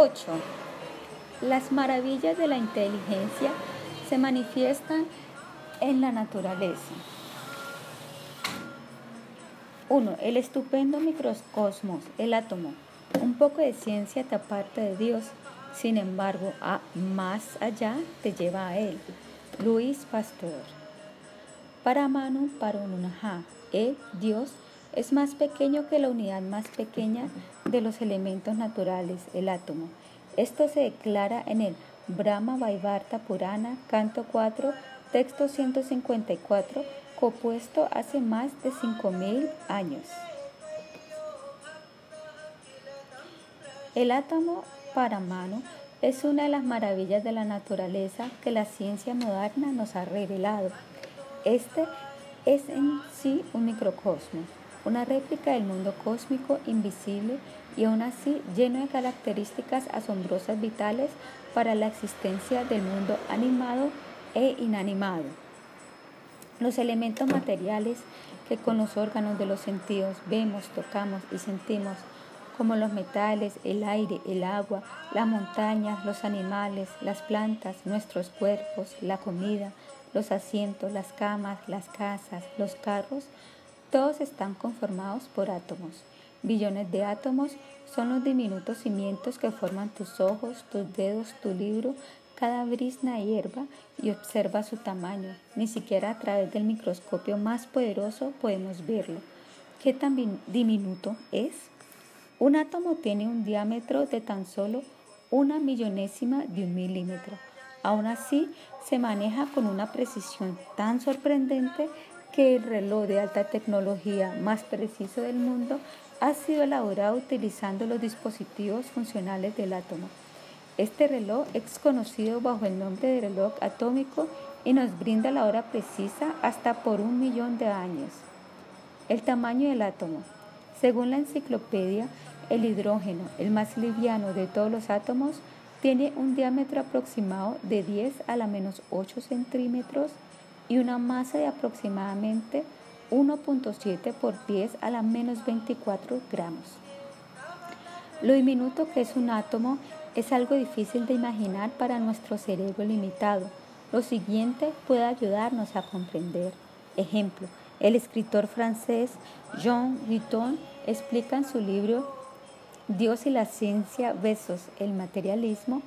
8. Las maravillas de la inteligencia se manifiestan en la naturaleza. 1. El estupendo microcosmos, el átomo. Un poco de ciencia te aparta de Dios, sin embargo, a más allá te lleva a Él. Luis Pasteur. Para Manu Parununaja, el Dios es más pequeño que la unidad más pequeña de los elementos naturales, el átomo. Esto se declara en el Brahma Vaivarta Purana, canto 4, texto 154, compuesto hace más de 5.000 años. El átomo paramano es una de las maravillas de la naturaleza que la ciencia moderna nos ha revelado. Este es en sí un microcosmos, una réplica del mundo cósmico invisible y aún así lleno de características asombrosas vitales para la existencia del mundo animado e inanimado. Los elementos materiales que con los órganos de los sentidos vemos, tocamos y sentimos, como los metales, el aire, el agua, las montañas, los animales, las plantas, nuestros cuerpos, la comida, los asientos, las camas, las casas, los carros, todos están conformados por átomos. Billones de átomos son los diminutos cimientos que forman tus ojos, tus dedos, tu libro, cada brisna hierba y observa su tamaño. Ni siquiera a través del microscopio más poderoso podemos verlo. ¿Qué tan diminuto es? Un átomo tiene un diámetro de tan solo una millonésima de un milímetro. Aún así, se maneja con una precisión tan sorprendente que el reloj de alta tecnología más preciso del mundo ha sido elaborado utilizando los dispositivos funcionales del átomo. Este reloj es conocido bajo el nombre de reloj atómico y nos brinda la hora precisa hasta por un millón de años. El tamaño del átomo. Según la enciclopedia, el hidrógeno, el más liviano de todos los átomos, tiene un diámetro aproximado de 10 a la menos 8 centímetros y una masa de aproximadamente 1.7 por 10 a la menos 24 gramos. Lo diminuto que es un átomo es algo difícil de imaginar para nuestro cerebro limitado. Lo siguiente puede ayudarnos a comprender. Ejemplo, el escritor francés Jean Guiton explica en su libro Dios y la ciencia versus el materialismo.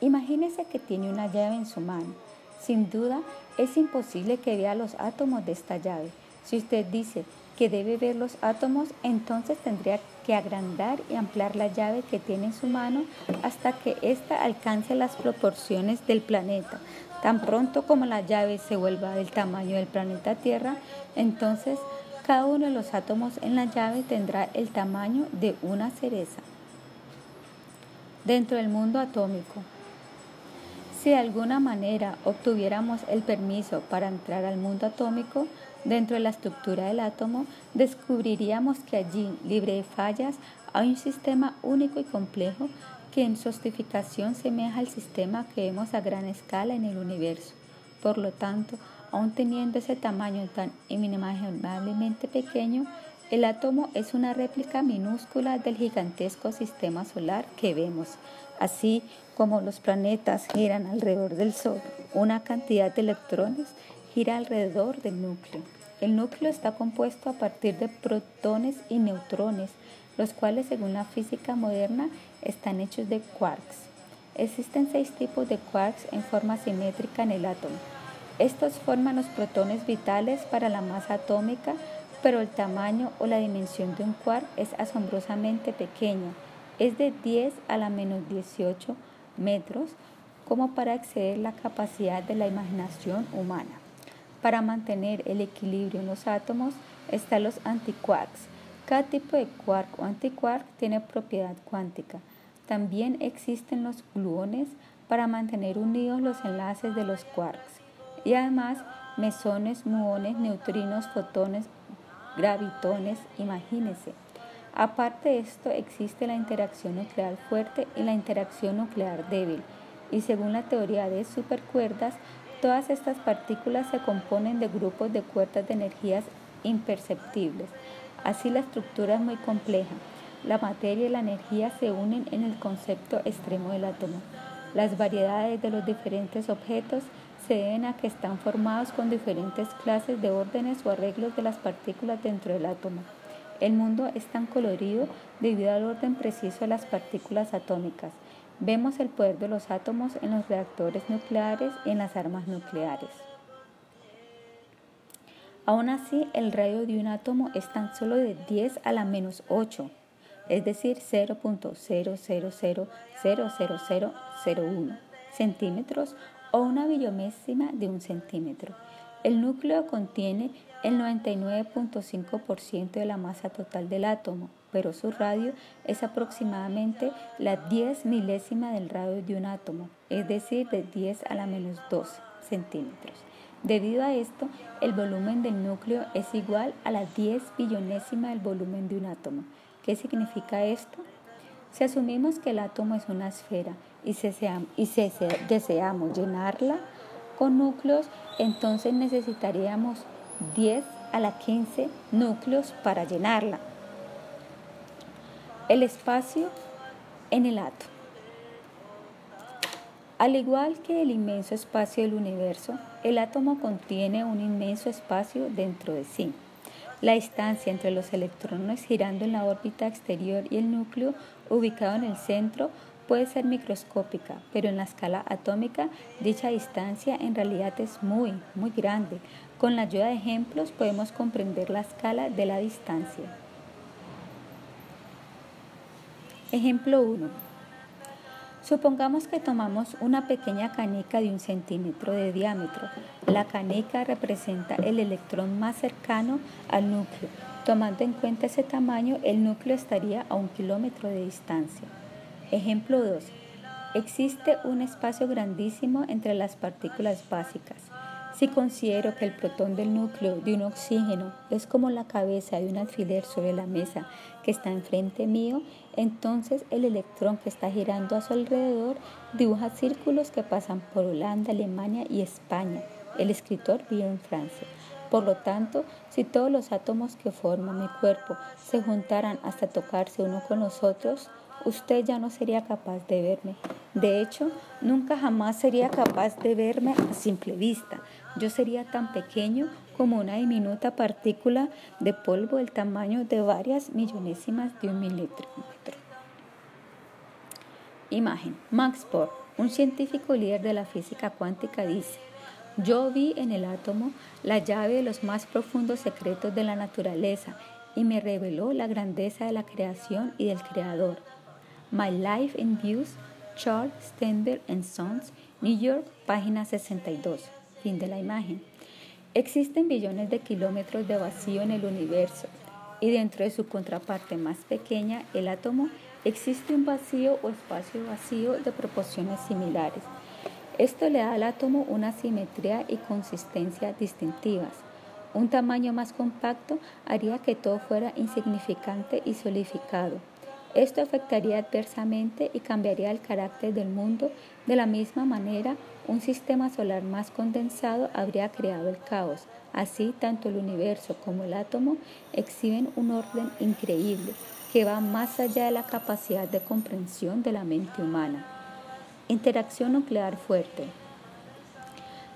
Imagínese que tiene una llave en su mano. Sin duda, es imposible que vea los átomos de esta llave. Si usted dice que debe ver los átomos, entonces tendría que agrandar y ampliar la llave que tiene en su mano hasta que ésta alcance las proporciones del planeta. Tan pronto como la llave se vuelva del tamaño del planeta Tierra, entonces cada uno de los átomos en la llave tendrá el tamaño de una cereza. Dentro del mundo atómico, si de alguna manera obtuviéramos el permiso para entrar al mundo atómico, dentro de la estructura del átomo, descubriríamos que allí, libre de fallas, hay un sistema único y complejo que en sostificación semeja al sistema que vemos a gran escala en el universo. Por lo tanto, aun teniendo ese tamaño tan inimaginablemente pequeño, el átomo es una réplica minúscula del gigantesco sistema solar que vemos. Así como los planetas giran alrededor del Sol, una cantidad de electrones gira alrededor del núcleo. El núcleo está compuesto a partir de protones y neutrones, los cuales según la física moderna están hechos de quarks. Existen seis tipos de quarks en forma simétrica en el átomo. Estos forman los protones vitales para la masa atómica pero el tamaño o la dimensión de un quark es asombrosamente pequeño, es de 10 a la menos 18 metros, como para exceder la capacidad de la imaginación humana. Para mantener el equilibrio en los átomos están los antiquarks. Cada tipo de quark o antiquark tiene propiedad cuántica. También existen los gluones para mantener unidos los enlaces de los quarks. Y además mesones, muones, neutrinos, fotones, gravitones, imagínense. Aparte de esto, existe la interacción nuclear fuerte y la interacción nuclear débil. Y según la teoría de supercuerdas, todas estas partículas se componen de grupos de cuerdas de energías imperceptibles. Así la estructura es muy compleja. la materia y la energía se unen en el concepto extremo del átomo. Las variedades de los diferentes objetos se deben a que están formados con diferentes clases de órdenes o arreglos de las partículas dentro del átomo. El mundo es tan colorido debido al orden preciso de las partículas atómicas. Vemos el poder de los átomos en los reactores nucleares y en las armas nucleares. Aún así, el radio de un átomo es tan solo de 10 a la menos 8, es decir, 0.00000001 centímetros o una billomésima de un centímetro. El núcleo contiene el 99.5% de la masa total del átomo, pero su radio es aproximadamente la 10 milésima del radio de un átomo, es decir, de 10 a la menos 2 centímetros. Debido a esto, el volumen del núcleo es igual a la 10 billonésima del volumen de un átomo. ¿Qué significa esto? Si asumimos que el átomo es una esfera y, y deseamos llenarla con núcleos, entonces necesitaríamos 10 a la 15 núcleos para llenarla. El espacio en el átomo. Al igual que el inmenso espacio del universo, el átomo contiene un inmenso espacio dentro de sí. La distancia entre los electrones girando en la órbita exterior y el núcleo ubicado en el centro puede ser microscópica, pero en la escala atómica dicha distancia en realidad es muy, muy grande. Con la ayuda de ejemplos podemos comprender la escala de la distancia. Ejemplo 1. Supongamos que tomamos una pequeña canica de un centímetro de diámetro. La canica representa el electrón más cercano al núcleo. Tomando en cuenta ese tamaño, el núcleo estaría a un kilómetro de distancia. Ejemplo 2. Existe un espacio grandísimo entre las partículas básicas. Si considero que el protón del núcleo de un oxígeno es como la cabeza de un alfiler sobre la mesa que está enfrente mío, entonces el electrón que está girando a su alrededor dibuja círculos que pasan por Holanda, Alemania y España. El escritor vive en Francia. Por lo tanto, si todos los átomos que forman mi cuerpo se juntaran hasta tocarse uno con los otros, usted ya no sería capaz de verme. De hecho, nunca jamás sería capaz de verme a simple vista. Yo sería tan pequeño como una diminuta partícula de polvo del tamaño de varias millonésimas de un milímetro. Imagen. Max Borg, un científico líder de la física cuántica, dice, yo vi en el átomo la llave de los más profundos secretos de la naturaleza y me reveló la grandeza de la creación y del creador. My Life in Views, Charles Stenberg and Sons, New York, página 62. Fin de la imagen. Existen billones de kilómetros de vacío en el universo y dentro de su contraparte más pequeña, el átomo, existe un vacío o espacio vacío de proporciones similares. Esto le da al átomo una simetría y consistencia distintivas. Un tamaño más compacto haría que todo fuera insignificante y solidificado. Esto afectaría adversamente y cambiaría el carácter del mundo. De la misma manera, un sistema solar más condensado habría creado el caos. Así, tanto el universo como el átomo exhiben un orden increíble que va más allá de la capacidad de comprensión de la mente humana. Interacción nuclear fuerte.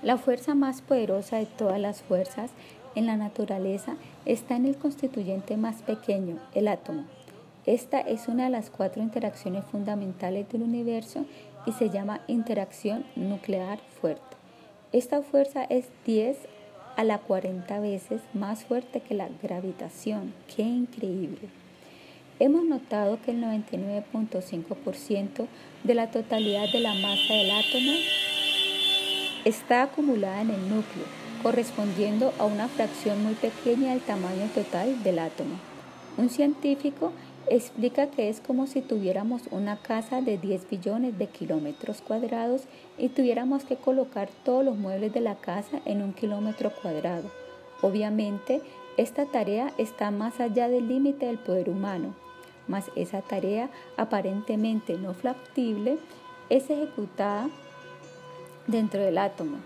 La fuerza más poderosa de todas las fuerzas en la naturaleza está en el constituyente más pequeño, el átomo. Esta es una de las cuatro interacciones fundamentales del universo y se llama interacción nuclear fuerte. Esta fuerza es 10 a la 40 veces más fuerte que la gravitación. ¡Qué increíble! Hemos notado que el 99.5% de la totalidad de la masa del átomo está acumulada en el núcleo, correspondiendo a una fracción muy pequeña del tamaño total del átomo. Un científico explica que es como si tuviéramos una casa de 10 billones de kilómetros cuadrados y tuviéramos que colocar todos los muebles de la casa en un kilómetro cuadrado. Obviamente, esta tarea está más allá del límite del poder humano, mas esa tarea aparentemente no factible es ejecutada dentro del átomo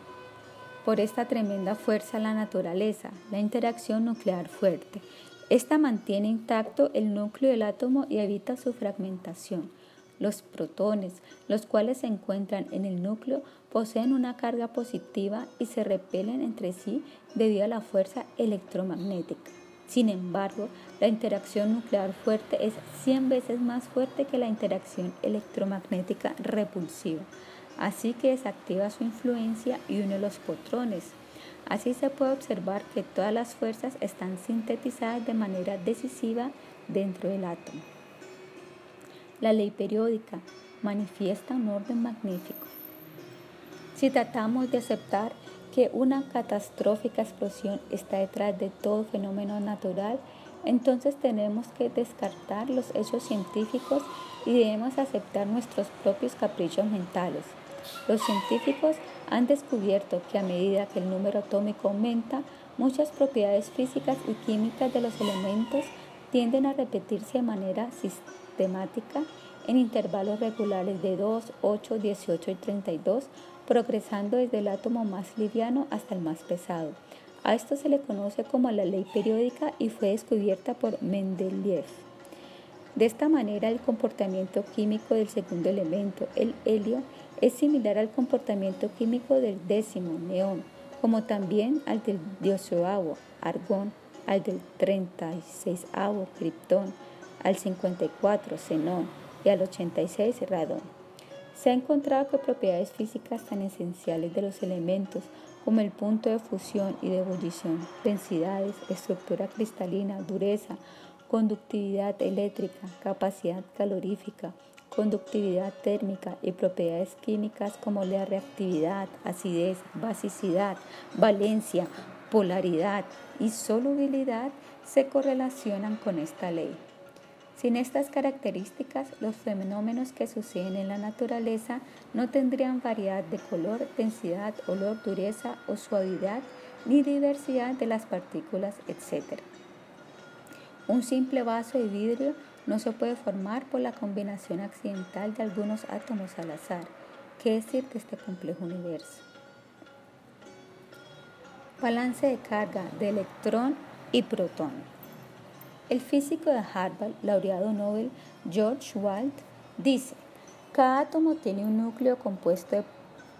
por esta tremenda fuerza la naturaleza, la interacción nuclear fuerte. Esta mantiene intacto el núcleo del átomo y evita su fragmentación. Los protones, los cuales se encuentran en el núcleo, poseen una carga positiva y se repelen entre sí debido a la fuerza electromagnética. Sin embargo, la interacción nuclear fuerte es 100 veces más fuerte que la interacción electromagnética repulsiva, así que desactiva su influencia y une los protones. Así se puede observar que todas las fuerzas están sintetizadas de manera decisiva dentro del átomo. La ley periódica manifiesta un orden magnífico. Si tratamos de aceptar que una catastrófica explosión está detrás de todo fenómeno natural, entonces tenemos que descartar los hechos científicos y debemos aceptar nuestros propios caprichos mentales. Los científicos han descubierto que a medida que el número atómico aumenta, muchas propiedades físicas y químicas de los elementos tienden a repetirse de manera sistemática en intervalos regulares de 2, 8, 18 y 32, progresando desde el átomo más liviano hasta el más pesado. A esto se le conoce como la ley periódica y fue descubierta por Mendeleev. De esta manera, el comportamiento químico del segundo elemento, el helio, es similar al comportamiento químico del décimo, neón, como también al del dioxoavo, argón, al del 36avo, criptón, al 54, xenón y al 86, radón. Se ha encontrado que propiedades físicas tan esenciales de los elementos como el punto de fusión y de ebullición, densidades, estructura cristalina, dureza, conductividad eléctrica, capacidad calorífica, conductividad térmica y propiedades químicas como la reactividad, acidez, basicidad, valencia, polaridad y solubilidad se correlacionan con esta ley. Sin estas características, los fenómenos que suceden en la naturaleza no tendrían variedad de color, densidad, olor, dureza o suavidad, ni diversidad de las partículas, etc. Un simple vaso de vidrio no se puede formar por la combinación accidental de algunos átomos al azar. ¿Qué decir de este complejo universo? Balance de carga de electrón y protón. El físico de Harvard, laureado Nobel George Wald, dice, cada átomo tiene un núcleo compuesto de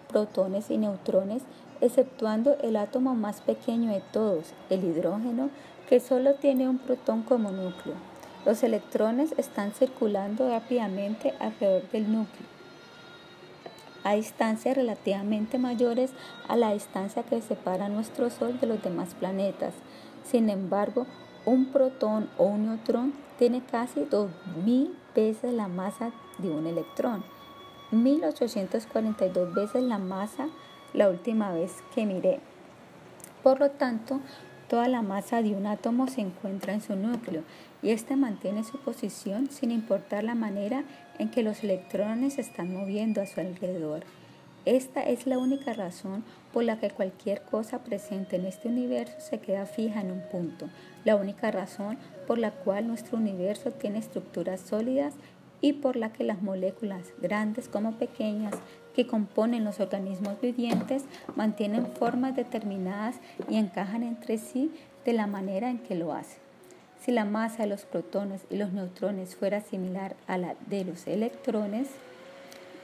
protones y neutrones, exceptuando el átomo más pequeño de todos, el hidrógeno, que solo tiene un protón como núcleo. Los electrones están circulando rápidamente alrededor del núcleo a distancias relativamente mayores a la distancia que separa nuestro Sol de los demás planetas. Sin embargo, un protón o un neutrón tiene casi 2.000 veces la masa de un electrón, 1.842 veces la masa la última vez que miré. Por lo tanto, toda la masa de un átomo se encuentra en su núcleo y éste mantiene su posición sin importar la manera en que los electrones se están moviendo a su alrededor. Esta es la única razón por la que cualquier cosa presente en este universo se queda fija en un punto, la única razón por la cual nuestro universo tiene estructuras sólidas y por la que las moléculas, grandes como pequeñas, que componen los organismos vivientes, mantienen formas determinadas y encajan entre sí de la manera en que lo hacen. Si la masa de los protones y los neutrones fuera similar a la de los electrones,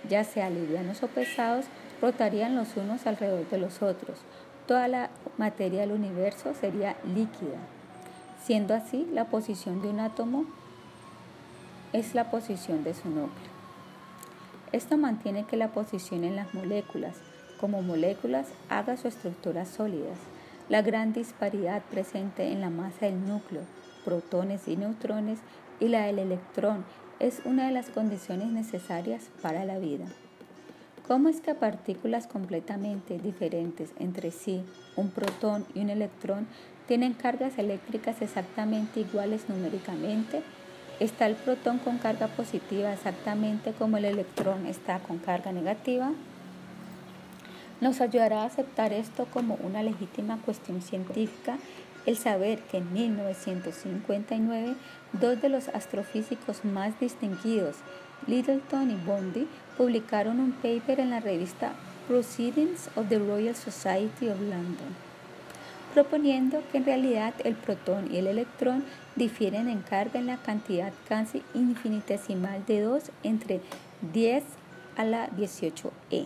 ya sea livianos o pesados, rotarían los unos alrededor de los otros. Toda la materia del universo sería líquida. Siendo así, la posición de un átomo es la posición de su núcleo. Esto mantiene que la posición en las moléculas, como moléculas, haga su estructuras sólidas. La gran disparidad presente en la masa del núcleo, protones y neutrones, y la del electrón es una de las condiciones necesarias para la vida. ¿Cómo es que partículas completamente diferentes entre sí, un protón y un electrón, tienen cargas eléctricas exactamente iguales numéricamente? ¿Está el protón con carga positiva exactamente como el electrón está con carga negativa? Nos ayudará a aceptar esto como una legítima cuestión científica el saber que en 1959 dos de los astrofísicos más distinguidos, Littleton y Bondi, publicaron un paper en la revista Proceedings of the Royal Society of London. proponiendo que en realidad el protón y el electrón difieren en carga en la cantidad casi infinitesimal de 2 entre 10 a la 18e,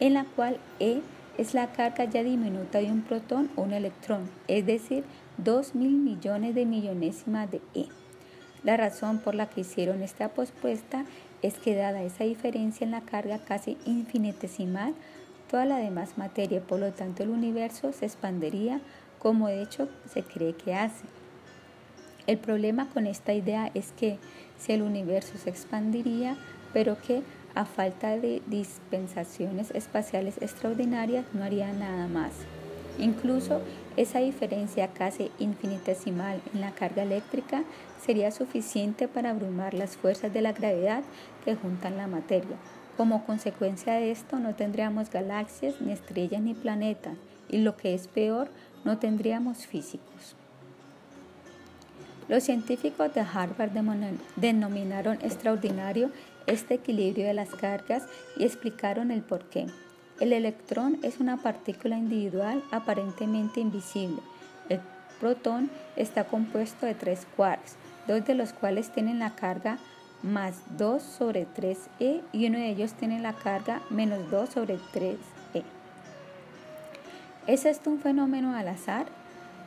en la cual E es la carga ya diminuta de un protón o un electrón, es decir, 2 mil millones de millonésimas de E. La razón por la que hicieron esta pospuesta es que dada esa diferencia en la carga casi infinitesimal, toda la demás materia, por lo tanto el universo se expandería como de hecho se cree que hace. El problema con esta idea es que si el universo se expandiría, pero que a falta de dispensaciones espaciales extraordinarias no haría nada más. Incluso esa diferencia casi infinitesimal en la carga eléctrica sería suficiente para abrumar las fuerzas de la gravedad que juntan la materia. Como consecuencia de esto no tendríamos galaxias, ni estrellas, ni planetas, y lo que es peor, no tendríamos físicos. Los científicos de Harvard denominaron extraordinario este equilibrio de las cargas y explicaron el porqué. El electrón es una partícula individual aparentemente invisible. El protón está compuesto de tres quarks, dos de los cuales tienen la carga más 2 sobre 3e y uno de ellos tiene la carga menos 2 sobre 3e. ¿Es esto un fenómeno al azar?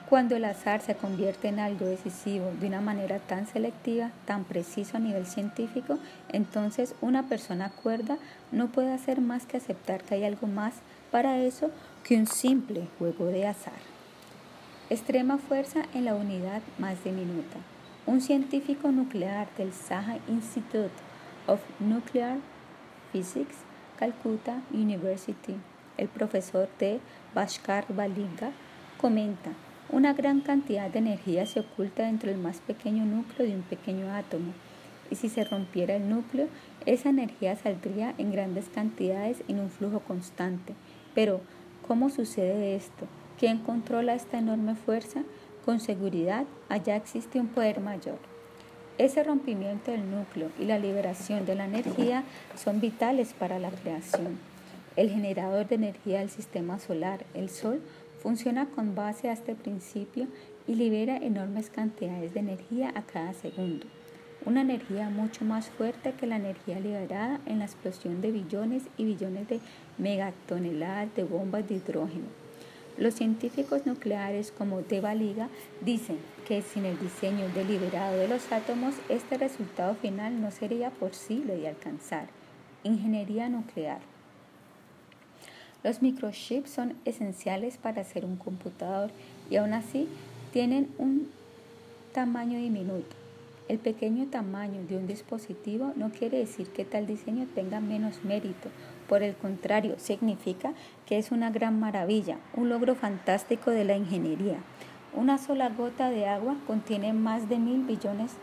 Cuando el azar se convierte en algo decisivo de una manera tan selectiva, tan preciso a nivel científico, entonces una persona cuerda no puede hacer más que aceptar que hay algo más para eso que un simple juego de azar. Extrema fuerza en la unidad más diminuta. Un científico nuclear del Saha Institute of Nuclear Physics, Calcutta University, el profesor T. Bhaskar Balinga, comenta una gran cantidad de energía se oculta dentro del más pequeño núcleo de un pequeño átomo, y si se rompiera el núcleo, esa energía saldría en grandes cantidades en un flujo constante. Pero, ¿cómo sucede esto? ¿Quién controla esta enorme fuerza? Con seguridad, allá existe un poder mayor. Ese rompimiento del núcleo y la liberación de la energía son vitales para la creación. El generador de energía del sistema solar, el Sol, Funciona con base a este principio y libera enormes cantidades de energía a cada segundo. Una energía mucho más fuerte que la energía liberada en la explosión de billones y billones de megatoneladas de bombas de hidrógeno. Los científicos nucleares como Deva Liga dicen que sin el diseño deliberado de los átomos, este resultado final no sería posible de alcanzar. Ingeniería nuclear. Los microchips son esenciales para hacer un computador y aún así tienen un tamaño diminuto. El pequeño tamaño de un dispositivo no quiere decir que tal diseño tenga menos mérito. Por el contrario, significa que es una gran maravilla, un logro fantástico de la ingeniería. Una sola gota de agua contiene más de mil billones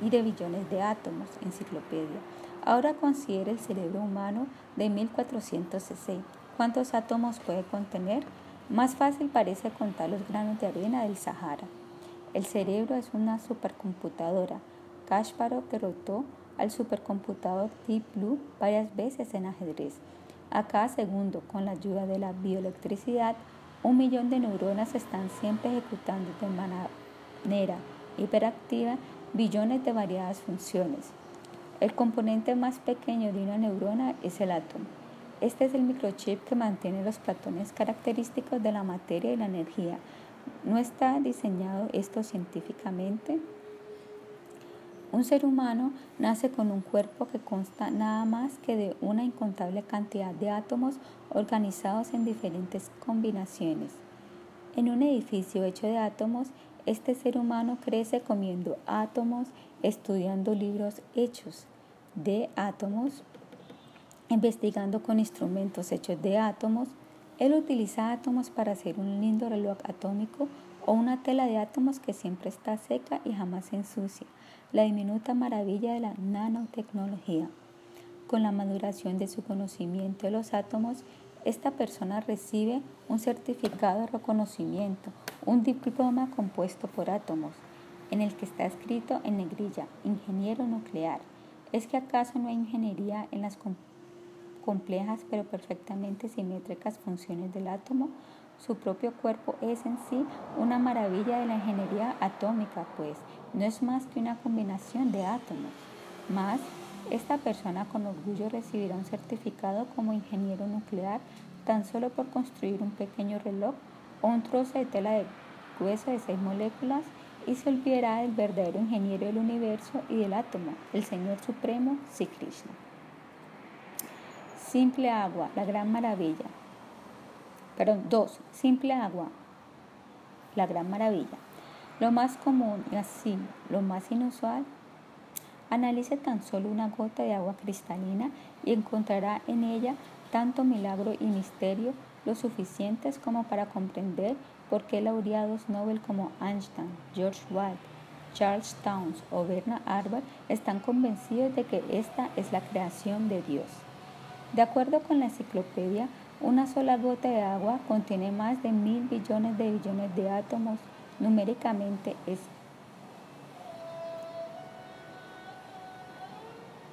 y de billones de átomos, enciclopedia. Ahora considere el cerebro humano de 1460 ¿Cuántos átomos puede contener? Más fácil parece contar los granos de arena del Sahara. El cerebro es una supercomputadora. Kasparov derrotó al supercomputador Deep Blue varias veces en ajedrez. A cada segundo, con la ayuda de la bioelectricidad, un millón de neuronas están siempre ejecutando de manera hiperactiva billones de variadas funciones. El componente más pequeño de una neurona es el átomo. Este es el microchip que mantiene los patrones característicos de la materia y la energía. ¿No está diseñado esto científicamente? Un ser humano nace con un cuerpo que consta nada más que de una incontable cantidad de átomos organizados en diferentes combinaciones. En un edificio hecho de átomos, este ser humano crece comiendo átomos, estudiando libros hechos de átomos, investigando con instrumentos hechos de átomos. Él utiliza átomos para hacer un lindo reloj atómico o una tela de átomos que siempre está seca y jamás se ensucia, la diminuta maravilla de la nanotecnología. Con la maduración de su conocimiento de los átomos, esta persona recibe un certificado de reconocimiento, un diploma compuesto por átomos, en el que está escrito en negrilla, ingeniero nuclear. ¿Es que acaso no hay ingeniería en las computadoras? Complejas pero perfectamente simétricas funciones del átomo, Su propio cuerpo es en sí una maravilla de la ingeniería atómica, pues no es más que una combinación de átomos. Más, esta persona con orgullo recibirá un certificado como ingeniero nuclear tan solo por construir un pequeño reloj o un trozo de tela de de seis moléculas y se olvidará del verdadero ingeniero del universo y del átomo, el Señor Supremo, Sri Krishna. Simple agua, la gran maravilla. Perdón, dos, simple agua, la gran maravilla. Lo más común y así, lo más inusual Analice tan solo una gota de agua cristalina y encontrará en ella tanto milagro y misterio lo suficientes como para comprender por qué laureados Nobel como Einstein, George White, Charles Towns o Bernard Arber están convencidos de que esta es la creación de Dios. De acuerdo con la enciclopedia, una sola gota de agua contiene más de mil billones de billones de átomos. Numéricamente es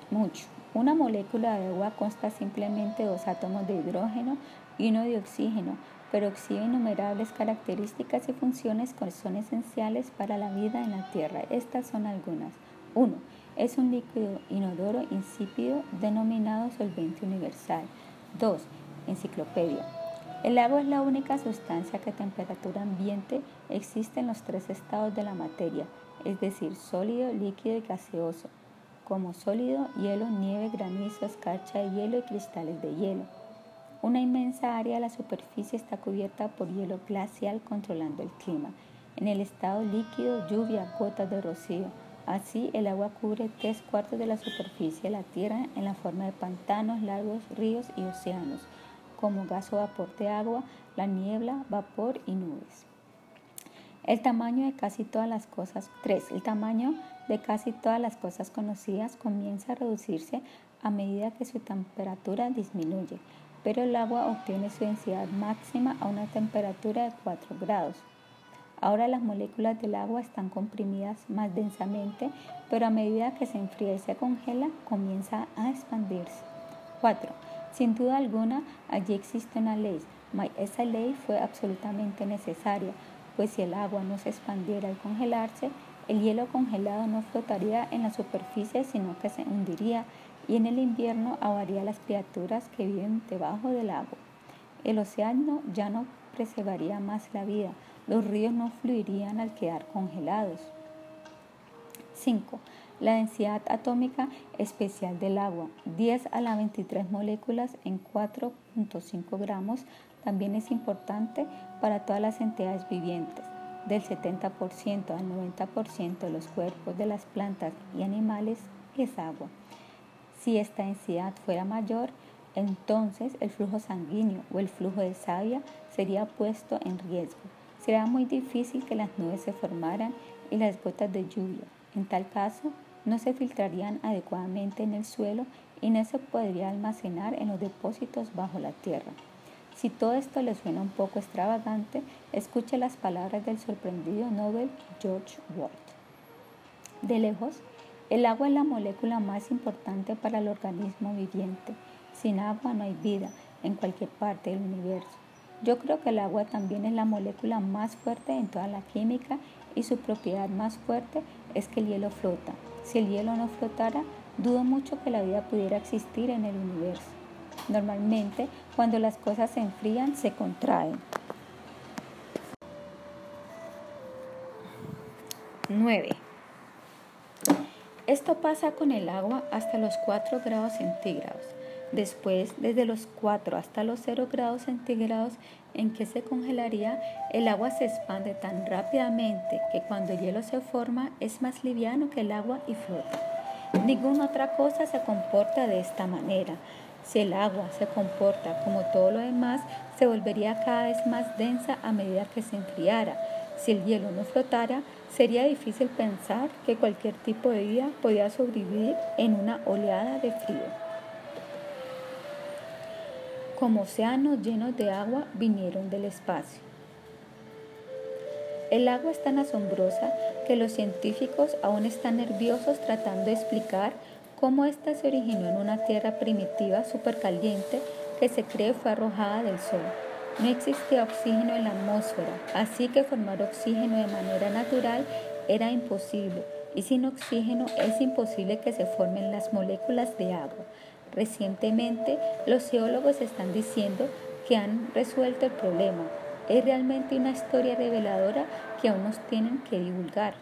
mucho. Una molécula de agua consta simplemente de dos átomos de hidrógeno y uno de oxígeno, pero exhibe innumerables características y funciones que son esenciales para la vida en la Tierra. Estas son algunas. 1. Es un líquido inodoro insípido denominado solvente universal. 2. Enciclopedia. El agua es la única sustancia que a temperatura ambiente existe en los tres estados de la materia, es decir, sólido, líquido y gaseoso como sólido, hielo, nieve, granizo, escarcha de hielo y cristales de hielo. Una inmensa área de la superficie está cubierta por hielo glacial controlando el clima. En el estado líquido, lluvia, gotas de rocío. Así, el agua cubre tres cuartos de la superficie de la Tierra en la forma de pantanos, lagos, ríos y océanos, como gas o vapor de agua, la niebla, vapor y nubes. El tamaño de casi todas las cosas. 3. El tamaño de casi todas las cosas conocidas comienza a reducirse a medida que su temperatura disminuye, pero el agua obtiene su densidad máxima a una temperatura de 4 grados. Ahora las moléculas del agua están comprimidas más densamente, pero a medida que se enfría y se congela, comienza a expandirse. 4. Sin duda alguna, allí existe una ley. Esa ley fue absolutamente necesaria, pues si el agua no se expandiera al congelarse, el hielo congelado no flotaría en la superficie, sino que se hundiría y en el invierno ahogaría a las criaturas que viven debajo del agua. El océano ya no preservaría más la vida, los ríos no fluirían al quedar congelados. 5. La densidad atómica especial del agua, 10 a la 23 moléculas en 4.5 gramos, también es importante para todas las entidades vivientes del 70% al 90% de los cuerpos de las plantas y animales es agua. Si esta densidad fuera mayor, entonces el flujo sanguíneo o el flujo de savia sería puesto en riesgo. Será muy difícil que las nubes se formaran y las gotas de lluvia. En tal caso, no se filtrarían adecuadamente en el suelo y no se podría almacenar en los depósitos bajo la tierra. Si todo esto le suena un poco extravagante, escuche las palabras del sorprendido Nobel George Walt. De lejos, el agua es la molécula más importante para el organismo viviente. Sin agua no hay vida en cualquier parte del universo. Yo creo que el agua también es la molécula más fuerte en toda la química y su propiedad más fuerte es que el hielo flota. Si el hielo no flotara, dudo mucho que la vida pudiera existir en el universo. Normalmente, cuando las cosas se enfrían, se contraen. 9. Esto pasa con el agua hasta los 4 grados centígrados. Después, desde los 4 hasta los 0 grados centígrados en que se congelaría, el agua se expande tan rápidamente que cuando el hielo se forma es más liviano que el agua y flota. Ninguna otra cosa se comporta de esta manera. Si el agua se comporta como todo lo demás, se volvería cada vez más densa a medida que se enfriara. Si el hielo no flotara, sería difícil pensar que cualquier tipo de vida podía sobrevivir en una oleada de frío. Como océanos llenos de agua vinieron del espacio. El agua es tan asombrosa que los científicos aún están nerviosos tratando de explicar cómo ésta se originó en una tierra primitiva supercaliente que se cree fue arrojada del sol. No existía oxígeno en la atmósfera, así que formar oxígeno de manera natural era imposible y sin oxígeno es imposible que se formen las moléculas de agua. Recientemente, los geólogos están diciendo que han resuelto el problema. Es realmente una historia reveladora que aún nos tienen que divulgar.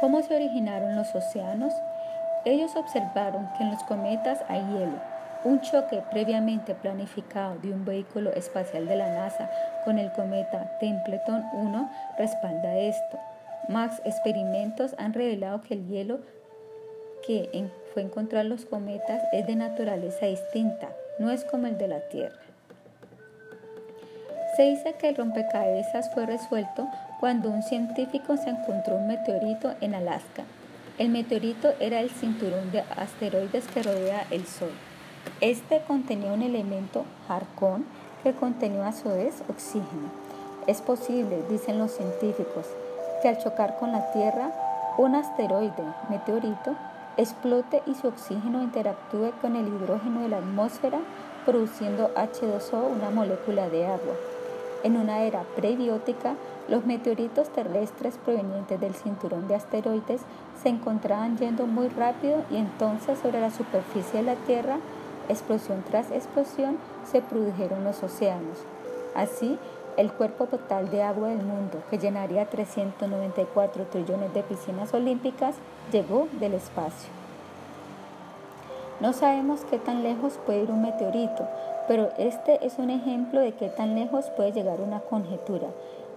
¿Cómo se originaron los océanos? Ellos observaron que en los cometas hay hielo. Un choque previamente planificado de un vehículo espacial de la NASA con el cometa Templeton 1 respalda esto. Más experimentos han revelado que el hielo que fue encontrado en los cometas es de naturaleza distinta, no es como el de la Tierra. Se dice que el rompecabezas fue resuelto cuando un científico se encontró un meteorito en Alaska. El meteorito era el cinturón de asteroides que rodea el Sol. Este contenía un elemento, Harcón, que contenía a su vez oxígeno. Es posible, dicen los científicos, que al chocar con la Tierra, un asteroide, meteorito, explote y su oxígeno interactúe con el hidrógeno de la atmósfera, produciendo H2O, una molécula de agua. En una era prebiótica, los meteoritos terrestres provenientes del cinturón de asteroides se encontraban yendo muy rápido y entonces sobre la superficie de la Tierra, explosión tras explosión, se produjeron los océanos. Así, el cuerpo total de agua del mundo, que llenaría 394 trillones de piscinas olímpicas, llegó del espacio. No sabemos qué tan lejos puede ir un meteorito, pero este es un ejemplo de qué tan lejos puede llegar una conjetura.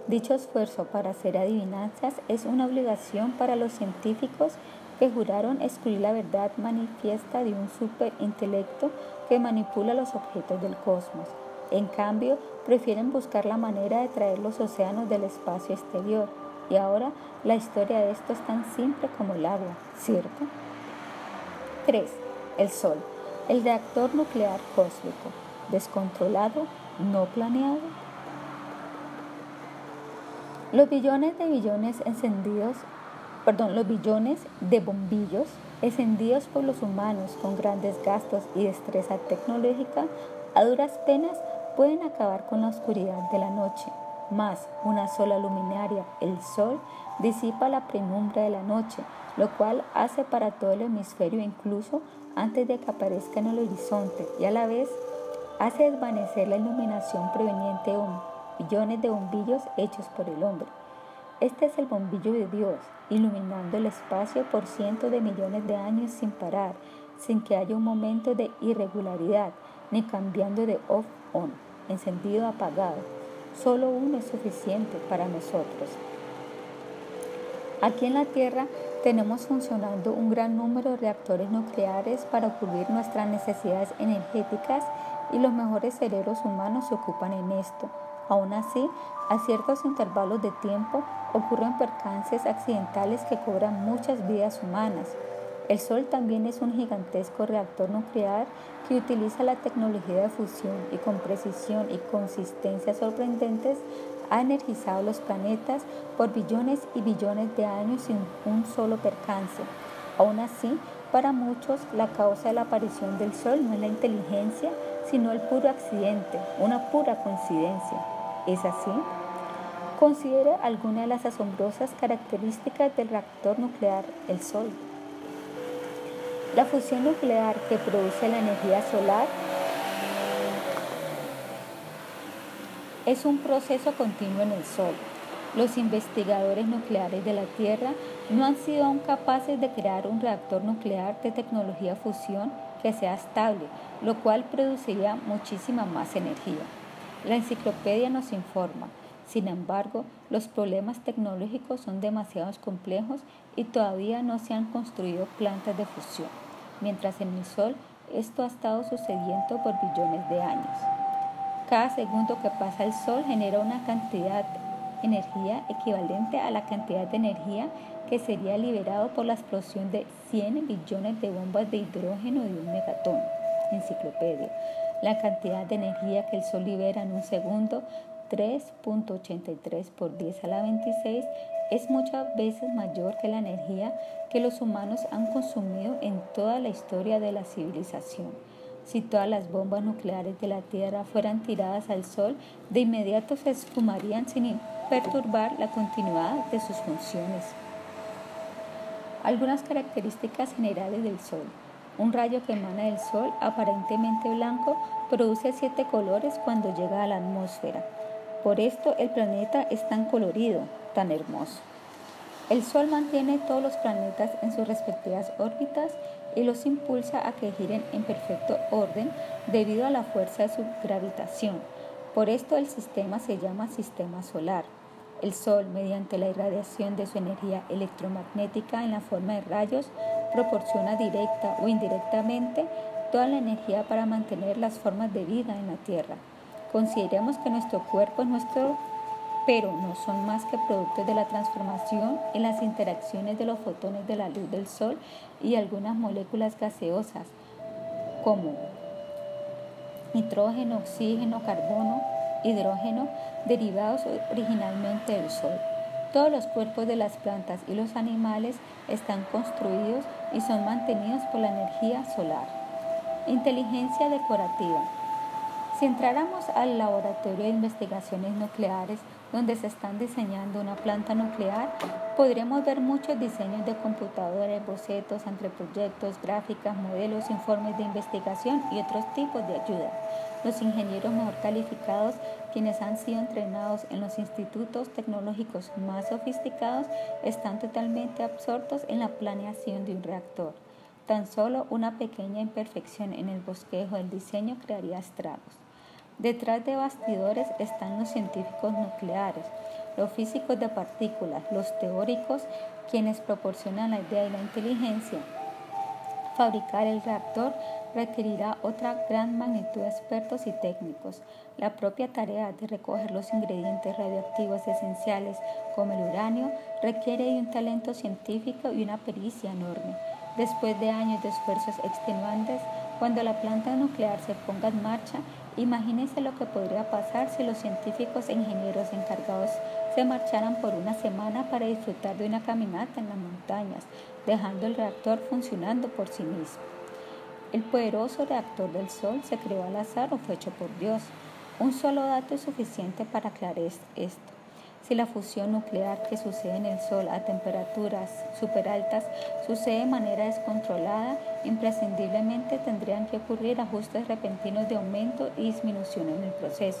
Dicho esfuerzo para hacer adivinanzas es una obligación para los científicos que juraron excluir la verdad manifiesta de un superintelecto que manipula los objetos del cosmos. En cambio, prefieren buscar la manera de traer los océanos del espacio exterior. Y ahora la historia de esto es tan simple como el agua, ¿cierto? 3. El Sol. El reactor nuclear cósmico. Descontrolado, no planeado. Los billones de billones encendidos, perdón, los billones de bombillos encendidos por los humanos con grandes gastos y destreza tecnológica, a duras penas pueden acabar con la oscuridad de la noche, mas una sola luminaria, el sol, disipa la penumbra de la noche, lo cual hace para todo el hemisferio incluso antes de que aparezca en el horizonte y a la vez hace desvanecer la iluminación proveniente de billones de bombillos hechos por el hombre. Este es el bombillo de Dios, iluminando el espacio por cientos de millones de años sin parar, sin que haya un momento de irregularidad, ni cambiando de off-on encendido apagado. Solo uno es suficiente para nosotros. Aquí en la Tierra tenemos funcionando un gran número de reactores nucleares para cubrir nuestras necesidades energéticas y los mejores cerebros humanos se ocupan en esto. Aún así, a ciertos intervalos de tiempo ocurren percances accidentales que cobran muchas vidas humanas. El Sol también es un gigantesco reactor nuclear que utiliza la tecnología de fusión y con precisión y consistencia sorprendentes ha energizado los planetas por billones y billones de años sin un solo percance. Aún así, para muchos, la causa de la aparición del Sol no es la inteligencia, sino el puro accidente, una pura coincidencia. ¿Es así? Considere alguna de las asombrosas características del reactor nuclear, el Sol. La fusión nuclear que produce la energía solar es un proceso continuo en el Sol. Los investigadores nucleares de la Tierra no han sido aún capaces de crear un reactor nuclear de tecnología fusión que sea estable, lo cual produciría muchísima más energía. La enciclopedia nos informa, sin embargo, los problemas tecnológicos son demasiado complejos y todavía no se han construido plantas de fusión, mientras en el Sol esto ha estado sucediendo por billones de años. Cada segundo que pasa el Sol genera una cantidad de energía equivalente a la cantidad de energía que sería liberado por la explosión de 100 billones de bombas de hidrógeno de un megatón. Enciclopedia. La cantidad de energía que el Sol libera en un segundo 3.83 por 10 a la 26 es muchas veces mayor que la energía que los humanos han consumido en toda la historia de la civilización. Si todas las bombas nucleares de la Tierra fueran tiradas al Sol, de inmediato se esfumarían sin perturbar la continuidad de sus funciones. Algunas características generales del Sol. Un rayo que emana del Sol, aparentemente blanco, produce siete colores cuando llega a la atmósfera. Por esto el planeta es tan colorido, tan hermoso. El Sol mantiene todos los planetas en sus respectivas órbitas y los impulsa a que giren en perfecto orden debido a la fuerza de su gravitación. Por esto el sistema se llama sistema solar. El Sol, mediante la irradiación de su energía electromagnética en la forma de rayos, proporciona directa o indirectamente toda la energía para mantener las formas de vida en la Tierra. Consideremos que nuestro cuerpo es nuestro pero no son más que productos de la transformación en las interacciones de los fotones de la luz del Sol y algunas moléculas gaseosas como nitrógeno, oxígeno, carbono, hidrógeno, derivados originalmente del Sol. Todos los cuerpos de las plantas y los animales están construidos y son mantenidos por la energía solar. Inteligencia decorativa. Si entráramos al laboratorio de investigaciones nucleares, donde se están diseñando una planta nuclear, podremos ver muchos diseños de computadores, bocetos, anteproyectos, gráficas, modelos, informes de investigación y otros tipos de ayuda. Los ingenieros mejor calificados, quienes han sido entrenados en los institutos tecnológicos más sofisticados, están totalmente absortos en la planeación de un reactor. Tan solo una pequeña imperfección en el bosquejo del diseño crearía estragos. Detrás de bastidores están los científicos nucleares, los físicos de partículas, los teóricos, quienes proporcionan la idea y la inteligencia. Fabricar el reactor requerirá otra gran magnitud de expertos y técnicos. La propia tarea de recoger los ingredientes radioactivos esenciales como el uranio requiere de un talento científico y una pericia enorme. Después de años de esfuerzos extenuantes, cuando la planta nuclear se ponga en marcha, Imagínense lo que podría pasar si los científicos e ingenieros encargados se marcharan por una semana para disfrutar de una caminata en las montañas, dejando el reactor funcionando por sí mismo. El poderoso reactor del Sol se creó al azar o fue hecho por Dios. Un solo dato es suficiente para aclarar esto. Si la fusión nuclear que sucede en el Sol a temperaturas superaltas sucede de manera descontrolada, imprescindiblemente tendrían que ocurrir ajustes repentinos de aumento y disminución en el proceso.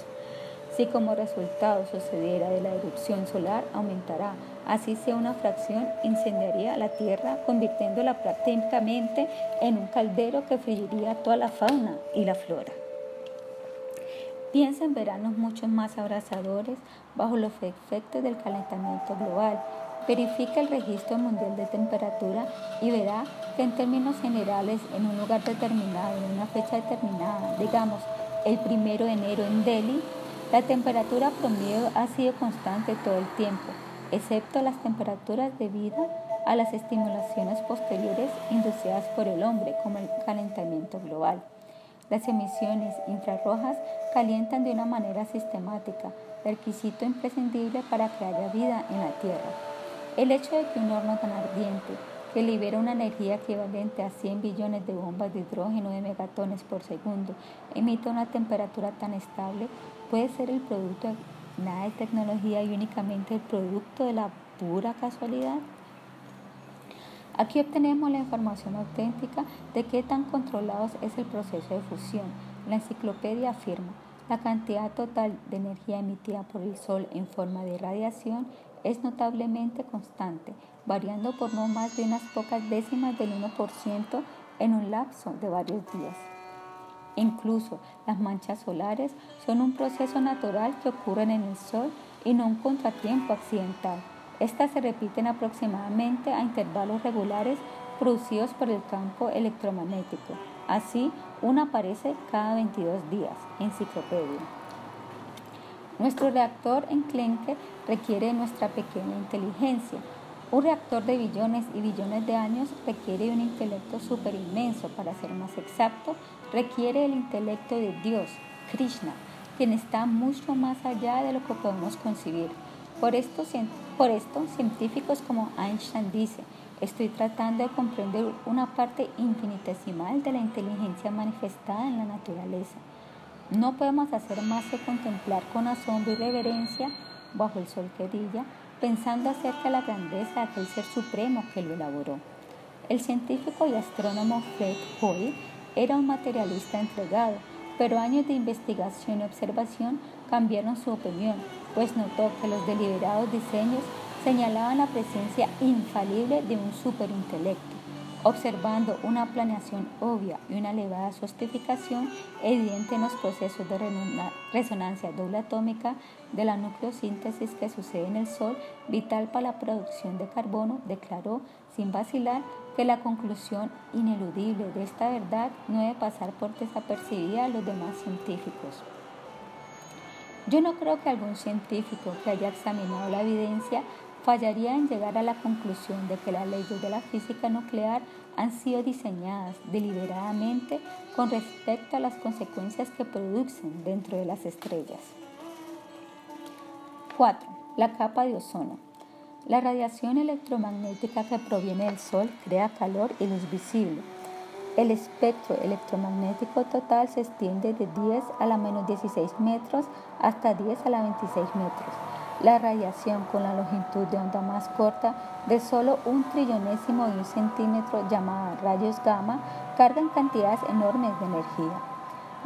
Si como resultado sucediera de la erupción solar, aumentará. Así sea una fracción, incendiaría la Tierra, convirtiéndola prácticamente en un caldero que frigiría toda la fauna y la flora. Piensa en veranos mucho más abrazadores bajo los efectos del calentamiento global. Verifica el registro mundial de temperatura y verá que en términos generales en un lugar determinado, en una fecha determinada, digamos el primero de enero en Delhi, la temperatura promedio ha sido constante todo el tiempo, excepto las temperaturas debidas a las estimulaciones posteriores inducidas por el hombre, como el calentamiento global. Las emisiones infrarrojas calientan de una manera sistemática, requisito imprescindible para que haya vida en la Tierra. El hecho de que un horno tan ardiente, que libera una energía equivalente a 100 billones de bombas de hidrógeno de megatones por segundo, emita una temperatura tan estable, puede ser el producto de nada de tecnología y únicamente el producto de la pura casualidad. Aquí obtenemos la información auténtica de qué tan controlados es el proceso de fusión. La enciclopedia afirma, la cantidad total de energía emitida por el Sol en forma de radiación es notablemente constante, variando por no más de unas pocas décimas del 1% en un lapso de varios días. Incluso las manchas solares son un proceso natural que ocurre en el Sol y no un contratiempo accidental. Estas se repiten aproximadamente a intervalos regulares producidos por el campo electromagnético. Así, una aparece cada 22 días. Enciclopedia. Nuestro reactor en enclenque requiere nuestra pequeña inteligencia. Un reactor de billones y billones de años requiere un intelecto súper inmenso. Para ser más exacto, requiere el intelecto de Dios, Krishna, quien está mucho más allá de lo que podemos concebir. Por esto, por esto, científicos como Einstein dice, Estoy tratando de comprender una parte infinitesimal de la inteligencia manifestada en la naturaleza. No podemos hacer más que contemplar con asombro y reverencia bajo el sol que brilla, pensando acerca de la grandeza de aquel ser supremo que lo elaboró. El científico y astrónomo Fred Hoyle era un materialista entregado, pero años de investigación y observación cambiaron su opinión, pues notó que los deliberados diseños señalaban la presencia infalible de un superintelecto observando una planeación obvia y una elevada justificación evidente en los procesos de resonancia doble atómica de la nucleosíntesis que sucede en el Sol, vital para la producción de carbono, declaró sin vacilar que la conclusión ineludible de esta verdad no debe pasar por desapercibida a los demás científicos. Yo no creo que algún científico que haya examinado la evidencia fallaría en llegar a la conclusión de que las leyes de la física nuclear han sido diseñadas deliberadamente con respecto a las consecuencias que producen dentro de las estrellas. 4. La capa de ozono. La radiación electromagnética que proviene del Sol crea calor y luz visible. El espectro electromagnético total se extiende de 10 a la menos 16 metros hasta 10 a la 26 metros la radiación con la longitud de onda más corta de solo un trillonésimo de un centímetro llamada rayos gamma cargan cantidades enormes de energía.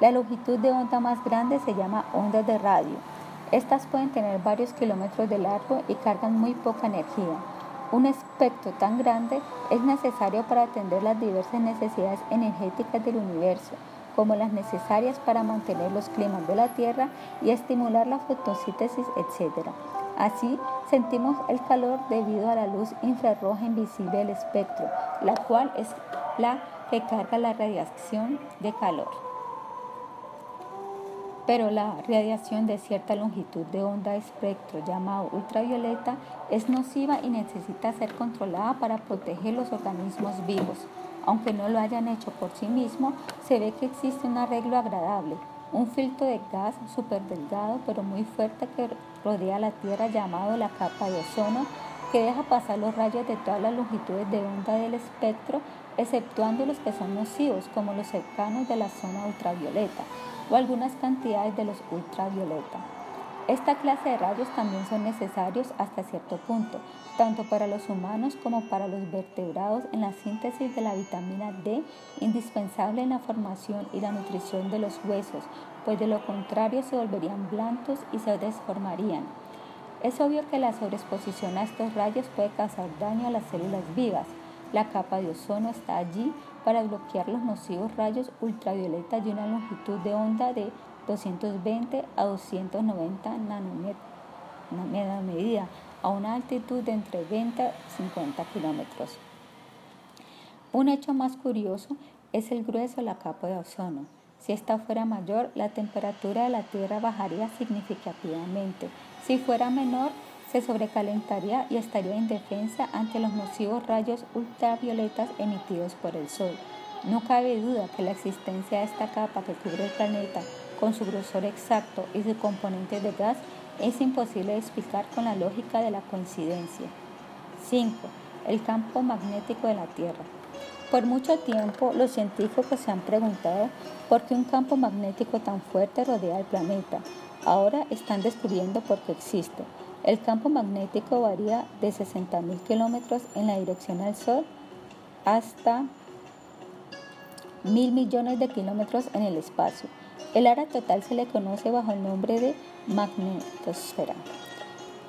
La longitud de onda más grande se llama ondas de radio. Estas pueden tener varios kilómetros de largo y cargan muy poca energía. Un espectro tan grande es necesario para atender las diversas necesidades energéticas del universo, como las necesarias para mantener los climas de la Tierra y estimular la fotosíntesis, etc. Así, sentimos el calor debido a la luz infrarroja invisible del espectro, la cual es la que carga la radiación de calor. Pero la radiación de cierta longitud de onda de espectro llamado ultravioleta es nociva y necesita ser controlada para proteger los organismos vivos. Aunque no lo hayan hecho por sí mismo, se ve que existe un arreglo agradable, un filtro de gas súper delgado pero muy fuerte que rodea la Tierra llamado la capa de ozono, que deja pasar los rayos de todas las longitudes de onda del espectro, exceptuando los que son nocivos, como los cercanos de la zona ultravioleta o algunas cantidades de los ultravioleta. Esta clase de rayos también son necesarios hasta cierto punto, tanto para los humanos como para los vertebrados en la síntesis de la vitamina D, indispensable en la formación y la nutrición de los huesos, pues de lo contrario se volverían blancos y se desformarían. Es obvio que la sobreexposición a estos rayos puede causar daño a las células vivas. La capa de ozono está allí para bloquear los nocivos rayos ultravioleta de una longitud de onda de 220 a 290 nanomedida a una altitud de entre 20 y 50 kilómetros. Un hecho más curioso es el grueso de la capa de ozono. Si esta fuera mayor, la temperatura de la Tierra bajaría significativamente. Si fuera menor, se sobrecalentaría y estaría indefensa ante los nocivos rayos ultravioletas emitidos por el Sol. No cabe duda que la existencia de esta capa que cubre el planeta con su grosor exacto y su componente de gas es imposible explicar con la lógica de la coincidencia. 5. El campo magnético de la Tierra. Por mucho tiempo los científicos se han preguntado por qué un campo magnético tan fuerte rodea el planeta. Ahora están descubriendo por qué existe. El campo magnético varía de 60.000 kilómetros en la dirección al Sol hasta mil millones de kilómetros en el espacio. El área total se le conoce bajo el nombre de magnetosfera.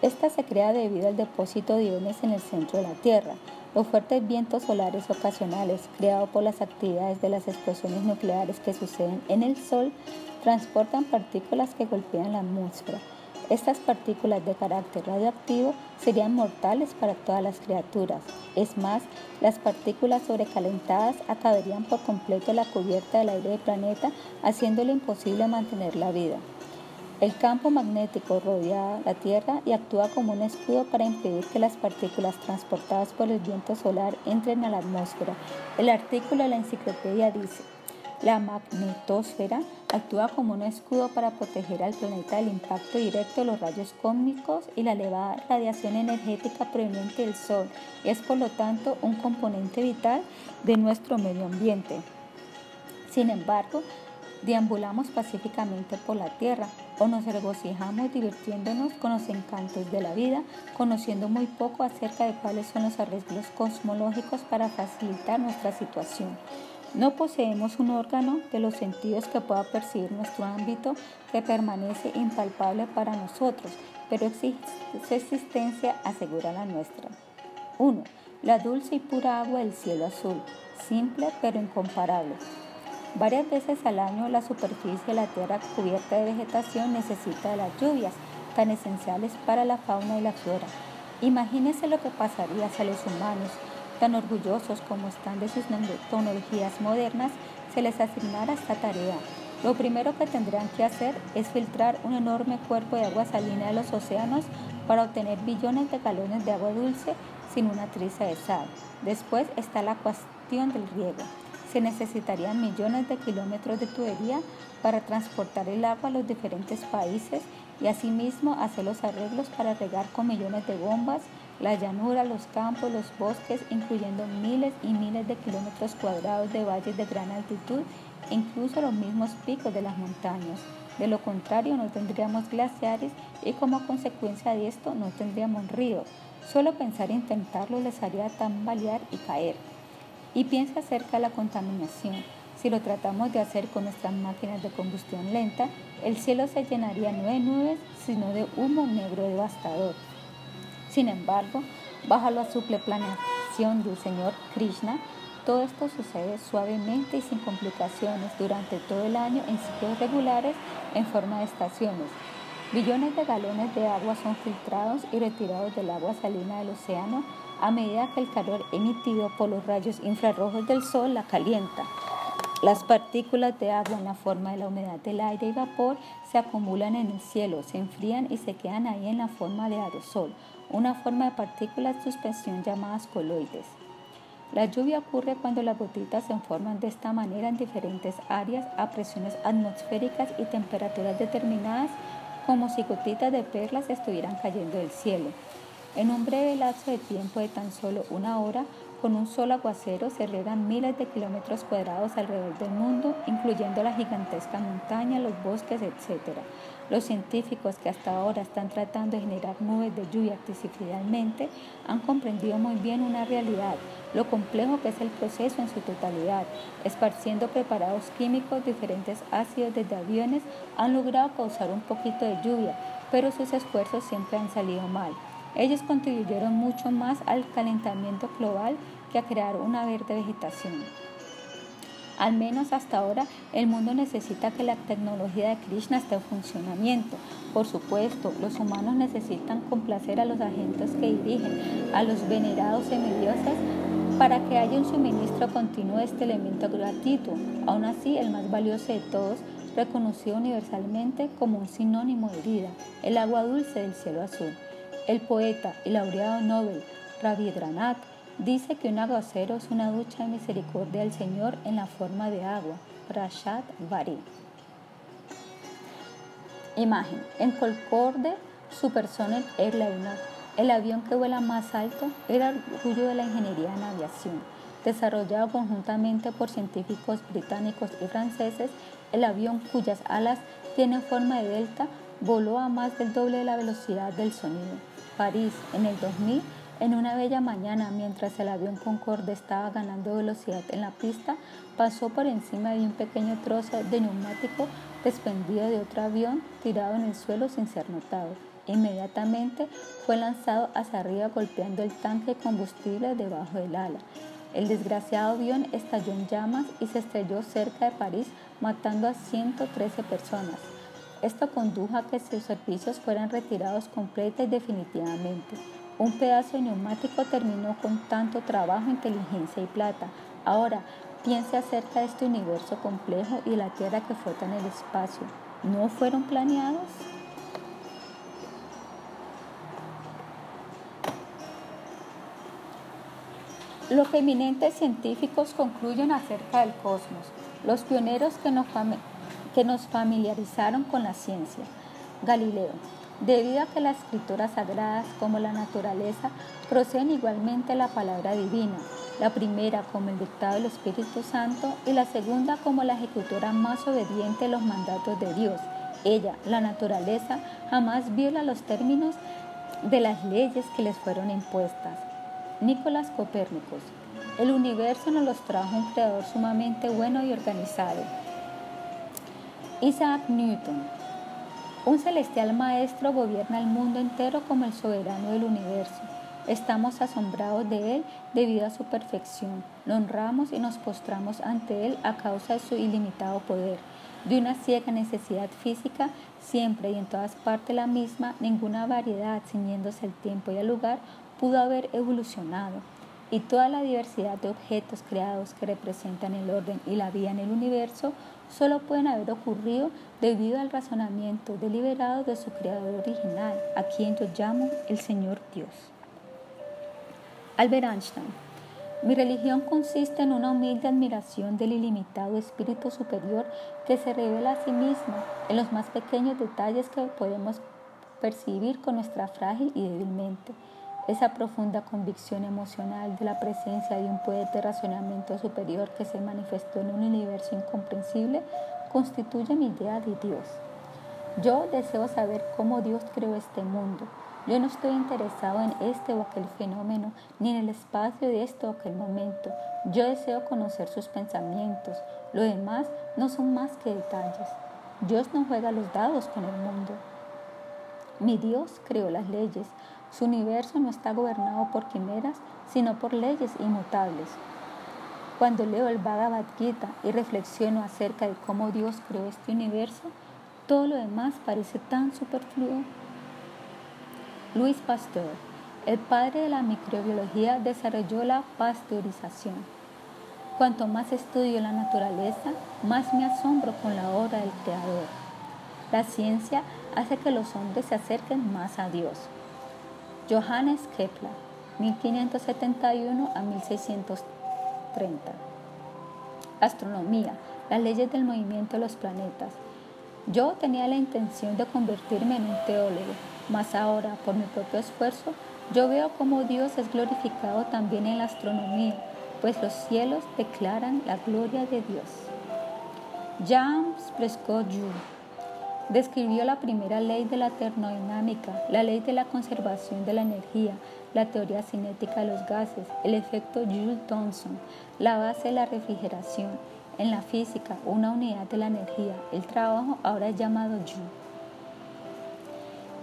Esta se crea debido al depósito de iones en el centro de la Tierra. Los fuertes vientos solares ocasionales creados por las actividades de las explosiones nucleares que suceden en el Sol transportan partículas que golpean la atmósfera. Estas partículas de carácter radioactivo serían mortales para todas las criaturas. Es más, las partículas sobrecalentadas acabarían por completo la cubierta del aire del planeta, haciéndole imposible mantener la vida. El campo magnético rodea la Tierra y actúa como un escudo para impedir que las partículas transportadas por el viento solar entren a la atmósfera. El artículo de la enciclopedia dice, La magnetosfera actúa como un escudo para proteger al planeta del impacto directo de los rayos cósmicos y la elevada radiación energética proveniente del Sol es por lo tanto un componente vital de nuestro medio ambiente. Sin embargo, deambulamos pacíficamente por la Tierra o nos regocijamos divirtiéndonos con los encantos de la vida, conociendo muy poco acerca de cuáles son los arreglos cosmológicos para facilitar nuestra situación. No poseemos un órgano de los sentidos que pueda percibir nuestro ámbito que permanece impalpable para nosotros, pero su existencia asegura la nuestra. 1. La dulce y pura agua del cielo azul, simple pero incomparable. Varias veces al año la superficie de la tierra cubierta de vegetación necesita de las lluvias, tan esenciales para la fauna y la flora. Imagínense lo que pasaría si los humanos, tan orgullosos como están de sus tecnologías modernas, se les asignara esta tarea. Lo primero que tendrían que hacer es filtrar un enorme cuerpo de agua salina de los océanos para obtener billones de galones de agua dulce sin una triza de sal. Después está la cuestión del riego. Se necesitarían millones de kilómetros de tubería para transportar el agua a los diferentes países y asimismo hacer los arreglos para regar con millones de bombas la llanura, los campos, los bosques, incluyendo miles y miles de kilómetros cuadrados de valles de gran altitud e incluso los mismos picos de las montañas. De lo contrario, no tendríamos glaciares y como consecuencia de esto no tendríamos ríos. Solo pensar en intentarlo les haría tambalear y caer. Y piensa acerca de la contaminación. Si lo tratamos de hacer con nuestras máquinas de combustión lenta, el cielo se llenaría no de nubes, sino de humo negro devastador. Sin embargo, bajo la suple planeación del Señor Krishna, todo esto sucede suavemente y sin complicaciones durante todo el año en ciclos regulares en forma de estaciones. Billones de galones de agua son filtrados y retirados del agua salina del océano a medida que el calor emitido por los rayos infrarrojos del sol la calienta. Las partículas de agua en la forma de la humedad del aire y vapor se acumulan en el cielo, se enfrían y se quedan ahí en la forma de aerosol, una forma de partículas de suspensión llamadas coloides. La lluvia ocurre cuando las gotitas se forman de esta manera en diferentes áreas a presiones atmosféricas y temperaturas determinadas, como si gotitas de perlas estuvieran cayendo del cielo. En un breve lapso de tiempo de tan solo una hora, con un solo aguacero se riegan miles de kilómetros cuadrados alrededor del mundo, incluyendo la gigantesca montaña, los bosques, etc. Los científicos que hasta ahora están tratando de generar nubes de lluvia artificialmente han comprendido muy bien una realidad, lo complejo que es el proceso en su totalidad. Esparciendo preparados químicos, diferentes ácidos desde aviones han logrado causar un poquito de lluvia, pero sus esfuerzos siempre han salido mal. Ellos contribuyeron mucho más al calentamiento global que a crear una verde vegetación. Al menos hasta ahora, el mundo necesita que la tecnología de Krishna esté en funcionamiento. Por supuesto, los humanos necesitan complacer a los agentes que dirigen, a los venerados semidioses, para que haya un suministro continuo de este elemento gratuito. Aún así, el más valioso de todos, reconocido universalmente como un sinónimo de vida, el agua dulce del cielo azul. El poeta y laureado Nobel Rabindranath dice que un aguacero es una ducha de misericordia del Señor en la forma de agua. Prashat Vari. Imagen. En Concorde, Supersonic Airliner, el avión que vuela más alto, era orgullo de la ingeniería en aviación. Desarrollado conjuntamente por científicos británicos y franceses, el avión cuyas alas tienen forma de delta voló a más del doble de la velocidad del sonido. París, en el 2000, en una bella mañana, mientras el avión Concorde estaba ganando velocidad en la pista, pasó por encima de un pequeño trozo de neumático desprendido de otro avión tirado en el suelo sin ser notado. Inmediatamente fue lanzado hacia arriba golpeando el tanque de combustible debajo del ala. El desgraciado avión estalló en llamas y se estrelló cerca de París, matando a 113 personas. Esto condujo a que sus servicios fueran retirados completa y definitivamente. Un pedazo de neumático terminó con tanto trabajo, inteligencia y plata. Ahora, piense acerca de este universo complejo y la Tierra que flota en el espacio. ¿No fueron planeados? Los eminentes científicos concluyen acerca del cosmos, los pioneros que nos, que nos familiarizaron con la ciencia. Galileo, debido a que las escrituras sagradas como la naturaleza proceden igualmente la palabra divina, la primera como el dictado del Espíritu Santo y la segunda como la ejecutora más obediente de los mandatos de Dios. Ella, la naturaleza, jamás viola los términos de las leyes que les fueron impuestas. Nicolás Copérnicos. El universo nos los trajo un creador sumamente bueno y organizado. Isaac Newton. Un celestial maestro gobierna el mundo entero como el soberano del universo. Estamos asombrados de Él debido a su perfección. Lo honramos y nos postramos ante Él a causa de su ilimitado poder. De una ciega necesidad física, siempre y en todas partes la misma, ninguna variedad, ciñéndose el tiempo y el lugar, pudo haber evolucionado, y toda la diversidad de objetos creados que representan el orden y la vida en el universo solo pueden haber ocurrido debido al razonamiento deliberado de su creador original, a quien yo llamo el Señor Dios. Albert Einstein. Mi religión consiste en una humilde admiración del ilimitado espíritu superior que se revela a sí mismo en los más pequeños detalles que podemos percibir con nuestra frágil y débil mente. Esa profunda convicción emocional de la presencia de un poder de razonamiento superior que se manifestó en un universo incomprensible constituye mi idea de Dios. Yo deseo saber cómo Dios creó este mundo. Yo no estoy interesado en este o aquel fenómeno, ni en el espacio de este o aquel momento. Yo deseo conocer sus pensamientos. Lo demás no son más que detalles. Dios no juega los dados con el mundo. Mi Dios creó las leyes, su universo no está gobernado por quimeras, sino por leyes inmutables. Cuando leo el Bhagavad Gita y reflexiono acerca de cómo Dios creó este universo, todo lo demás parece tan superfluo. Luis Pasteur, el padre de la microbiología, desarrolló la pasteurización. Cuanto más estudio la naturaleza, más me asombro con la obra del Creador. La ciencia hace que los hombres se acerquen más a Dios. Johannes Kepler, 1571 a 1630. Astronomía, las leyes del movimiento de los planetas. Yo tenía la intención de convertirme en un teólogo, mas ahora, por mi propio esfuerzo, yo veo cómo Dios es glorificado también en la astronomía, pues los cielos declaran la gloria de Dios. James Prescott Joule Describió la primera ley de la termodinámica, la ley de la conservación de la energía, la teoría cinética de los gases, el efecto Joule-Thomson, la base de la refrigeración, en la física, una unidad de la energía, el trabajo ahora llamado Joule.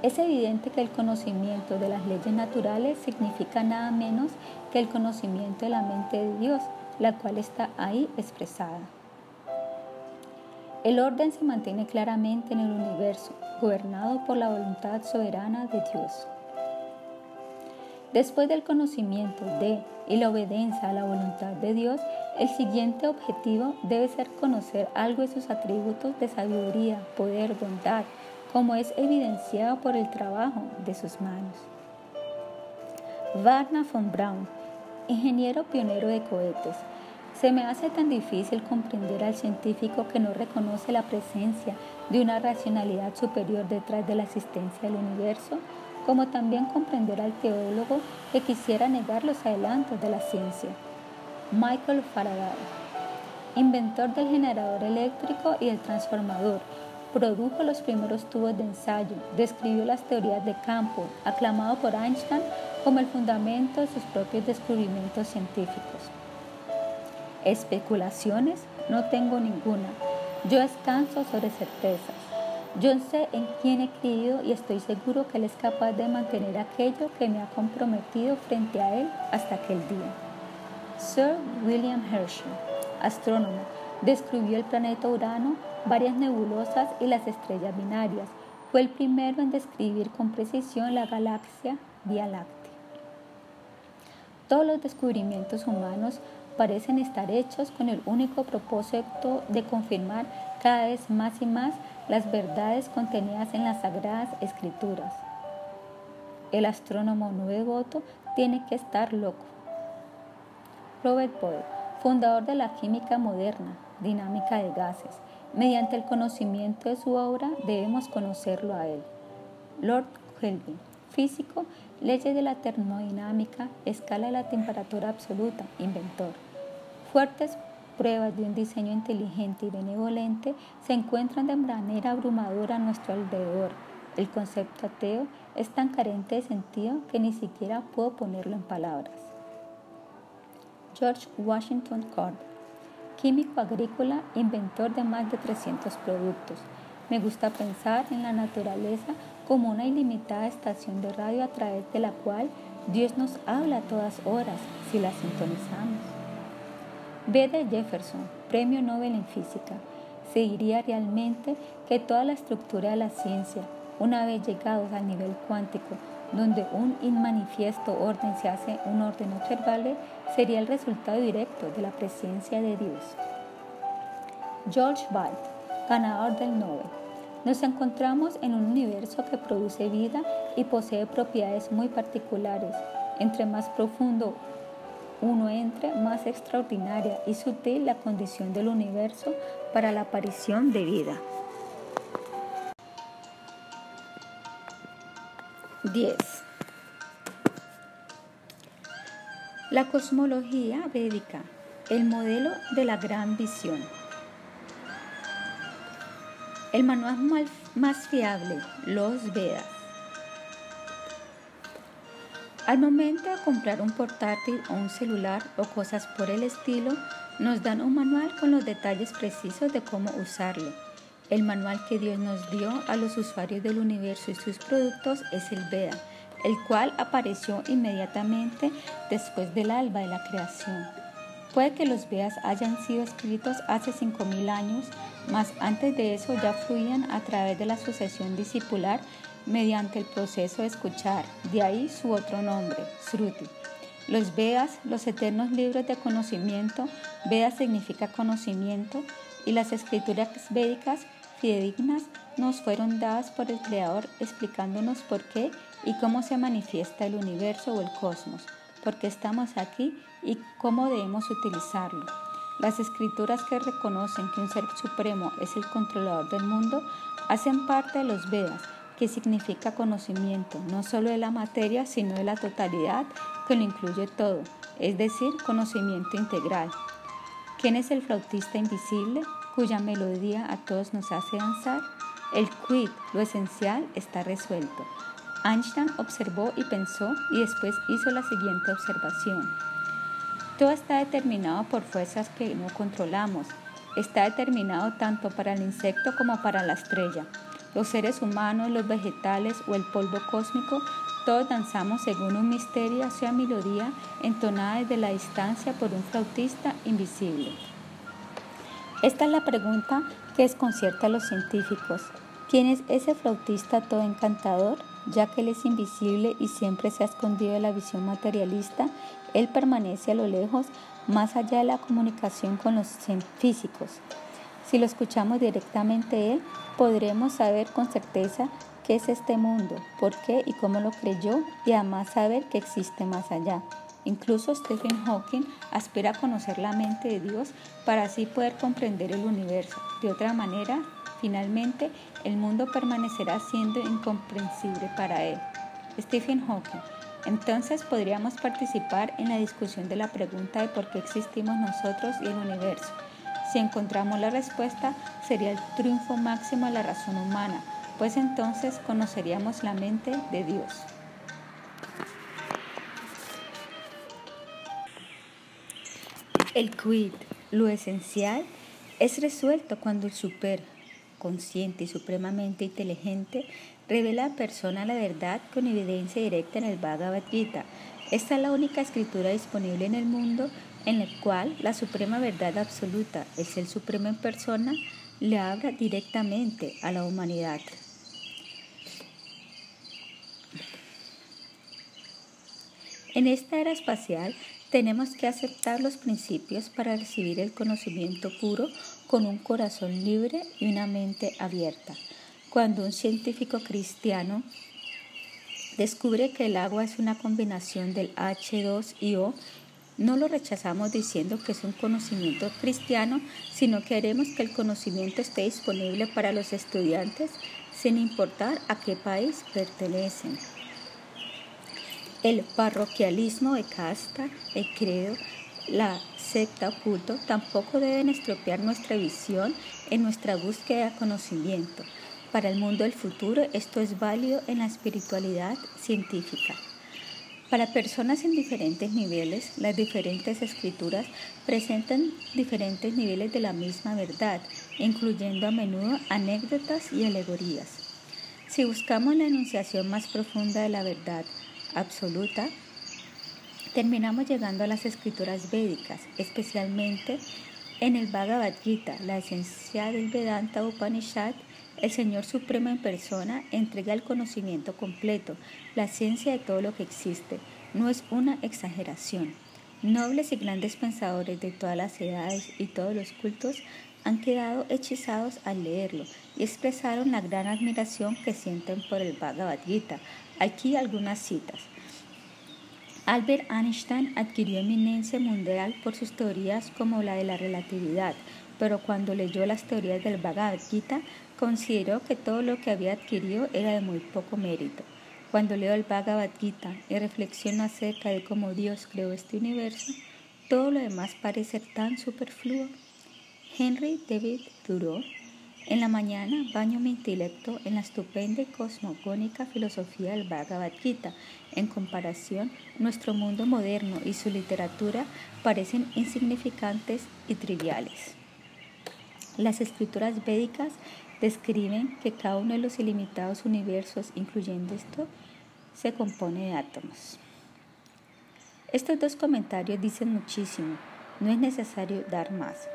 Es evidente que el conocimiento de las leyes naturales significa nada menos que el conocimiento de la mente de Dios, la cual está ahí expresada. El orden se mantiene claramente en el universo, gobernado por la voluntad soberana de Dios. Después del conocimiento de y la obediencia a la voluntad de Dios, el siguiente objetivo debe ser conocer algo de sus atributos de sabiduría, poder, bondad, como es evidenciado por el trabajo de sus manos. Wagner von Braun, ingeniero pionero de cohetes, se me hace tan difícil comprender al científico que no reconoce la presencia de una racionalidad superior detrás de la existencia del universo, como también comprender al teólogo que quisiera negar los adelantos de la ciencia. Michael Faraday, inventor del generador eléctrico y del transformador, produjo los primeros tubos de ensayo, describió las teorías de campo, aclamado por Einstein como el fundamento de sus propios descubrimientos científicos. Especulaciones no tengo ninguna. Yo descanso sobre certezas. Yo sé en quién he creído y estoy seguro que Él es capaz de mantener aquello que me ha comprometido frente a Él hasta aquel día. Sir William Herschel, astrónomo, describió el planeta Urano, varias nebulosas y las estrellas binarias. Fue el primero en describir con precisión la galaxia Vía Láctea. Todos los descubrimientos humanos parecen estar hechos con el único propósito de confirmar cada vez más y más las verdades contenidas en las sagradas escrituras. El astrónomo no devoto tiene que estar loco. Robert Boyle, fundador de la química moderna, dinámica de gases. Mediante el conocimiento de su obra debemos conocerlo a él. Lord Kelvin, físico, leyes de la termodinámica, escala de la temperatura absoluta, inventor. Fuertes pruebas de un diseño inteligente y benevolente se encuentran de manera abrumadora a nuestro alrededor. El concepto ateo es tan carente de sentido que ni siquiera puedo ponerlo en palabras. George Washington Carver, químico agrícola, inventor de más de 300 productos. Me gusta pensar en la naturaleza como una ilimitada estación de radio a través de la cual Dios nos habla a todas horas si la sintonizamos. B. de Jefferson, Premio Nobel en Física. Se diría realmente que toda la estructura de la ciencia, una vez llegados al nivel cuántico, donde un inmanifiesto orden se hace un orden observable, sería el resultado directo de la presencia de Dios. George Balt, ganador del Nobel. Nos encontramos en un universo que produce vida y posee propiedades muy particulares. Entre más profundo uno entre, más extraordinaria y sutil la condición del universo para la aparición de vida. 10. La cosmología védica, el modelo de la gran visión. El manual más fiable, los Vedas. Al momento de comprar un portátil o un celular o cosas por el estilo, nos dan un manual con los detalles precisos de cómo usarlo. El manual que Dios nos dio a los usuarios del universo y sus productos es el Veda, el cual apareció inmediatamente después del alba de la creación. Puede que los Vedas hayan sido escritos hace 5.000 años, mas antes de eso ya fluían a través de la sucesión discipular mediante el proceso de escuchar, de ahí su otro nombre, Sruti. Los Vedas, los eternos libros de conocimiento, Vedas significa conocimiento, y las escrituras védicas fidedignas nos fueron dadas por el Creador explicándonos por qué y cómo se manifiesta el universo o el cosmos, por qué estamos aquí y cómo debemos utilizarlo. Las escrituras que reconocen que un ser supremo es el controlador del mundo hacen parte de los Vedas que significa conocimiento, no solo de la materia, sino de la totalidad que lo incluye todo, es decir, conocimiento integral. ¿Quién es el flautista invisible cuya melodía a todos nos hace danzar? El quid, lo esencial, está resuelto. Einstein observó y pensó y después hizo la siguiente observación. Todo está determinado por fuerzas que no controlamos. Está determinado tanto para el insecto como para la estrella. Los seres humanos, los vegetales o el polvo cósmico, todos danzamos según un misterio hacia melodía entonada desde la distancia por un flautista invisible. Esta es la pregunta que desconcierta a los científicos. ¿Quién es ese flautista todo encantador? Ya que él es invisible y siempre se ha escondido de la visión materialista, él permanece a lo lejos, más allá de la comunicación con los físicos. Si lo escuchamos directamente él, podremos saber con certeza qué es este mundo, por qué y cómo lo creyó y además saber que existe más allá. Incluso Stephen Hawking aspira a conocer la mente de Dios para así poder comprender el universo. De otra manera, finalmente, el mundo permanecerá siendo incomprensible para él. Stephen Hawking. Entonces podríamos participar en la discusión de la pregunta de por qué existimos nosotros y el universo. Si encontramos la respuesta, sería el triunfo máximo de la razón humana, pues entonces conoceríamos la mente de Dios. El quid, lo esencial, es resuelto cuando el super consciente y supremamente inteligente revela a la persona la verdad con evidencia directa en el Bhagavad Gita. Esta es la única escritura disponible en el mundo en el cual la suprema verdad absoluta, el supremo en persona, le habla directamente a la humanidad. En esta era espacial tenemos que aceptar los principios para recibir el conocimiento puro con un corazón libre y una mente abierta. Cuando un científico cristiano descubre que el agua es una combinación del H2 y O, No lo rechazamos diciendo que es un conocimiento cristiano, sino que queremos que el conocimiento esté disponible para los estudiantes sin importar a qué país pertenecen. El parroquialismo de casta, el credo, la secta oculto tampoco deben estropear nuestra visión en nuestra búsqueda de conocimiento. Para el mundo del futuro esto es válido en la espiritualidad científica. Para personas en diferentes niveles, las diferentes escrituras presentan diferentes niveles de la misma verdad, incluyendo a menudo anécdotas y alegorías. Si buscamos la enunciación más profunda de la verdad absoluta, terminamos llegando a las escrituras védicas, especialmente en el Bhagavad Gita, la esencia del Vedanta Upanishad el Señor Supremo en persona entrega el conocimiento completo, la ciencia de todo lo que existe. No es una exageración. Nobles y grandes pensadores de todas las edades y todos los cultos han quedado hechizados al leerlo y expresaron la gran admiración que sienten por el Bhagavad Gita. Aquí algunas citas. Albert Einstein adquirió eminencia mundial por sus teorías como la de la relatividad, pero cuando leyó las teorías del Bhagavad Gita consideró que todo lo que había adquirido era de muy poco mérito. Cuando leo el Bhagavad Gita y reflexiono acerca de cómo Dios creó este universo, todo lo demás parece tan superfluo. Henry David Thoreau en la mañana baño mi intelecto en la estupenda y cosmogónica filosofía del Bhagavad Gita. En comparación, nuestro mundo moderno y su literatura parecen insignificantes y triviales. Las escrituras védicas describen que cada uno de los ilimitados universos, incluyendo esto, se compone de átomos. Estos dos comentarios dicen muchísimo, no es necesario dar más.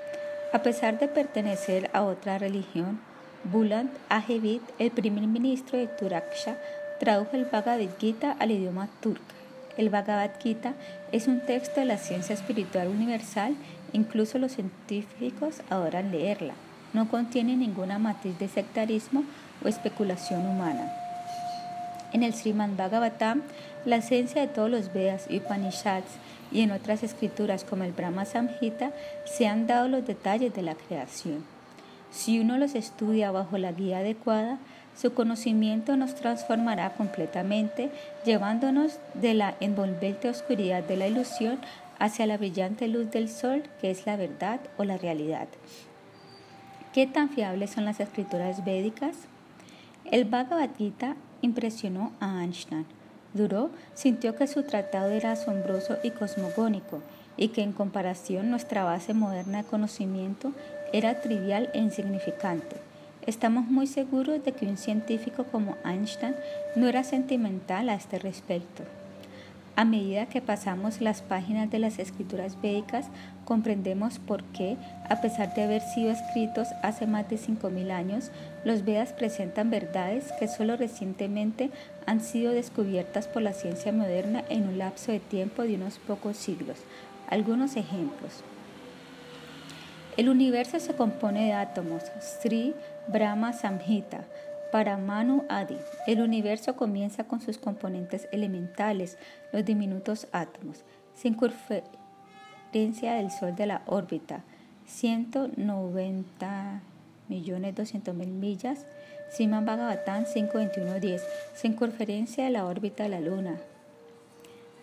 A pesar de pertenecer a otra religión, Buland Ajevid, el primer ministro de Turaksha, tradujo el Bhagavad Gita al idioma turco. El Bhagavad Gita es un texto de la ciencia espiritual universal, incluso los científicos adoran leerla no contiene ninguna matiz de sectarismo o especulación humana. En el Srimad Bhagavatam, la esencia de todos los Vedas y Upanishads y en otras escrituras como el Brahma Samhita se han dado los detalles de la creación. Si uno los estudia bajo la guía adecuada, su conocimiento nos transformará completamente, llevándonos de la envolvente oscuridad de la ilusión hacia la brillante luz del sol, que es la verdad o la realidad. ¿Qué tan fiables son las escrituras védicas? El Bhagavad Gita impresionó a Einstein. Duró sintió que su tratado era asombroso y cosmogónico y que en comparación nuestra base moderna de conocimiento era trivial e insignificante. Estamos muy seguros de que un científico como Einstein no era sentimental a este respecto. A medida que pasamos las páginas de las escrituras védicas, comprendemos por qué, a pesar de haber sido escritos hace más de 5.000 años, los Vedas presentan verdades que solo recientemente han sido descubiertas por la ciencia moderna en un lapso de tiempo de unos pocos siglos. Algunos ejemplos. El universo se compone de átomos, Sri Brahma Samhita, para Manu Adi, el universo comienza con sus componentes elementales, los diminutos átomos, circunferencia del Sol de la órbita, 190 millones mil millas, Siman Bhagavatam 52110, circunferencia de la órbita de la Luna,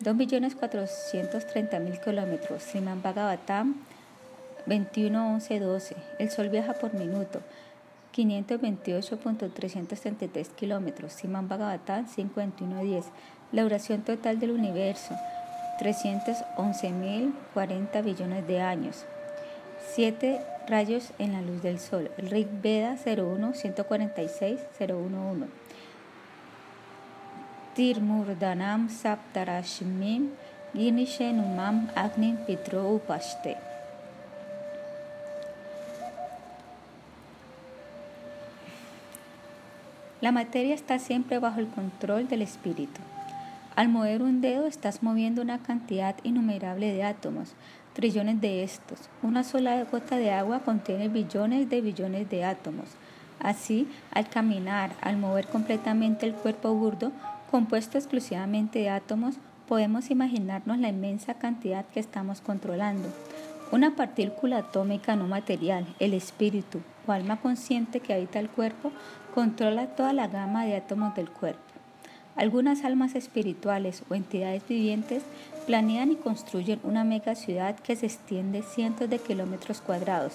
2.430.000 kilómetros, Siman Bhagavatam 211112, el Sol viaja por minuto, 528.333 kilómetros, Simán Bhagavatam 52110, la duración total del universo 311.040 billones de años, 7 rayos en la luz del sol, Rig Veda 01 146 011. Tirmurdanam Saptarashmim Ginishenumam Agnim Pitro Upashte. La materia está siempre bajo el control del espíritu. Al mover un dedo estás moviendo una cantidad innumerable de átomos, trillones de estos. Una sola gota de agua contiene billones de billones de átomos. Así, al caminar, al mover completamente el cuerpo burdo, compuesto exclusivamente de átomos, podemos imaginarnos la inmensa cantidad que estamos controlando. Una partícula atómica no material, el espíritu o alma consciente que habita el cuerpo, controla toda la gama de átomos del cuerpo. Algunas almas espirituales o entidades vivientes planean y construyen una mega ciudad que se extiende cientos de kilómetros cuadrados.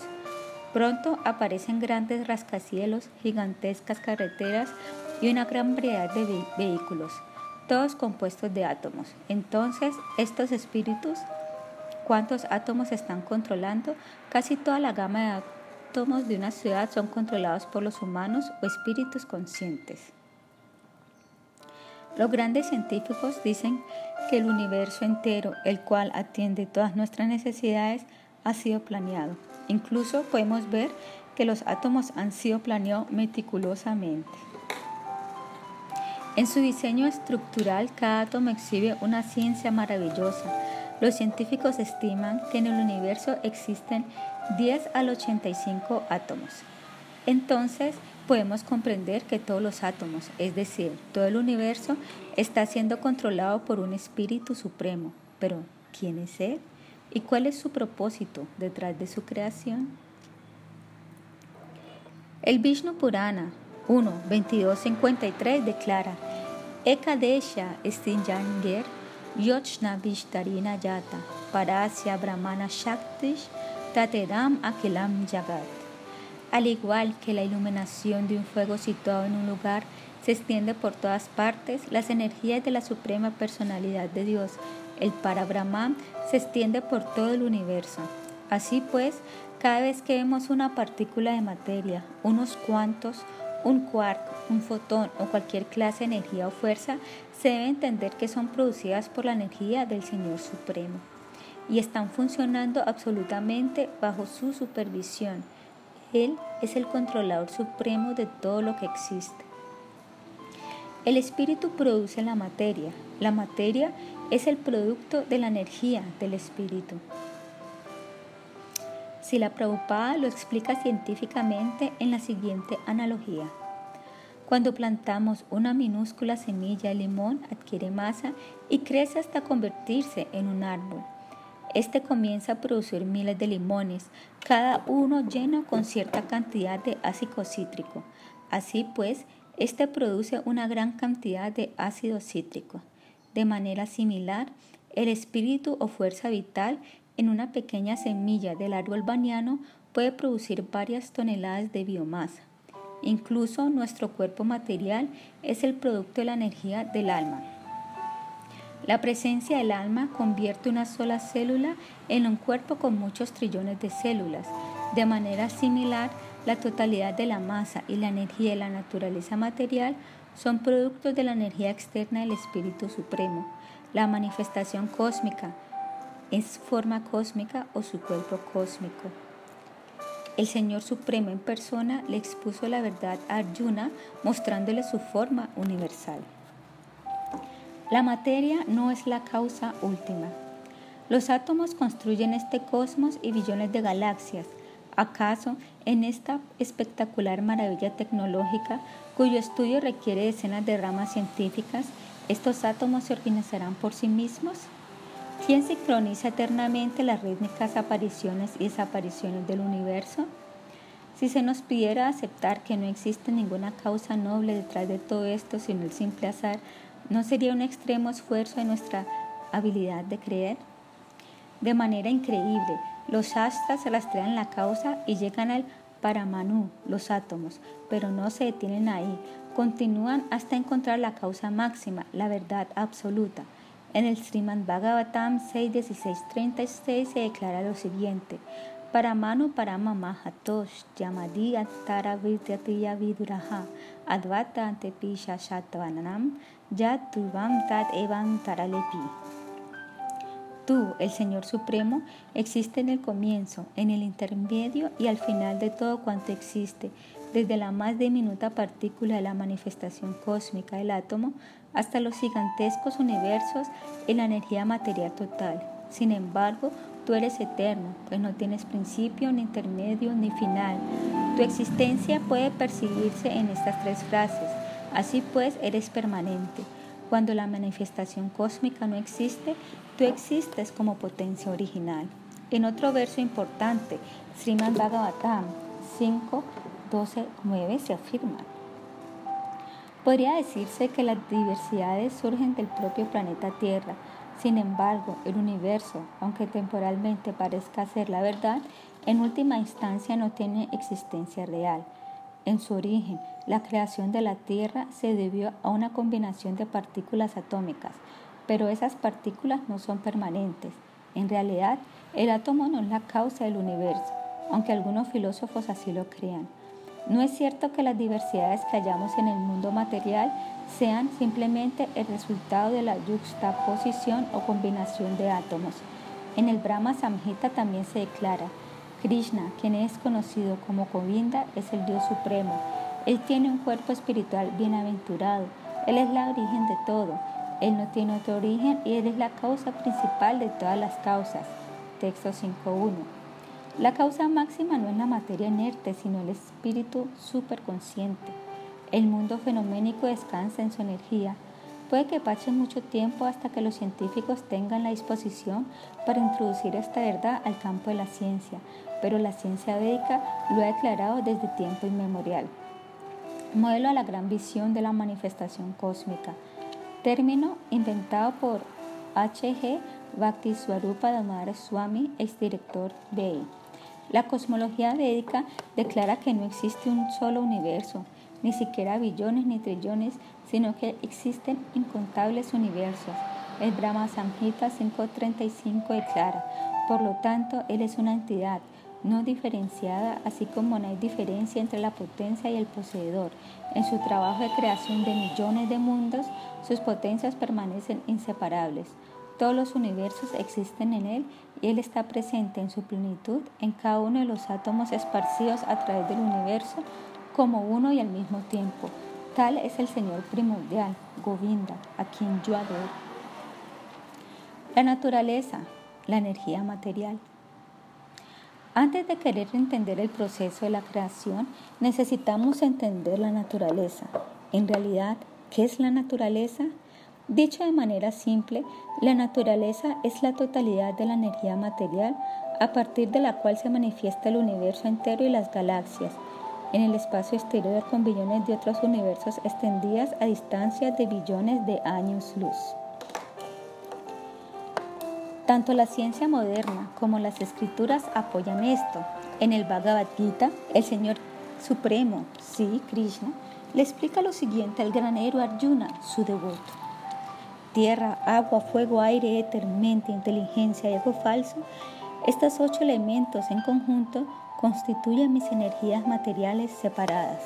Pronto aparecen grandes rascacielos, gigantescas carreteras y una gran variedad de vehículos, todos compuestos de átomos. Entonces, estos espíritus, ¿cuántos átomos están controlando? Casi toda la gama de átomos de una ciudad son controlados por los humanos o espíritus conscientes. Los grandes científicos dicen que el universo entero, el cual atiende todas nuestras necesidades, ha sido planeado. Incluso podemos ver que los átomos han sido planeados meticulosamente. En su diseño estructural, cada átomo exhibe una ciencia maravillosa. Los científicos estiman que en el universo existen 10 al 85 átomos. Entonces, podemos comprender que todos los átomos, es decir, todo el universo, está siendo controlado por un espíritu supremo. Pero, ¿quién es Él? ¿Y cuál es su propósito detrás de su creación? El Vishnu Purana 1, 22, 53 declara Ekadesha Stinjanger Yochna Vishtarina Yata Parasya Brahmana Shaktish Tatedam Akilam Jagat al igual que la iluminación de un fuego situado en un lugar se extiende por todas partes, las energías de la Suprema Personalidad de Dios, el Parabrahman, se extiende por todo el universo. Así pues, cada vez que vemos una partícula de materia, unos cuantos, un quark, un fotón o cualquier clase de energía o fuerza, se debe entender que son producidas por la energía del Señor Supremo y están funcionando absolutamente bajo su supervisión él es el controlador supremo de todo lo que existe. El espíritu produce la materia. La materia es el producto de la energía del espíritu. Si la Prabhupada lo explica científicamente en la siguiente analogía. Cuando plantamos una minúscula semilla de limón adquiere masa y crece hasta convertirse en un árbol. Este comienza a producir miles de limones, cada uno lleno con cierta cantidad de ácido cítrico. Así pues, este produce una gran cantidad de ácido cítrico. De manera similar, el espíritu o fuerza vital en una pequeña semilla del árbol baniano puede producir varias toneladas de biomasa. Incluso nuestro cuerpo material es el producto de la energía del alma. La presencia del alma convierte una sola célula en un cuerpo con muchos trillones de células. De manera similar, la totalidad de la masa y la energía de la naturaleza material son productos de la energía externa del Espíritu Supremo. La manifestación cósmica es forma cósmica o su cuerpo cósmico. El Señor Supremo en persona le expuso la verdad a Arjuna mostrándole su forma universal. La materia no es la causa última. Los átomos construyen este cosmos y billones de galaxias. ¿Acaso en esta espectacular maravilla tecnológica, cuyo estudio requiere decenas de ramas científicas, estos átomos se organizarán por sí mismos? ¿Quién sincroniza eternamente las rítmicas apariciones y desapariciones del universo? Si se nos pidiera aceptar que no existe ninguna causa noble detrás de todo esto, sino el simple azar, ¿No sería un extremo esfuerzo de nuestra habilidad de creer? De manera increíble, los astras rastrean la causa y llegan al Paramanu, los átomos, pero no se detienen ahí, continúan hasta encontrar la causa máxima, la verdad absoluta. En el Srimad Bhagavatam 6.16.36 se declara lo siguiente: Paramanu Paramamahatosh Yamadi Antara Vidyatiya Viduraha Advata Antepisha Yat Tat Evan Taralepi. Tú, el Señor Supremo, existe en el comienzo, en el intermedio y al final de todo cuanto existe, desde la más diminuta partícula de la manifestación cósmica del átomo hasta los gigantescos universos en la energía material total. Sin embargo, Tú eres eterno, pues no tienes principio, ni intermedio, ni final. Tu existencia puede percibirse en estas tres frases. Así pues, eres permanente. Cuando la manifestación cósmica no existe, tú existes como potencia original. En otro verso importante, Srimad Bhagavatam 5, 12, 9 se afirma. Podría decirse que las diversidades surgen del propio planeta Tierra. Sin embargo, el universo, aunque temporalmente parezca ser la verdad, en última instancia no tiene existencia real. En su origen, la creación de la Tierra se debió a una combinación de partículas atómicas, pero esas partículas no son permanentes. En realidad, el átomo no es la causa del universo, aunque algunos filósofos así lo crean. No es cierto que las diversidades que hallamos en el mundo material sean simplemente el resultado de la juxtaposición o combinación de átomos. En el Brahma Samhita también se declara, Krishna, quien es conocido como Govinda, es el Dios supremo. Él tiene un cuerpo espiritual bienaventurado. Él es la origen de todo. Él no tiene otro origen y Él es la causa principal de todas las causas. Texto 5.1. La causa máxima no es la materia inerte, sino el espíritu superconsciente. El mundo fenoménico descansa en su energía. Puede que pase mucho tiempo hasta que los científicos tengan la disposición para introducir esta verdad al campo de la ciencia, pero la ciencia védica lo ha declarado desde tiempo inmemorial. Modelo a la gran visión de la manifestación cósmica. Término inventado por H.G. Bhakti Swarupa Damodara Swami, exdirector BI. La cosmología védica declara que no existe un solo universo, ni siquiera billones ni trillones, sino que existen incontables universos. El Brahma Samhita 5.35 declara, por lo tanto, Él es una entidad no diferenciada, así como no hay diferencia entre la potencia y el poseedor. En su trabajo de creación de millones de mundos, sus potencias permanecen inseparables. Todos los universos existen en Él y Él está presente en su plenitud en cada uno de los átomos esparcidos a través del universo como uno y al mismo tiempo. Tal es el Señor primordial, Govinda, a quien yo adoro. La naturaleza, la energía material. Antes de querer entender el proceso de la creación, necesitamos entender la naturaleza. En realidad, ¿qué es la naturaleza? Dicho de manera simple, la naturaleza es la totalidad de la energía material a partir de la cual se manifiesta el universo entero y las galaxias, en el espacio exterior con billones de otros universos extendidas a distancias de billones de años luz. Tanto la ciencia moderna como las escrituras apoyan esto. En el Bhagavad Gita, el Señor Supremo, sí, Krishna, le explica lo siguiente al granero Arjuna, su devoto tierra, agua, fuego, aire, éter, mente, inteligencia y ego falso, estos ocho elementos en conjunto constituyen mis energías materiales separadas.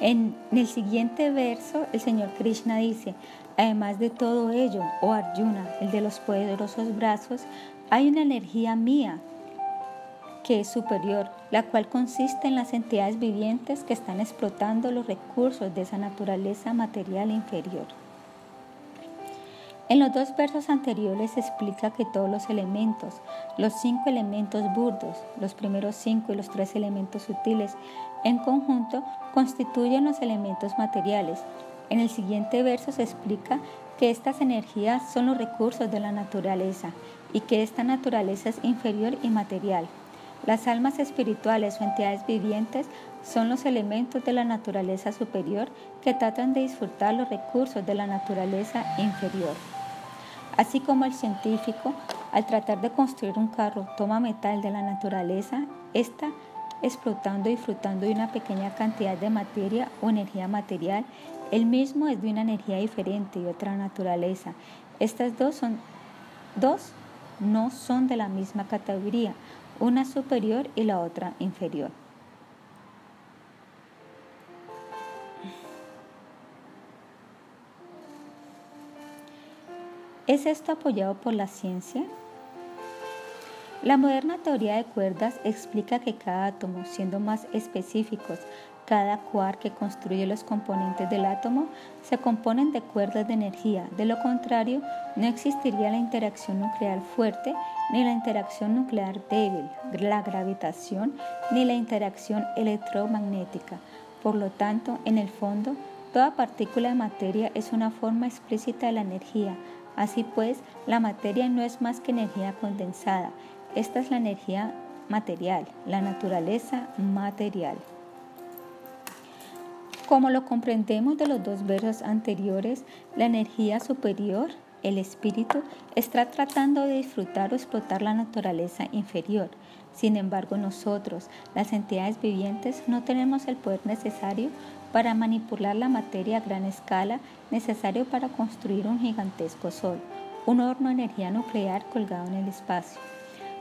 En el siguiente verso, el Señor Krishna dice, además de todo ello, oh Arjuna, el de los poderosos brazos, hay una energía mía que es superior, la cual consiste en las entidades vivientes que están explotando los recursos de esa naturaleza material inferior. En los dos versos anteriores se explica que todos los elementos, los cinco elementos burdos, los primeros cinco y los tres elementos sutiles, en conjunto constituyen los elementos materiales. En el siguiente verso se explica que estas energías son los recursos de la naturaleza y que esta naturaleza es inferior y material. Las almas espirituales o entidades vivientes son los elementos de la naturaleza superior que tratan de disfrutar los recursos de la naturaleza inferior. Así como el científico, al tratar de construir un carro, toma metal de la naturaleza, está explotando y disfrutando de una pequeña cantidad de materia o energía material, el mismo es de una energía diferente y otra naturaleza. Estas dos son dos no son de la misma categoría, una superior y la otra inferior. ¿Es esto apoyado por la ciencia? La moderna teoría de cuerdas explica que cada átomo, siendo más específicos, cada quark que construye los componentes del átomo, se componen de cuerdas de energía. De lo contrario, no existiría la interacción nuclear fuerte ni la interacción nuclear débil, la gravitación ni la interacción electromagnética. Por lo tanto, en el fondo, Toda partícula de materia es una forma explícita de la energía. Así pues, la materia no es más que energía condensada. Esta es la energía material, la naturaleza material. Como lo comprendemos de los dos versos anteriores, la energía superior, el espíritu, está tratando de disfrutar o explotar la naturaleza inferior. Sin embargo, nosotros, las entidades vivientes, no tenemos el poder necesario para manipular la materia a gran escala necesario para construir un gigantesco sol, un horno de energía nuclear colgado en el espacio.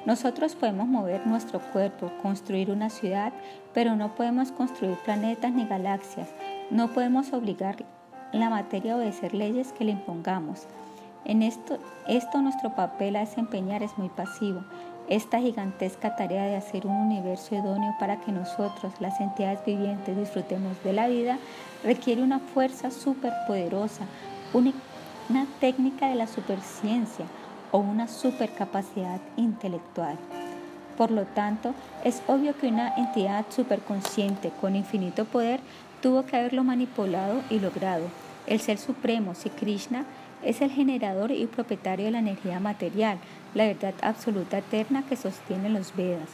Nosotros podemos mover nuestro cuerpo, construir una ciudad, pero no podemos construir planetas ni galaxias. No podemos obligar la materia a obedecer leyes que le impongamos. En esto, esto nuestro papel a desempeñar es muy pasivo. Esta gigantesca tarea de hacer un universo idóneo para que nosotros, las entidades vivientes, disfrutemos de la vida, requiere una fuerza superpoderosa, una técnica de la superciencia o una supercapacidad intelectual. Por lo tanto, es obvio que una entidad superconsciente con infinito poder tuvo que haberlo manipulado y logrado. El Ser Supremo, si Krishna, es el generador y propietario de la energía material, la verdad absoluta eterna que sostiene los Vedas.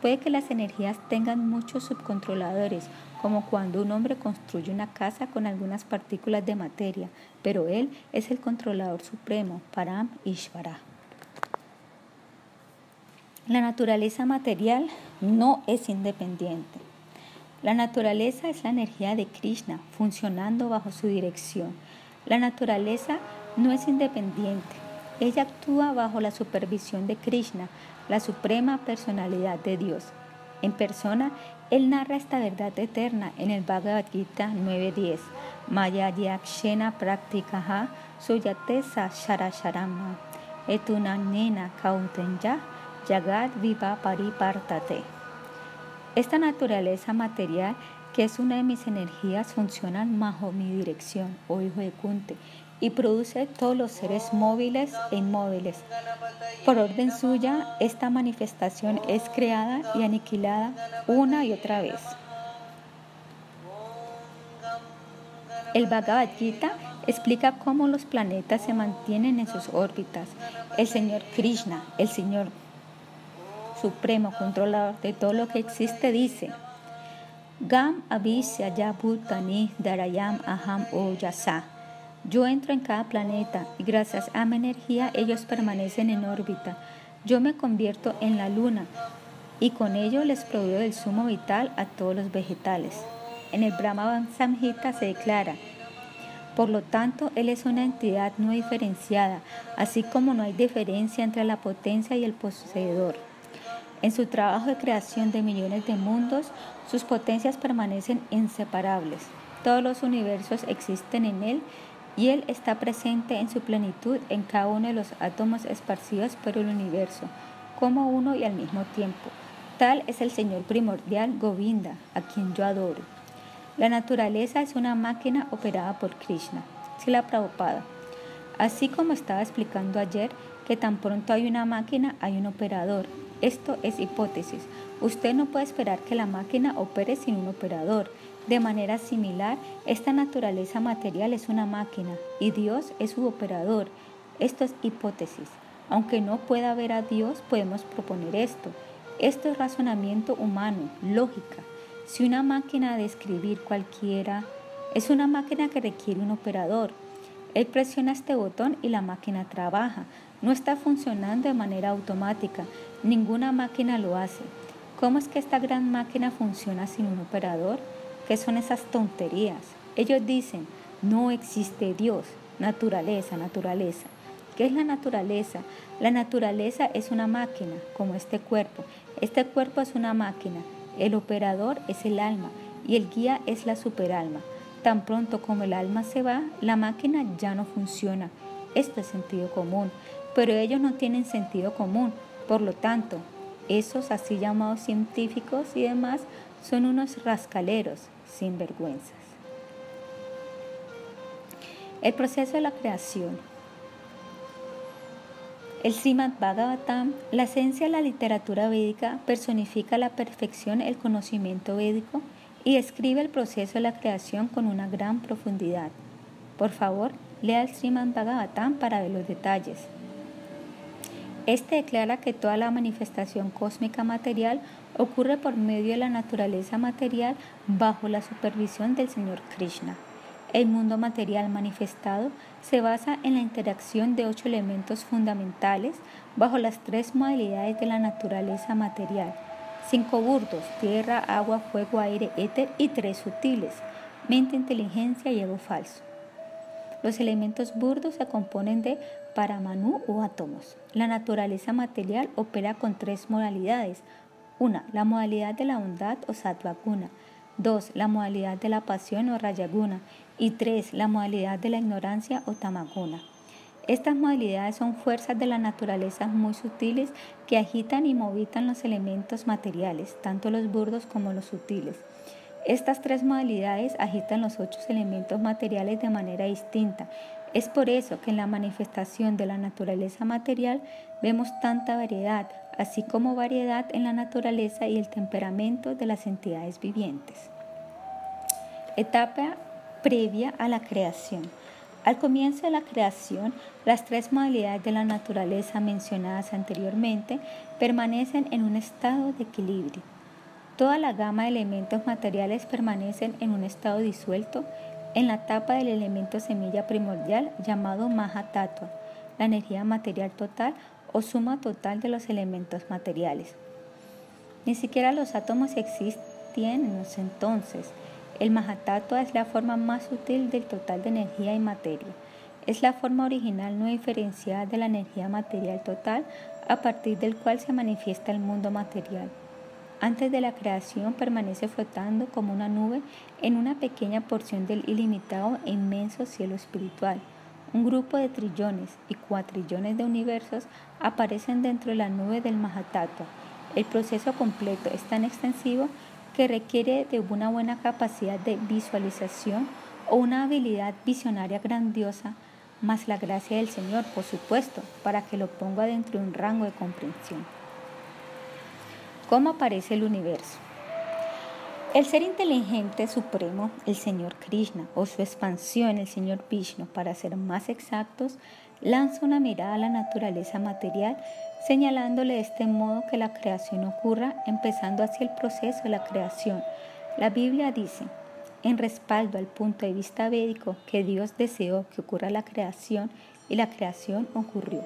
Puede que las energías tengan muchos subcontroladores, como cuando un hombre construye una casa con algunas partículas de materia, pero él es el controlador supremo, Param Ishvara. La naturaleza material no es independiente. La naturaleza es la energía de Krishna funcionando bajo su dirección. La naturaleza no es independiente. Ella actúa bajo la supervisión de Krishna, la suprema personalidad de Dios. En persona, él narra esta verdad eterna en el Bhagavad Gita 9.10. Maya yakshena praktikaha suyatesa sharasharama etunanena kautenya yagat viva paripartate. Esta naturaleza material, que es una de mis energías, funciona bajo mi dirección, oh hijo de Kunte, y produce todos los seres móviles e inmóviles. Por orden suya, esta manifestación es creada y aniquilada una y otra vez. El Bhagavad Gita explica cómo los planetas se mantienen en sus órbitas. El Señor Krishna, el Señor Supremo Controlador de todo lo que existe, dice, Gam Abhisya Bhutani Darayam Aham O Yasa. Yo entro en cada planeta y gracias a mi energía ellos permanecen en órbita. Yo me convierto en la luna y con ello les proveo el sumo vital a todos los vegetales. En el Brahma Samhita se declara, por lo tanto, Él es una entidad no diferenciada, así como no hay diferencia entre la potencia y el poseedor. En su trabajo de creación de millones de mundos, sus potencias permanecen inseparables. Todos los universos existen en Él y Él está presente en su plenitud en cada uno de los átomos esparcidos por el universo, como uno y al mismo tiempo. Tal es el Señor primordial Govinda, a quien yo adoro. La naturaleza es una máquina operada por Krishna, Sila Prabhupada. Así como estaba explicando ayer, que tan pronto hay una máquina, hay un operador. Esto es hipótesis. Usted no puede esperar que la máquina opere sin un operador. De manera similar, esta naturaleza material es una máquina y Dios es su operador. Esto es hipótesis. Aunque no pueda ver a Dios, podemos proponer esto. Esto es razonamiento humano, lógica. Si una máquina de escribir cualquiera es una máquina que requiere un operador, él presiona este botón y la máquina trabaja. No está funcionando de manera automática. Ninguna máquina lo hace. ¿Cómo es que esta gran máquina funciona sin un operador? ¿Qué son esas tonterías? Ellos dicen, no existe Dios, naturaleza, naturaleza. ¿Qué es la naturaleza? La naturaleza es una máquina, como este cuerpo. Este cuerpo es una máquina. El operador es el alma y el guía es la superalma. Tan pronto como el alma se va, la máquina ya no funciona. Esto es sentido común, pero ellos no tienen sentido común. Por lo tanto, esos así llamados científicos y demás son unos rascaleros, sin vergüenzas. El proceso de la creación. El Srimad Bhagavatam, la esencia de la literatura védica, personifica la perfección, el conocimiento védico y describe el proceso de la creación con una gran profundidad. Por favor, lea el Srimad Bhagavatam para ver los detalles. Este declara que toda la manifestación cósmica material ocurre por medio de la naturaleza material bajo la supervisión del Señor Krishna. El mundo material manifestado se basa en la interacción de ocho elementos fundamentales bajo las tres modalidades de la naturaleza material. Cinco burdos, tierra, agua, fuego, aire, éter y tres sutiles, mente, inteligencia y ego falso. Los elementos burdos se componen de paramanu o átomos. La naturaleza material opera con tres modalidades. Una, la modalidad de la bondad o sattva guna. Dos, la modalidad de la pasión o rayaguna. Y tres, la modalidad de la ignorancia o tamaguna. Estas modalidades son fuerzas de la naturaleza muy sutiles que agitan y movitan los elementos materiales, tanto los burdos como los sutiles. Estas tres modalidades agitan los ocho elementos materiales de manera distinta. Es por eso que en la manifestación de la naturaleza material vemos tanta variedad, así como variedad en la naturaleza y el temperamento de las entidades vivientes. Etapa previa a la creación. Al comienzo de la creación, las tres modalidades de la naturaleza mencionadas anteriormente permanecen en un estado de equilibrio. Toda la gama de elementos materiales permanecen en un estado disuelto en la etapa del elemento semilla primordial llamado Mahatattva, la energía material total o suma total de los elementos materiales. Ni siquiera los átomos existían en ese entonces. El Mahatattva es la forma más sutil del total de energía y materia. Es la forma original no diferenciada de la energía material total a partir del cual se manifiesta el mundo material antes de la creación permanece flotando como una nube en una pequeña porción del ilimitado e inmenso cielo espiritual. Un grupo de trillones y cuatrillones de universos aparecen dentro de la nube del Mahatattva. El proceso completo es tan extensivo que requiere de una buena capacidad de visualización o una habilidad visionaria grandiosa, más la gracia del Señor, por supuesto, para que lo ponga dentro de un rango de comprensión. ¿Cómo aparece el universo? El ser inteligente supremo, el Señor Krishna, o su expansión, el Señor Vishnu, para ser más exactos, lanza una mirada a la naturaleza material, señalándole de este modo que la creación ocurra, empezando así el proceso de la creación. La Biblia dice, en respaldo al punto de vista védico, que Dios deseó que ocurra la creación y la creación ocurrió.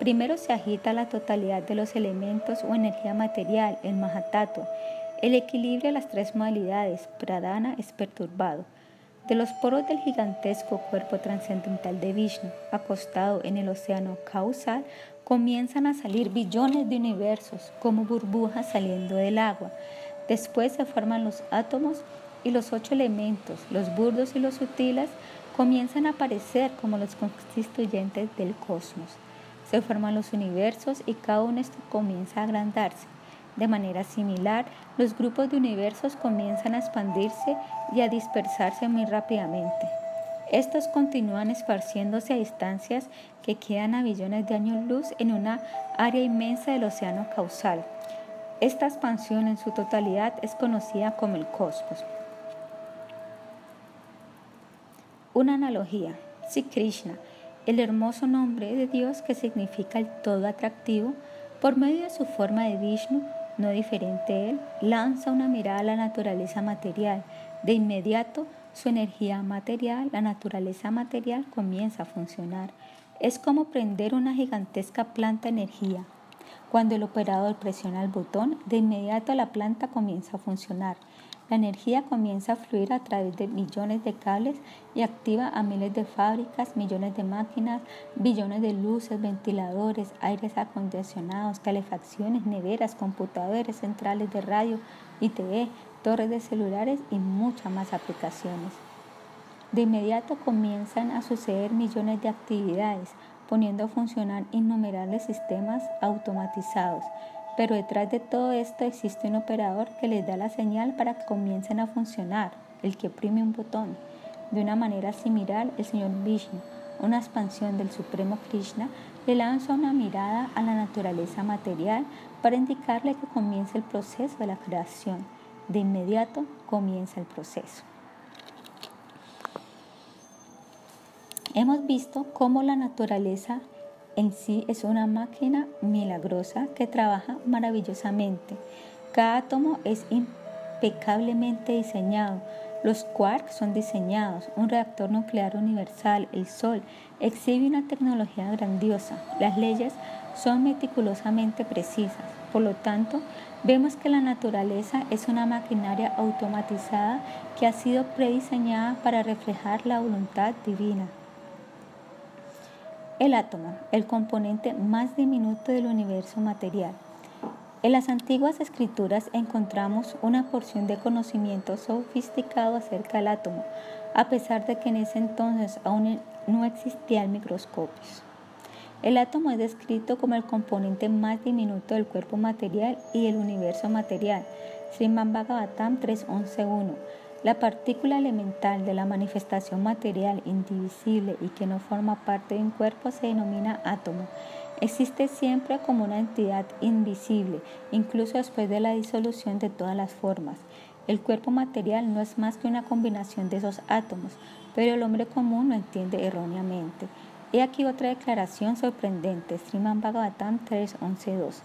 Primero se agita la totalidad de los elementos o energía material, el Mahatato. El equilibrio de las tres modalidades, Pradana, es perturbado. De los poros del gigantesco cuerpo trascendental de Vishnu, acostado en el océano causal, comienzan a salir billones de universos como burbujas saliendo del agua. Después se forman los átomos y los ocho elementos, los burdos y los sutiles, comienzan a aparecer como los constituyentes del cosmos se forman los universos y cada uno comienza a agrandarse. De manera similar, los grupos de universos comienzan a expandirse y a dispersarse muy rápidamente. Estos continúan esparciéndose a distancias que quedan a billones de años luz en una área inmensa del océano causal. Esta expansión en su totalidad es conocida como el cosmos. Una analogía. Si Krishna el hermoso nombre de Dios que significa el todo atractivo, por medio de su forma de Vishnu, no diferente él, lanza una mirada a la naturaleza material. De inmediato, su energía material, la naturaleza material, comienza a funcionar. Es como prender una gigantesca planta de energía. Cuando el operador presiona el botón, de inmediato la planta comienza a funcionar. La energía comienza a fluir a través de millones de cables y activa a miles de fábricas, millones de máquinas, billones de luces, ventiladores, aires acondicionados, calefacciones, neveras, computadores, centrales de radio y TV, torres de celulares y muchas más aplicaciones. De inmediato comienzan a suceder millones de actividades, poniendo a funcionar innumerables sistemas automatizados pero detrás de todo esto existe un operador que les da la señal para que comiencen a funcionar, el que oprime un botón. De una manera similar, el señor Vishnu, una expansión del Supremo Krishna, le lanza una mirada a la naturaleza material para indicarle que comience el proceso de la creación. de inmediato comienza el proceso. Hemos visto cómo la naturaleza en sí es una máquina milagrosa que trabaja maravillosamente. Cada átomo es impecablemente diseñado. Los quarks son diseñados. Un reactor nuclear universal, el Sol, exhibe una tecnología grandiosa. Las leyes son meticulosamente precisas. Por lo tanto, vemos que la naturaleza es una maquinaria automatizada que ha sido prediseñada para reflejar la voluntad divina. El átomo, el componente más diminuto del universo material. En las antiguas escrituras encontramos una porción de conocimiento sofisticado acerca del átomo, a pesar de que en ese entonces aún no existían microscopios. El átomo es descrito como el componente más diminuto del cuerpo material y del universo material. Srimad Bhagavatam 3.11.1 la partícula elemental de la manifestación material indivisible y que no forma parte de un cuerpo se denomina átomo. Existe siempre como una entidad invisible, incluso después de la disolución de todas las formas. El cuerpo material no es más que una combinación de esos átomos, pero el hombre común lo entiende erróneamente. He aquí otra declaración sorprendente, Sriman Bhagavatam 3.11.2.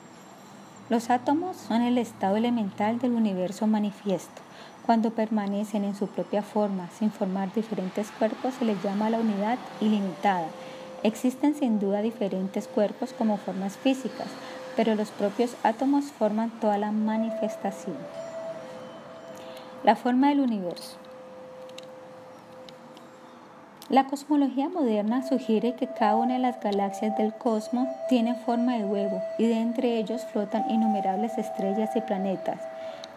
Los átomos son el estado elemental del universo manifiesto. Cuando permanecen en su propia forma, sin formar diferentes cuerpos, se les llama la unidad ilimitada. Existen sin duda diferentes cuerpos como formas físicas, pero los propios átomos forman toda la manifestación. La forma del universo. La cosmología moderna sugiere que cada una de las galaxias del cosmos tiene forma de huevo y de entre ellos flotan innumerables estrellas y planetas.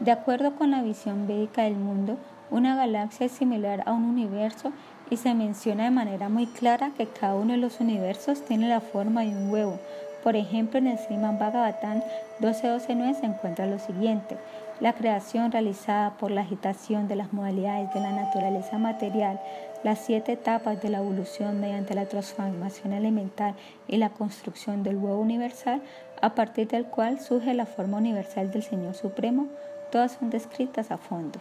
De acuerdo con la visión védica del mundo, una galaxia es similar a un universo y se menciona de manera muy clara que cada uno de los universos tiene la forma de un huevo. Por ejemplo, en el Sriman Bhagavatam 12.12.9 se encuentra lo siguiente. La creación realizada por la agitación de las modalidades de la naturaleza material, las siete etapas de la evolución mediante la transformación elemental y la construcción del huevo universal, a partir del cual surge la forma universal del Señor Supremo, Todas son descritas a fondo.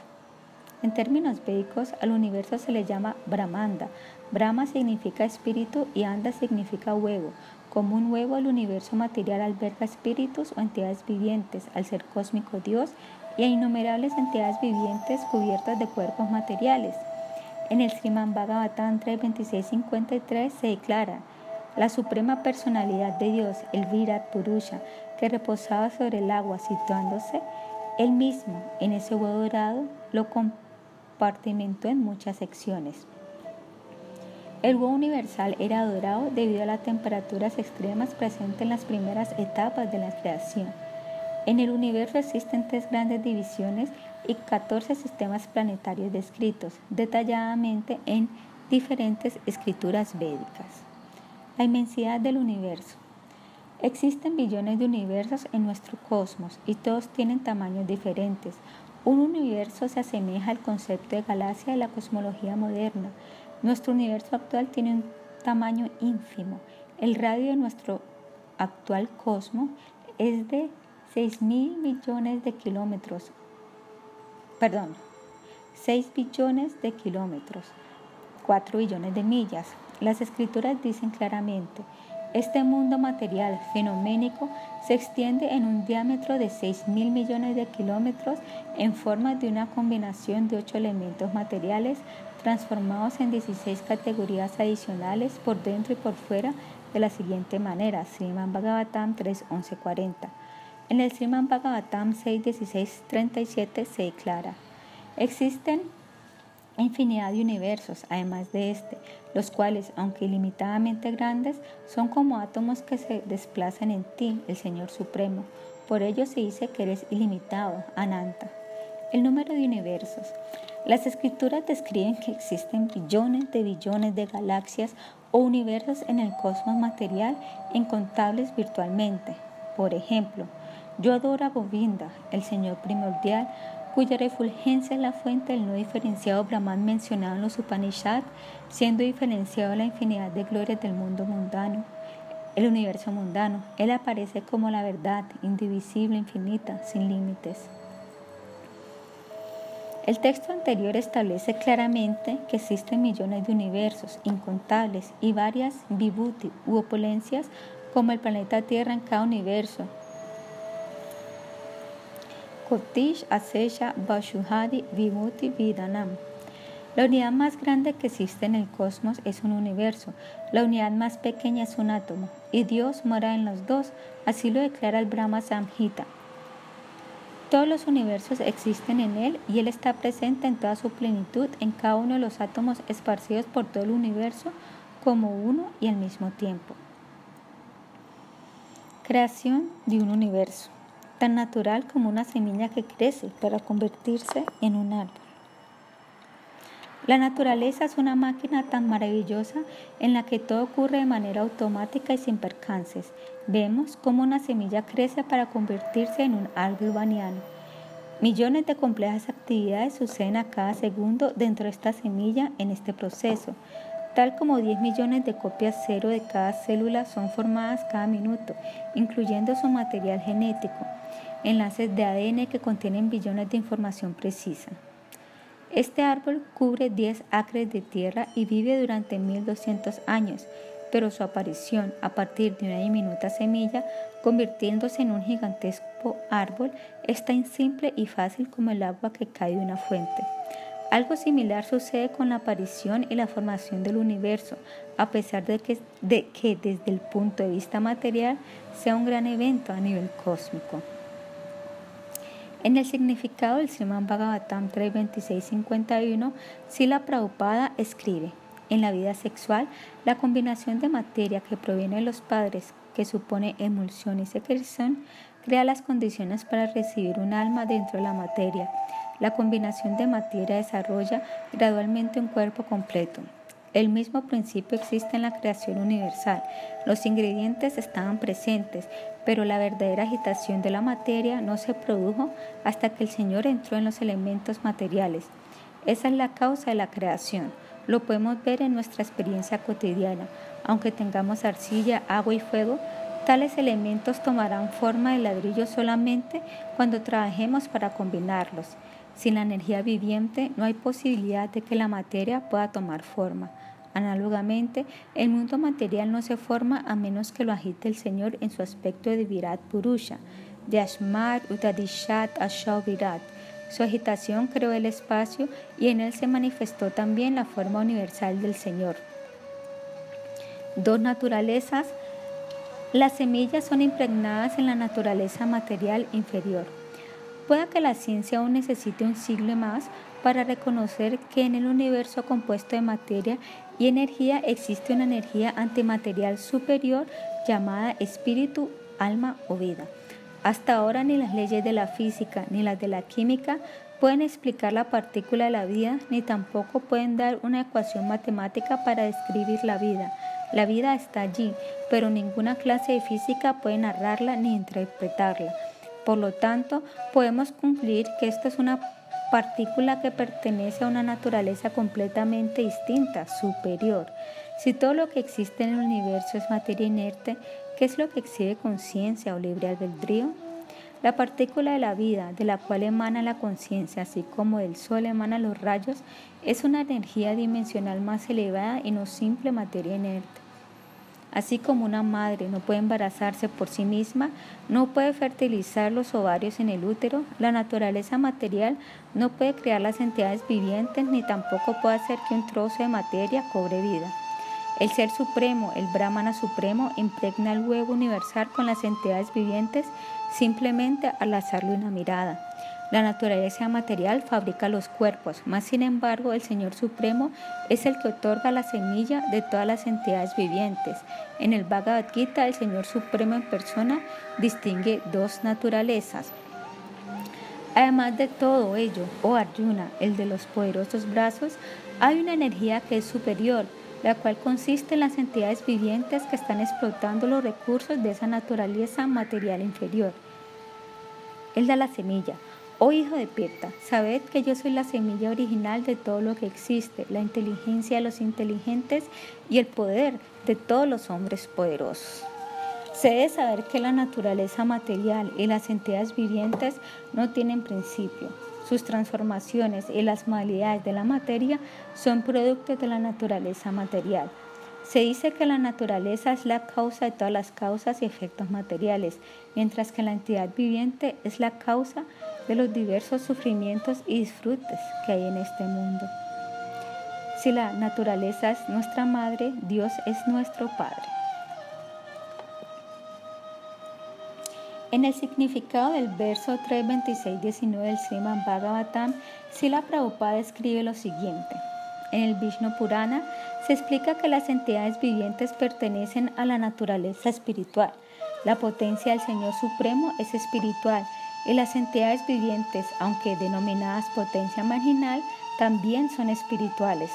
En términos védicos, al universo se le llama Brahmanda. Brahma significa espíritu y Anda significa huevo. Como un huevo, el universo material alberga espíritus o entidades vivientes, al ser cósmico Dios, y a innumerables entidades vivientes cubiertas de cuerpos materiales. En el Sriman Bhagavatam 3.26.53 se declara, la suprema personalidad de Dios, el Virat Purusha, que reposaba sobre el agua situándose él mismo, en ese huevo dorado, lo compartimentó en muchas secciones. El huevo universal era dorado debido a las temperaturas extremas presentes en las primeras etapas de la creación. En el universo existen tres grandes divisiones y 14 sistemas planetarios descritos detalladamente en diferentes escrituras védicas. La inmensidad del universo. Existen billones de universos en nuestro cosmos y todos tienen tamaños diferentes. Un universo se asemeja al concepto de galaxia de la cosmología moderna. Nuestro universo actual tiene un tamaño ínfimo. El radio de nuestro actual cosmos es de 6 mil millones de kilómetros. Perdón, 6 billones de kilómetros, 4 billones de millas. Las escrituras dicen claramente, este mundo material fenoménico se extiende en un diámetro de 6 mil millones de kilómetros en forma de una combinación de ocho elementos materiales transformados en 16 categorías adicionales por dentro y por fuera de la siguiente manera. Sriman Bhagavatam 3.11.40. En el Sriman Bhagavatam 6.16.37 se declara, existen infinidad de universos, además de este, los cuales, aunque ilimitadamente grandes, son como átomos que se desplazan en ti, el Señor Supremo. Por ello se dice que eres ilimitado, Ananta. El número de universos. Las escrituras describen que existen billones de billones de galaxias o universos en el cosmos material incontables virtualmente. Por ejemplo, yo adoro a Govinda, el Señor primordial, cuya refulgencia es la fuente del no diferenciado Brahman mencionado en los Upanishads, siendo diferenciado la infinidad de glorias del mundo mundano, el universo mundano. Él aparece como la verdad, indivisible, infinita, sin límites. El texto anterior establece claramente que existen millones de universos incontables y varias vibhuti u opulencias como el planeta Tierra en cada universo. Kotish Asesha Bashuhadi Vibhuti Vidanam. La unidad más grande que existe en el cosmos es un universo, la unidad más pequeña es un átomo, y Dios mora en los dos, así lo declara el Brahma Samhita. Todos los universos existen en Él y Él está presente en toda su plenitud en cada uno de los átomos esparcidos por todo el universo como uno y al mismo tiempo. Creación de un universo, tan natural como una semilla que crece para convertirse en un árbol. La naturaleza es una máquina tan maravillosa en la que todo ocurre de manera automática y sin percances. Vemos cómo una semilla crece para convertirse en un árbol baniano. Millones de complejas actividades suceden a cada segundo dentro de esta semilla en este proceso, tal como 10 millones de copias cero de cada célula son formadas cada minuto, incluyendo su material genético, enlaces de ADN que contienen billones de información precisa. Este árbol cubre 10 acres de tierra y vive durante 1200 años, pero su aparición a partir de una diminuta semilla, convirtiéndose en un gigantesco árbol, es tan simple y fácil como el agua que cae de una fuente. Algo similar sucede con la aparición y la formación del universo, a pesar de que, de que desde el punto de vista material sea un gran evento a nivel cósmico. En el significado del Sriman Bhagavatam 3.26.51, Sila Prabhupada escribe, en la vida sexual, la combinación de materia que proviene de los padres, que supone emulsión y secreción, crea las condiciones para recibir un alma dentro de la materia. La combinación de materia desarrolla gradualmente un cuerpo completo. El mismo principio existe en la creación universal. Los ingredientes estaban presentes, pero la verdadera agitación de la materia no se produjo hasta que el Señor entró en los elementos materiales. Esa es la causa de la creación. Lo podemos ver en nuestra experiencia cotidiana. Aunque tengamos arcilla, agua y fuego, tales elementos tomarán forma de ladrillo solamente cuando trabajemos para combinarlos. Sin la energía viviente no hay posibilidad de que la materia pueda tomar forma. Análogamente, el mundo material no se forma a menos que lo agite el Señor en su aspecto de Virat Purusha, de Ashmat Utadishat Ashav Virat. Su agitación creó el espacio y en él se manifestó también la forma universal del Señor. Dos naturalezas. Las semillas son impregnadas en la naturaleza material inferior. Puede que la ciencia aún necesite un siglo más para reconocer que en el universo compuesto de materia y energía existe una energía antimaterial superior llamada espíritu, alma o vida. Hasta ahora ni las leyes de la física ni las de la química pueden explicar la partícula de la vida, ni tampoco pueden dar una ecuación matemática para describir la vida. La vida está allí, pero ninguna clase de física puede narrarla ni interpretarla. Por lo tanto, podemos concluir que esta es una partícula que pertenece a una naturaleza completamente distinta, superior. Si todo lo que existe en el universo es materia inerte, ¿qué es lo que exhibe conciencia o libre albedrío? La partícula de la vida, de la cual emana la conciencia, así como del sol emana los rayos, es una energía dimensional más elevada y no simple materia inerte. Así como una madre no puede embarazarse por sí misma, no puede fertilizar los ovarios en el útero, la naturaleza material no puede crear las entidades vivientes ni tampoco puede hacer que un trozo de materia cobre vida. El Ser Supremo, el Brahmana Supremo, impregna el huevo universal con las entidades vivientes simplemente al lanzarle una mirada. La naturaleza material fabrica los cuerpos, mas sin embargo el Señor Supremo es el que otorga la semilla de todas las entidades vivientes. En el Bhagavad Gita el Señor Supremo en persona distingue dos naturalezas. Además de todo ello, oh Arjuna, el de los poderosos brazos, hay una energía que es superior, la cual consiste en las entidades vivientes que están explotando los recursos de esa naturaleza material inferior. Él da la semilla, Oh hijo de Pirta, sabed que yo soy la semilla original de todo lo que existe, la inteligencia de los inteligentes y el poder de todos los hombres poderosos. Se debe saber que la naturaleza material y las entidades vivientes no tienen principio. sus transformaciones y las modalidades de la materia son productos de la naturaleza material. Se dice que la naturaleza es la causa de todas las causas y efectos materiales, mientras que la entidad viviente es la causa de los diversos sufrimientos y disfrutes que hay en este mundo. Si la naturaleza es nuestra madre, Dios es nuestro Padre. En el significado del verso 3.26.19 del Sriman Bhagavatam, Sila Prabhupada escribe lo siguiente. En el Vishnu Purana se explica que las entidades vivientes pertenecen a la naturaleza espiritual. La potencia del Señor Supremo es espiritual y las entidades vivientes, aunque denominadas potencia marginal, también son espirituales.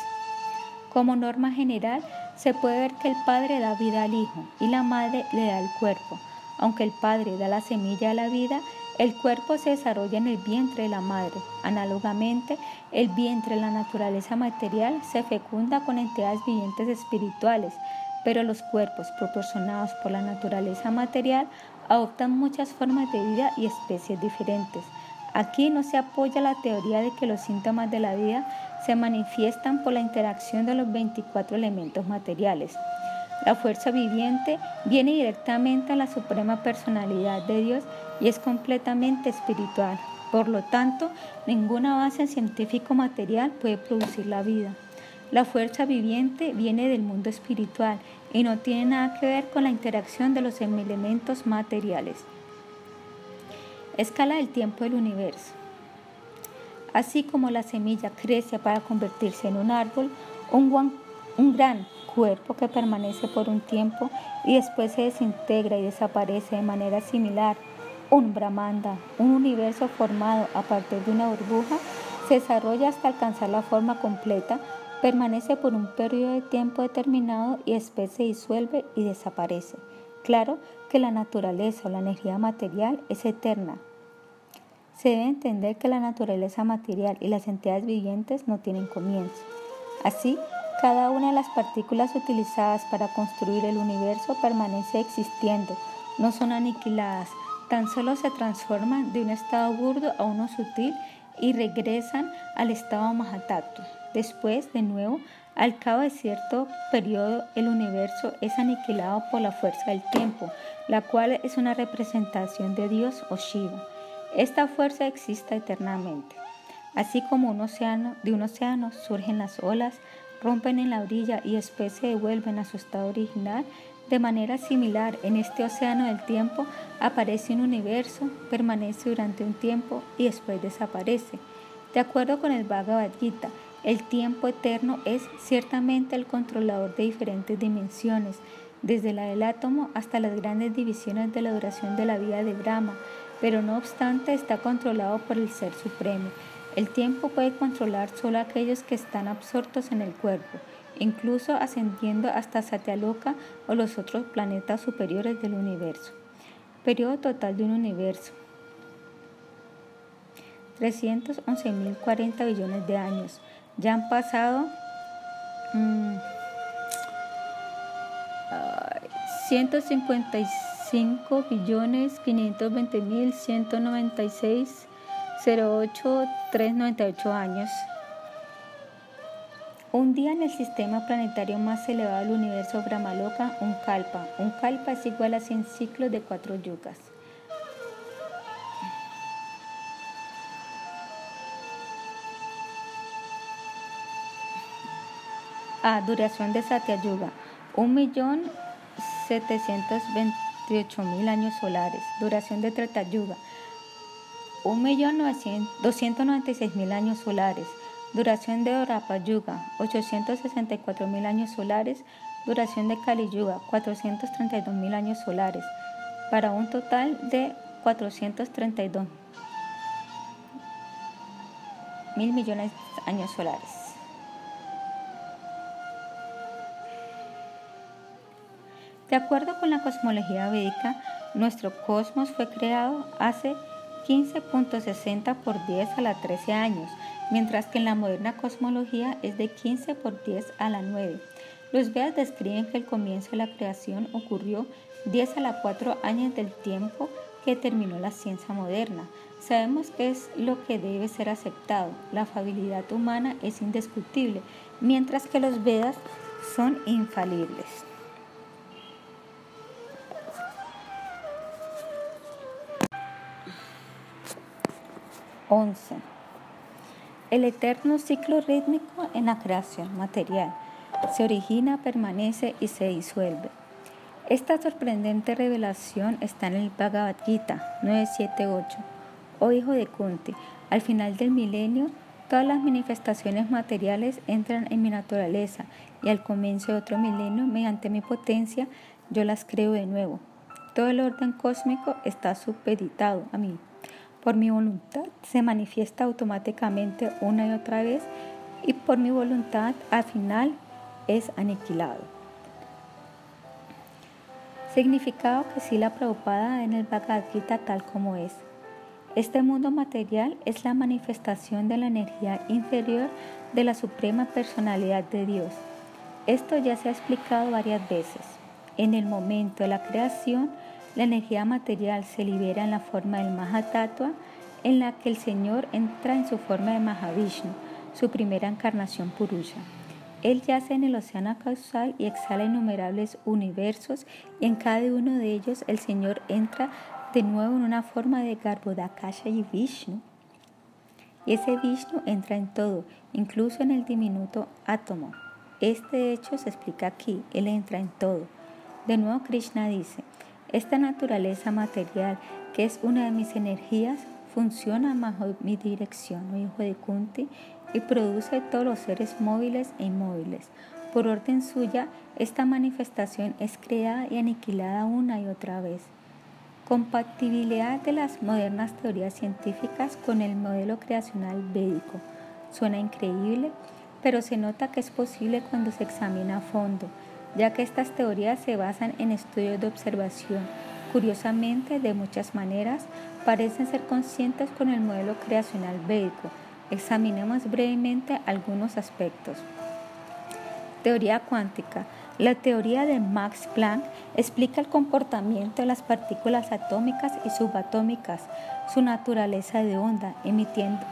Como norma general, se puede ver que el Padre da vida al Hijo y la Madre le da el cuerpo. Aunque el Padre da la semilla a la vida, el cuerpo se desarrolla en el vientre de la madre. Análogamente, el vientre de la naturaleza material se fecunda con entidades vivientes espirituales, pero los cuerpos proporcionados por la naturaleza material adoptan muchas formas de vida y especies diferentes. Aquí no se apoya la teoría de que los síntomas de la vida se manifiestan por la interacción de los 24 elementos materiales. La fuerza viviente viene directamente a la suprema personalidad de Dios y es completamente espiritual. Por lo tanto, ninguna base científico material puede producir la vida. La fuerza viviente viene del mundo espiritual y no tiene nada que ver con la interacción de los elementos materiales. Escala del tiempo del universo. Así como la semilla crece para convertirse en un árbol, un, un gran cuerpo que permanece por un tiempo y después se desintegra y desaparece de manera similar. Un Brahmanda, un universo formado a partir de una burbuja, se desarrolla hasta alcanzar la forma completa, permanece por un periodo de tiempo determinado y después se disuelve y desaparece. Claro que la naturaleza o la energía material es eterna. Se debe entender que la naturaleza material y las entidades vivientes no tienen comienzo. Así, cada una de las partículas utilizadas para construir el universo permanece existiendo, no son aniquiladas, tan solo se transforman de un estado burdo a uno sutil y regresan al estado Mahatattva. Después, de nuevo, al cabo de cierto periodo, el universo es aniquilado por la fuerza del tiempo, la cual es una representación de Dios o Shiva. Esta fuerza existe eternamente. Así como un océano, de un océano surgen las olas, rompen en la orilla y después se devuelven a su estado original, de manera similar, en este océano del tiempo aparece un universo, permanece durante un tiempo y después desaparece. De acuerdo con el Bhagavad Gita, el tiempo eterno es ciertamente el controlador de diferentes dimensiones, desde la del átomo hasta las grandes divisiones de la duración de la vida de Brahma, pero no obstante está controlado por el Ser Supremo. El tiempo puede controlar solo aquellos que están absortos en el cuerpo, incluso ascendiendo hasta Satyaloka o los otros planetas superiores del universo. Periodo total de un universo. 311.040 billones de años. Ya han pasado 155 billones 520 mil 196 08398 años. Un día en el sistema planetario más elevado del universo Brahmaloka, un kalpa. Un kalpa es igual a 100 ciclos de cuatro yugas. A ah, duración de Satya Yuga, 1.728.000 años solares. Duración de Treta Yuga, 1.296.000 años solares. Duración de Orapa Yuga, 864.000 años solares. Duración de Kali Yuga, 432.000 años solares. Para un total de 432 mil millones de años solares. De acuerdo con la cosmología védica, nuestro cosmos fue creado hace 15.60 por 10 a la 13 años, mientras que en la moderna cosmología es de 15 por 10 a la 9. Los Vedas describen que el comienzo de la creación ocurrió 10 a la 4 años del tiempo que terminó la ciencia moderna. sabemos que es lo que debe ser aceptado. La afabilidad humana es indiscutible, mientras que los Vedas son infalibles. 11. El eterno ciclo rítmico en la creación material se origina, permanece y se disuelve. Esta sorprendente revelación está en el Bhagavad Gita 978. Oh hijo de Kunti, al final del milenio, todas las manifestaciones materiales entran en mi naturaleza y al comienzo de otro milenio, mediante mi potencia, yo las creo de nuevo. Todo el orden cósmico está supeditado a mí. Por mi voluntad se manifiesta automáticamente una y otra vez y por mi voluntad al final es aniquilado. Significado que sí la Prabhupada en el Bhagavad Gita tal como es. Este mundo material es la manifestación de la energía inferior de la suprema personalidad de Dios. Esto ya se ha explicado varias veces. En el momento de la creación, la energía material se libera en la forma del Mahatattva, en la que el Señor entra en su forma de Mahavishnu, su primera encarnación Purusha. Él yace en el océano causal y exhala innumerables universos y en cada uno de ellos el Señor entra de nuevo en una forma de Garbhodakasha y Vishnu. Y ese Vishnu entra en todo, incluso en el diminuto átomo. Este hecho se explica aquí, Él entra en todo. De nuevo Krishna dice, esta naturaleza material, que es una de mis energías, funciona bajo mi dirección, oh hijo de Kunti, y produce todos los seres móviles e inmóviles. Por orden suya, esta manifestación es creada y aniquilada una y otra vez. Compatibilidad de las modernas teorías científicas con el modelo creacional védico. Suena increíble, pero se nota que es posible cuando se examina a fondo ya que estas teorías se basan en estudios de observación. Curiosamente, de muchas maneras, parecen ser conscientes con el modelo creacional védico. Examinemos brevemente algunos aspectos. Teoría cuántica. La teoría de Max Planck explica el comportamiento de las partículas atómicas y subatómicas, su naturaleza de onda, emitiendo,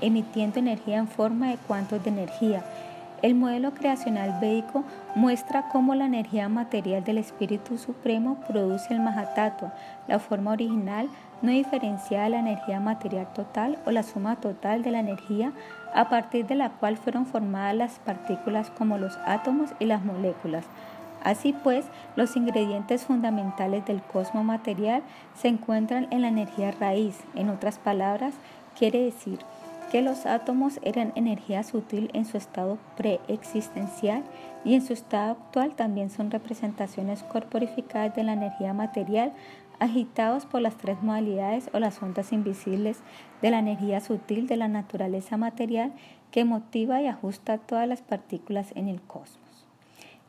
emitiendo energía en forma de cuantos de energía el modelo creacional védico muestra cómo la energía material del Espíritu Supremo produce el Mahatattva, la forma original no diferenciada de la energía material total o la suma total de la energía a partir de la cual fueron formadas las partículas como los átomos y las moléculas. Así pues, los ingredientes fundamentales del cosmos material se encuentran en la energía raíz. En otras palabras, quiere decir que los átomos eran energía sutil en su estado preexistencial y en su estado actual también son representaciones corporificadas de la energía material agitados por las tres modalidades o las ondas invisibles de la energía sutil de la naturaleza material que motiva y ajusta todas las partículas en el cosmos.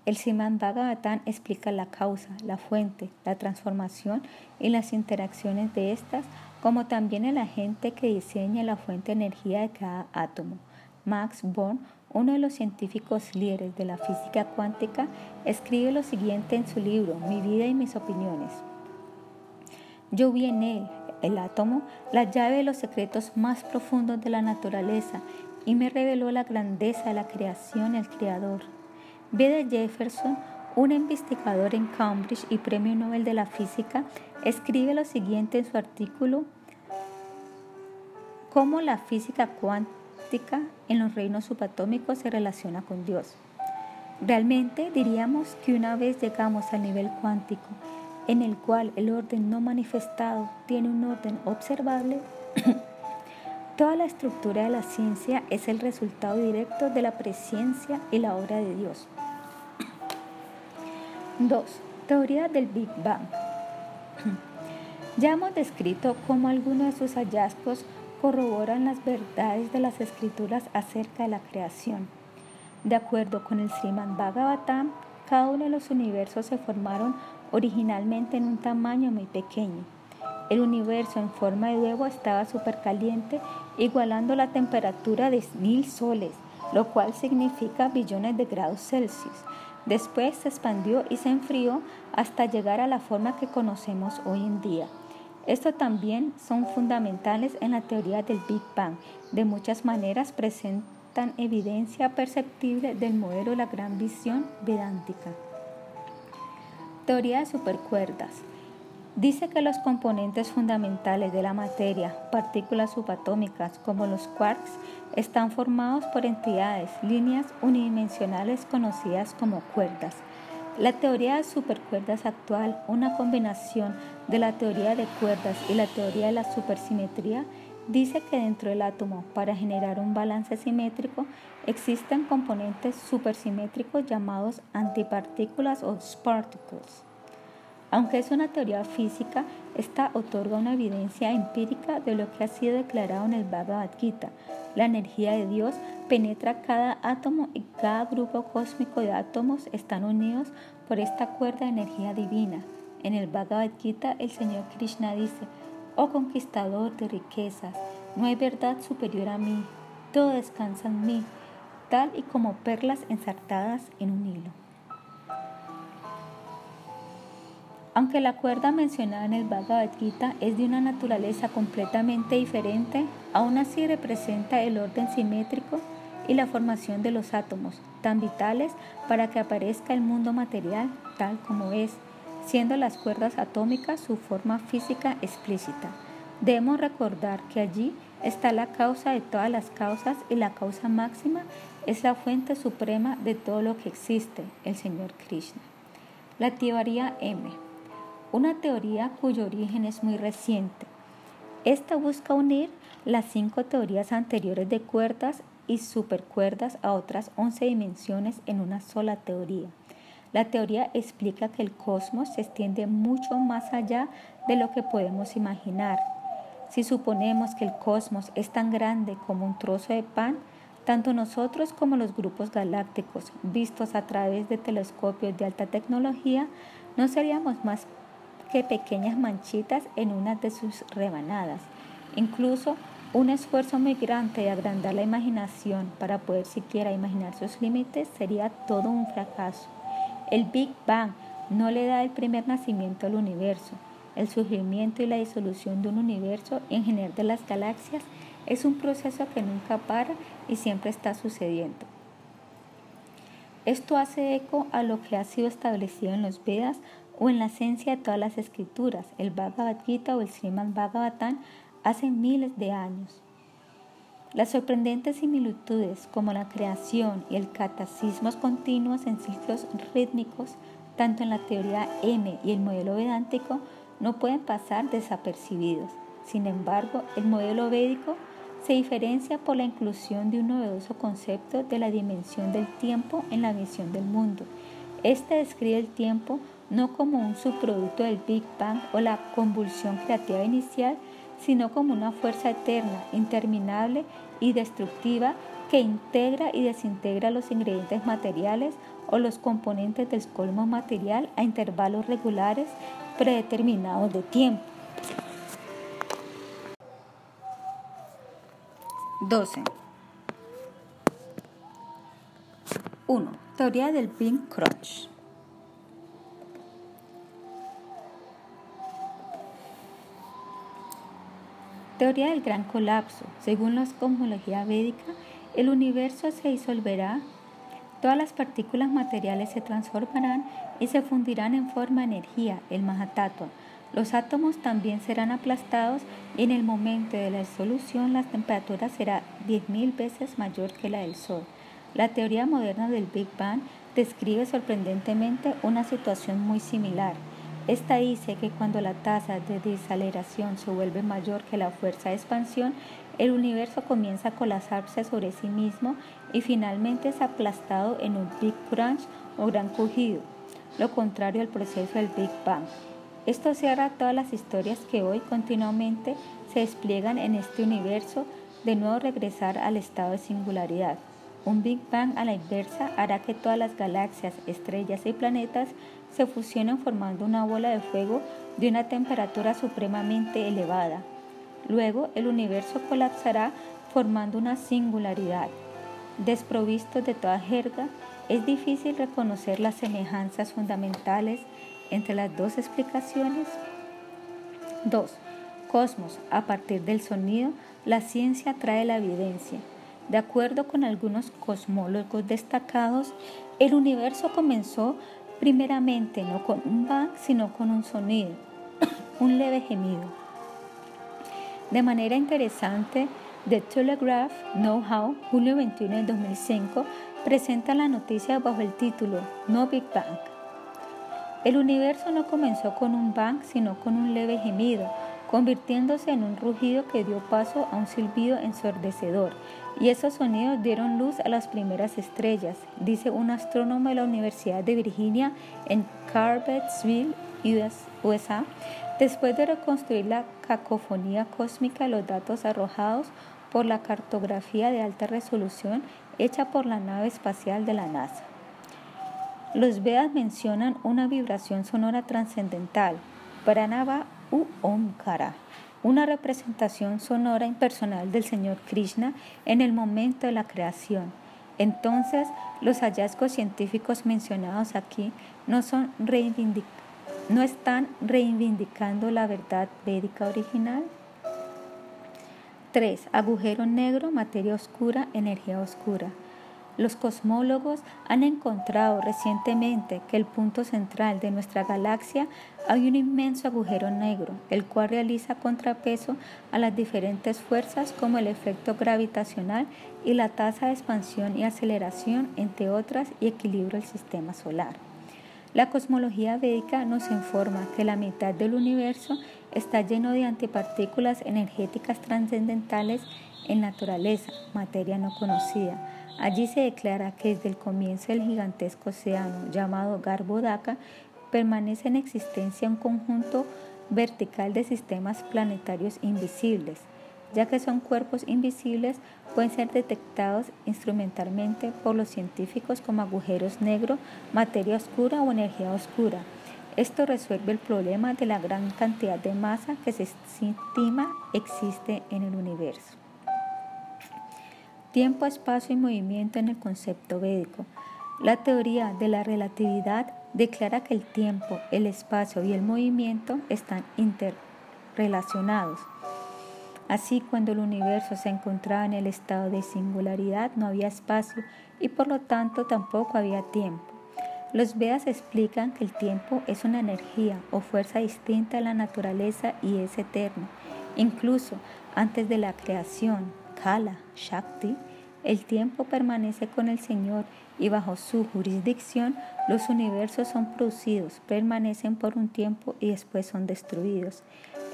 El Siman Bhagavatam explica la causa, la fuente, la transformación y las interacciones de estas como también el agente que diseña la fuente de energía de cada átomo. Max Born, uno de los científicos líderes de la física cuántica, escribe lo siguiente en su libro Mi vida y mis opiniones. Yo vi en él, el átomo, la llave de los secretos más profundos de la naturaleza y me reveló la grandeza de la creación y el creador. B. de Jefferson, un investigador en Cambridge y premio Nobel de la Física, escribe lo siguiente en su artículo cómo la física cuántica en los reinos subatómicos se relaciona con Dios. Realmente diríamos que una vez llegamos al nivel cuántico, en el cual el orden no manifestado tiene un orden observable, toda la estructura de la ciencia es el resultado directo de la presencia y la obra de Dios. 2. Teoría del Big Bang. Ya hemos descrito cómo algunos de sus hallazgos corroboran las verdades de las escrituras acerca de la creación. De acuerdo con el Sriman Bhagavatam, cada uno de los universos se formaron originalmente en un tamaño muy pequeño. El universo en forma de huevo estaba supercaliente, igualando la temperatura de mil soles, lo cual significa billones de grados Celsius. Después se expandió y se enfrió hasta llegar a la forma que conocemos hoy en día. Estos también son fundamentales en la teoría del Big Bang. De muchas maneras presentan evidencia perceptible del modelo de la gran visión vedántica. Teoría de supercuerdas. Dice que los componentes fundamentales de la materia, partículas subatómicas como los quarks, están formados por entidades, líneas unidimensionales conocidas como cuerdas. La teoría de supercuerdas actual, una combinación de la teoría de cuerdas y la teoría de la supersimetría, dice que dentro del átomo, para generar un balance simétrico, existen componentes supersimétricos llamados antipartículas o sparticles. Aunque es una teoría física, esta otorga una evidencia empírica de lo que ha sido declarado en el Bhagavad Gita. La energía de Dios penetra cada átomo y cada grupo cósmico de átomos están unidos por esta cuerda de energía divina. En el Bhagavad Gita el Señor Krishna dice, Oh conquistador de riquezas, no hay verdad superior a mí, todo descansa en mí, tal y como perlas ensartadas en un hilo. Aunque la cuerda mencionada en el Bhagavad Gita es de una naturaleza completamente diferente, aún así representa el orden simétrico y la formación de los átomos, tan vitales para que aparezca el mundo material tal como es, siendo las cuerdas atómicas su forma física explícita. Debemos recordar que allí está la causa de todas las causas y la causa máxima es la fuente suprema de todo lo que existe, el Señor Krishna. La teoría M una teoría cuyo origen es muy reciente. Esta busca unir las cinco teorías anteriores de cuerdas y supercuerdas a otras 11 dimensiones en una sola teoría. La teoría explica que el cosmos se extiende mucho más allá de lo que podemos imaginar. Si suponemos que el cosmos es tan grande como un trozo de pan, tanto nosotros como los grupos galácticos, vistos a través de telescopios de alta tecnología, no seríamos más que pequeñas manchitas en una de sus rebanadas. Incluso un esfuerzo muy grande de agrandar la imaginación para poder siquiera imaginar sus límites sería todo un fracaso. El Big Bang no le da el primer nacimiento al universo. El surgimiento y la disolución de un universo en general de las galaxias es un proceso que nunca para y siempre está sucediendo. Esto hace eco a lo que ha sido establecido en los Vedas o en la esencia de todas las escrituras, el Bhagavad Gita o el Srimad Bhagavatam, hace miles de años. Las sorprendentes similitudes como la creación y el catasismos continuos en ciclos rítmicos, tanto en la teoría M y el modelo vedántico, no pueden pasar desapercibidos. Sin embargo, el modelo védico se diferencia por la inclusión de un novedoso concepto de la dimensión del tiempo en la visión del mundo. Este describe el tiempo no como un subproducto del Big Bang o la convulsión creativa inicial, sino como una fuerza eterna, interminable y destructiva que integra y desintegra los ingredientes materiales o los componentes del cosmos material a intervalos regulares predeterminados de tiempo. 12. 1. Teoría del Big Crunch. Teoría del gran colapso. Según la cosmología védica, el universo se disolverá, todas las partículas materiales se transformarán y se fundirán en forma de energía, el Mahatattva. Los átomos también serán aplastados y en el momento de la disolución la temperatura será 10.000 veces mayor que la del Sol. La teoría moderna del Big Bang describe sorprendentemente una situación muy similar. Esta dice que cuando la tasa de desaceleración se vuelve mayor que la fuerza de expansión, el universo comienza a colapsarse sobre sí mismo y finalmente es aplastado en un Big Crunch o gran cogido, lo contrario al proceso del Big Bang. Esto cierra todas las historias que hoy continuamente se despliegan en este universo, de nuevo regresar al estado de singularidad. Un Big Bang a la inversa hará que todas las galaxias, estrellas y planetas se fusionen formando una bola de fuego de una temperatura supremamente elevada. Luego el universo colapsará formando una singularidad. Desprovisto de toda jerga, es difícil reconocer las semejanzas fundamentales entre las dos explicaciones. 2. cosmos a partir del sonido, la ciencia trae la evidencia. De acuerdo con algunos cosmólogos destacados, el universo comenzó primeramente no con un bang, sino con un sonido, un leve gemido. De manera interesante, The Telegraph Know-How, julio 21 de 2005, presenta la noticia bajo el título No Big Bang. El universo no comenzó con un bang, sino con un leve gemido, convirtiéndose en un rugido que dio paso a un silbido ensordecedor, y esos sonidos dieron luz a las primeras estrellas, dice un astrónomo de la Universidad de Virginia en Carpetsville, USA, después de reconstruir la cacofonía cósmica de los datos arrojados por la cartografía de alta resolución hecha por la nave espacial de la NASA. Los Vedas mencionan una vibración sonora trascendental, Pranava u Omkara, una representación sonora impersonal del Señor Krishna en el momento de la creación. Entonces, los hallazgos científicos mencionados aquí no, están reivindicando la verdad védica original. 3. Agujero negro, materia oscura, energía oscura. Los cosmólogos han encontrado recientemente que el punto central de nuestra galaxia hay un inmenso agujero negro, el cual realiza contrapeso a las diferentes fuerzas como el efecto gravitacional y la tasa de expansión y aceleración, entre otras, y equilibrio del sistema solar. La cosmología védica nos informa que la mitad del universo está lleno de antipartículas energéticas trascendentales en naturaleza, materia no conocida. Allí se declara que desde el comienzo del gigantesco océano llamado Garbhodaka permanece en existencia un conjunto vertical de sistemas planetarios invisibles, ya que son cuerpos invisibles, pueden ser detectados instrumentalmente por los científicos como agujeros negros, materia oscura o energía oscura. Esto resuelve el problema de la gran cantidad de masa que se estima existe en el universo. Tiempo, espacio y movimiento en el concepto védico. La teoría de la relatividad declara que el tiempo, el espacio y el movimiento están interrelacionados. Así, cuando el universo se encontraba en el estado de singularidad, no había espacio y por lo tanto tampoco había tiempo. Los Vedas explican que el tiempo es una energía o fuerza distinta a la naturaleza y es eterno. Incluso antes de la creación, Kala, Shakti, el tiempo permanece con el Señor y bajo su jurisdicción los universos son producidos, permanecen por un tiempo y después son destruidos.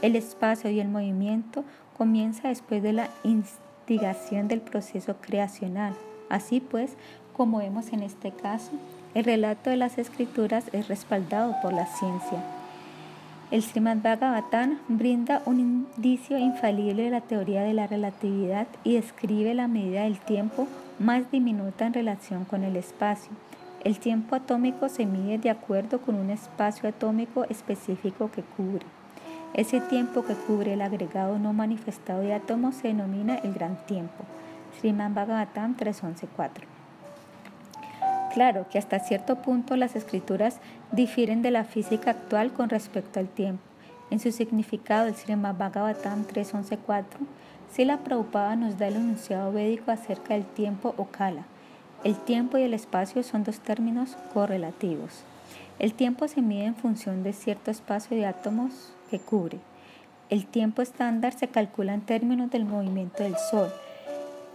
El espacio y el movimiento comienza después de la instigación del proceso creacional. Así pues, como vemos en este caso, el relato de las escrituras es respaldado por la ciencia. El Srimad Bhagavatam brinda un indicio infalible de la teoría de la relatividad y describe la medida del tiempo más diminuta en relación con el espacio. El tiempo atómico se mide de acuerdo con un espacio atómico específico que cubre. Ese tiempo que cubre el agregado no manifestado de átomos se denomina el gran tiempo. Sriman Bhagavatam 3.11.4. Claro que hasta cierto punto las escrituras difieren de la física actual con respecto al tiempo. En su significado, el Srimad Bhagavatam 3.11.4, la Prabhupada nos da el enunciado védico acerca del tiempo o kala. El tiempo y el espacio son dos términos correlativos. El tiempo se mide en función de cierto espacio de átomos que cubre. El tiempo estándar se calcula en términos del movimiento del Sol.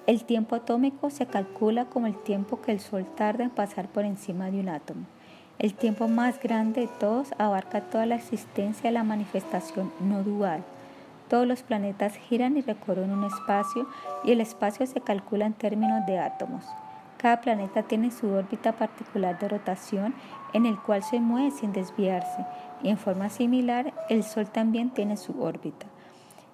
El tiempo atómico se calcula como el tiempo que el Sol tarda en pasar por encima de un átomo. El tiempo más grande de todos abarca toda la existencia de la manifestación no dual. Todos los planetas giran y recorren un espacio y el espacio se calcula en términos de átomos. Cada planeta tiene su órbita particular de rotación en el cual se mueve sin desviarse y en forma similar el Sol también tiene su órbita.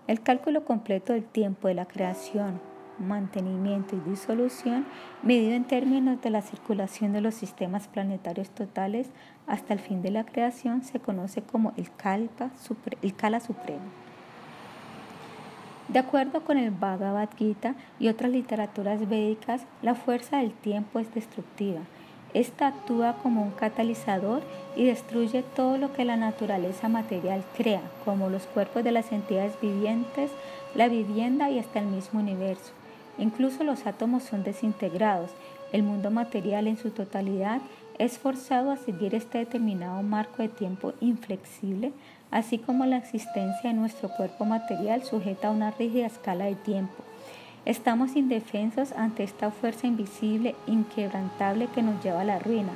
El cálculo completo del tiempo de la creación, mantenimiento y disolución, medido en términos de la circulación de los sistemas planetarios totales hasta el fin de la creación, se conoce como el, kalpa, el Kala Supremo. De acuerdo con el Bhagavad Gita y otras literaturas védicas, la fuerza del tiempo es destructiva Esta actúa como un catalizador y destruye todo lo que la naturaleza material crea, como los cuerpos de las entidades vivientes, la vivienda y hasta el mismo universo. Incluso los átomos son desintegrados. El mundo material en su totalidad es forzado a seguir este determinado marco de tiempo inflexible, así como la existencia de nuestro cuerpo material sujeta a una rígida escala de tiempo. Estamos indefensos ante esta fuerza invisible, inquebrantable que nos lleva a la ruina.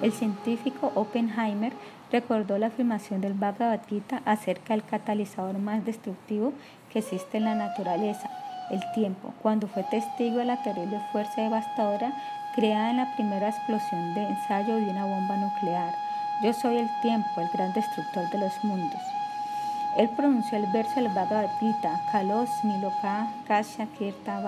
El científico Oppenheimer recordó la afirmación del Bhagavad Gita acerca del catalizador más destructivo que existe en la naturaleza, el tiempo, cuando fue testigo de la terrible fuerza devastadora creada en la primera explosión de ensayo de una bomba nuclear. Yo soy el tiempo, el gran destructor de los mundos. Él pronunció el verso del Bhagavad Gita, Kalos Miloka Kasha Kirta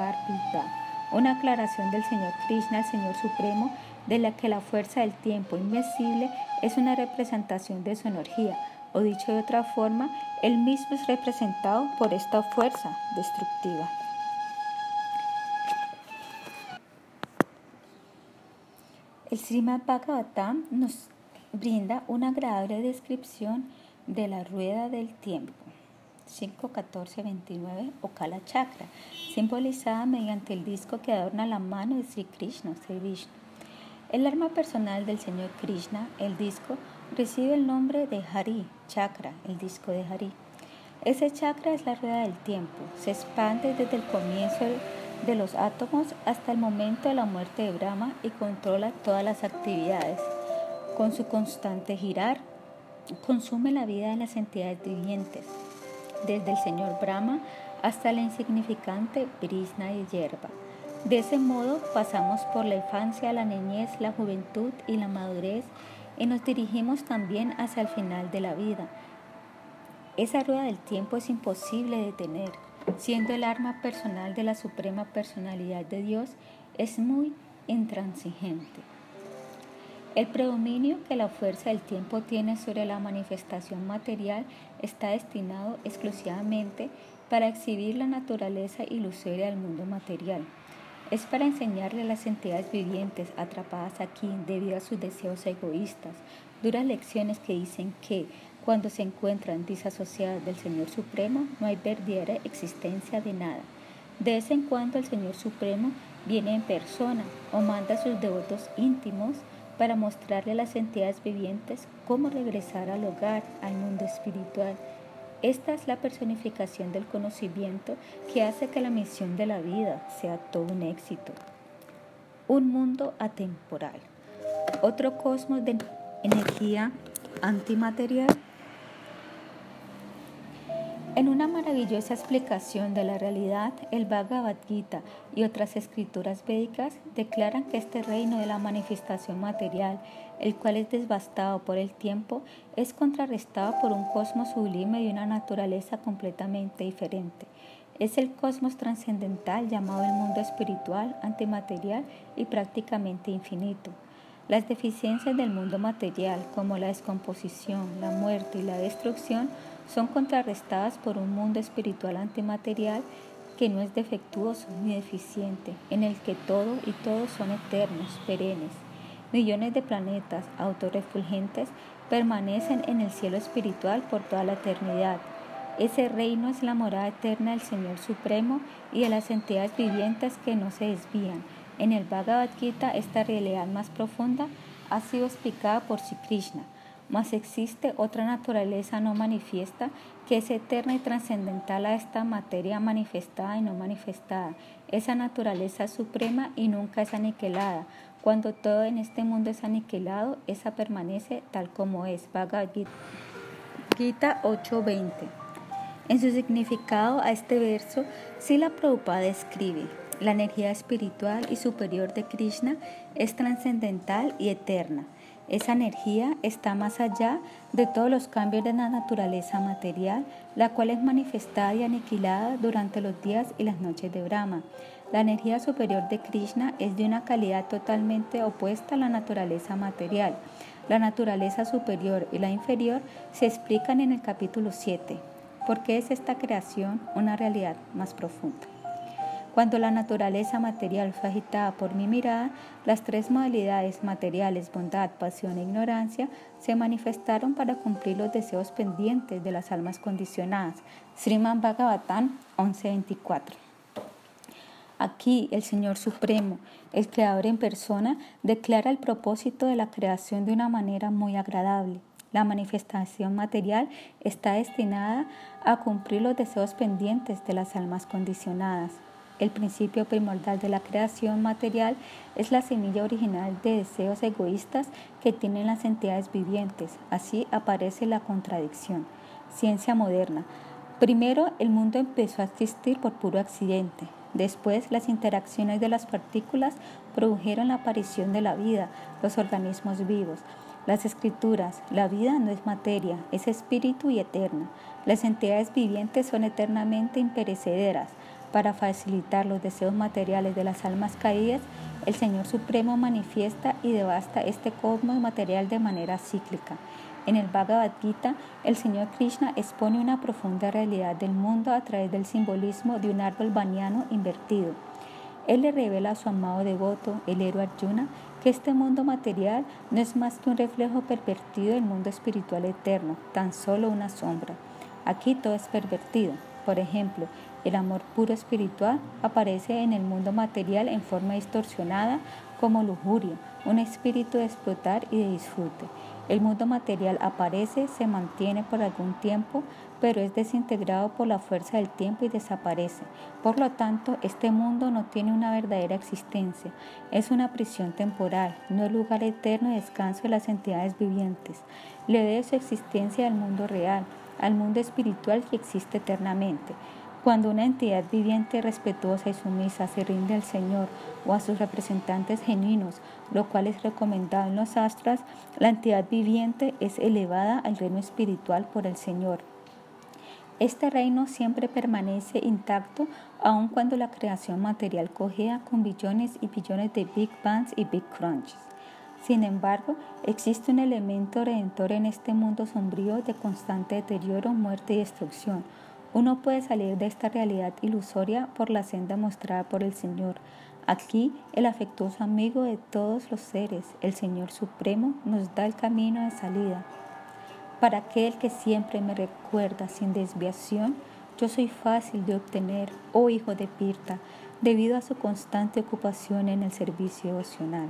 una aclaración del Señor Krishna, el Señor Supremo, de la que la fuerza del tiempo invencible es una representación de su energía, o dicho de otra forma, él mismo es representado por esta fuerza destructiva. El Srimad Bhagavatam nos brinda una agradable descripción de la rueda del tiempo. 5.14.29 o Kala Chakra, simbolizada mediante el disco que adorna la mano de Sri Krishna, Sri Vishnu. El arma personal del Señor Krishna, el disco, recibe el nombre de Hari, chakra, el disco de Hari. Ese chakra es la rueda del tiempo, se expande desde el comienzo de los átomos hasta el momento de la muerte de Brahma y controla todas las actividades. Con su constante girar, consume la vida de las entidades vivientes, desde el señor Brahma hasta la insignificante brisna y hierba. De ese modo pasamos por la infancia, la niñez, la juventud y la madurez y nos dirigimos también hacia el final de la vida. Esa rueda del tiempo es imposible de detener, siendo el arma personal de la suprema personalidad de Dios, es muy intransigente. El predominio que la fuerza del tiempo tiene sobre la manifestación material está destinado exclusivamente para exhibir la naturaleza ilusoria del mundo material. Es para enseñarle a las entidades vivientes atrapadas aquí debido a sus deseos egoístas, duras lecciones que dicen que cuando se encuentran disasociadas del Señor Supremo no hay verdadera existencia de nada. De vez en cuando el Señor Supremo viene en persona o manda a sus devotos íntimos para mostrarle a las entidades vivientes cómo regresar al hogar, al mundo espiritual. Esta es la personificación del conocimiento que hace que la misión de la vida sea todo un éxito. Un mundo atemporal. Otro cosmos de energía antimaterial en una maravillosa explicación de la realidad, el Bhagavad Gita y otras escrituras védicas declaran que este reino de la manifestación material, el cual es devastado por el tiempo, es contrarrestado por un cosmos sublime y una naturaleza completamente diferente. Es el cosmos trascendental llamado el mundo espiritual, antimaterial y prácticamente infinito. Las deficiencias del mundo material, como la descomposición, la muerte y la destrucción, son contrarrestadas por un mundo espiritual antimaterial que no es defectuoso ni deficiente, en el que todo y todos son eternos, perennes. Millones de planetas autorefulgentes permanecen en el cielo espiritual por toda la eternidad. Ese reino es la morada eterna del Señor Supremo y de las entidades vivientes que no se desvían. En el Bhagavad Gita esta realidad más profunda ha sido explicada por Sri Krishna mas existe otra naturaleza no manifiesta que es eterna y trascendental a esta materia manifestada y no manifestada. Esa naturaleza suprema y nunca es aniquilada. Cuando todo en este mundo es aniquilado, esa permanece tal como es. Bhagavad Gita 8:20. En su significado a este verso, Sila Prabhupada escribe, la energía espiritual y superior de Krishna es trascendental y eterna. Esa energía está más allá de todos los cambios de la naturaleza material, la cual es manifestada y aniquilada durante los días y las noches de Brahma. La energía superior de Krishna es de una calidad totalmente opuesta a la naturaleza material. La naturaleza superior y la inferior se explican en el capítulo 7. ¿Por qué es esta creación una realidad más profunda? Cuando la naturaleza material fue agitada por mi mirada, las tres modalidades materiales, bondad, pasión e ignorancia, se manifestaron para cumplir los deseos pendientes de las almas condicionadas. Sriman Bhagavatam 1124. Aquí el Señor Supremo, el Creador en persona, declara el propósito de la creación de una manera muy agradable. La manifestación material está destinada a cumplir los deseos pendientes de las almas condicionadas. El principio primordial de la creación material es la semilla original de deseos egoístas que tienen las entidades vivientes. Así aparece la contradicción. Ciencia moderna. Primero, el mundo empezó a existir por puro accidente. Después, las interacciones de las partículas produjeron la aparición de la vida, los organismos vivos. Las escrituras, la vida no es materia, es espíritu y eterna. Las entidades vivientes son eternamente imperecederas. Para facilitar los deseos materiales de las almas caídas, el Señor Supremo manifiesta y devasta este cosmos material de manera cíclica. En el Bhagavad Gita, el Señor Krishna expone una profunda realidad del mundo a través del simbolismo de un árbol baniano invertido. Él le revela a su amado devoto, el héroe Arjuna, que este mundo material no es más que un reflejo pervertido del mundo espiritual eterno, tan solo una sombra. Aquí todo es pervertido. Por ejemplo, el amor puro espiritual aparece en el mundo material en forma distorsionada como lujuria, un espíritu de explotar y de disfrute. El mundo material aparece, se mantiene por algún tiempo, pero es desintegrado por la fuerza del tiempo y desaparece. Por lo tanto, este mundo no tiene una verdadera existencia, es una prisión temporal, no el lugar eterno de descanso de las entidades vivientes. Le debe su existencia al mundo real, al mundo espiritual que existe eternamente. Cuando una entidad viviente respetuosa y sumisa se rinde al Señor o a sus representantes genuinos, lo cual es recomendado en los astras, la entidad viviente es elevada al reino espiritual por el Señor. Este reino siempre permanece intacto aun cuando la creación material cojea con billones y billones de Big Bangs y Big Crunches. Sin embargo, existe un elemento redentor en este mundo sombrío de constante deterioro, muerte y destrucción, uno puede salir de esta realidad ilusoria por la senda mostrada por el Señor. Aquí el afectuoso amigo de todos los seres, el Señor Supremo, nos da el camino de salida. Para aquel que siempre me recuerda sin desviación, yo soy fácil de obtener, oh hijo de Pirta, debido a su constante ocupación en el servicio devocional.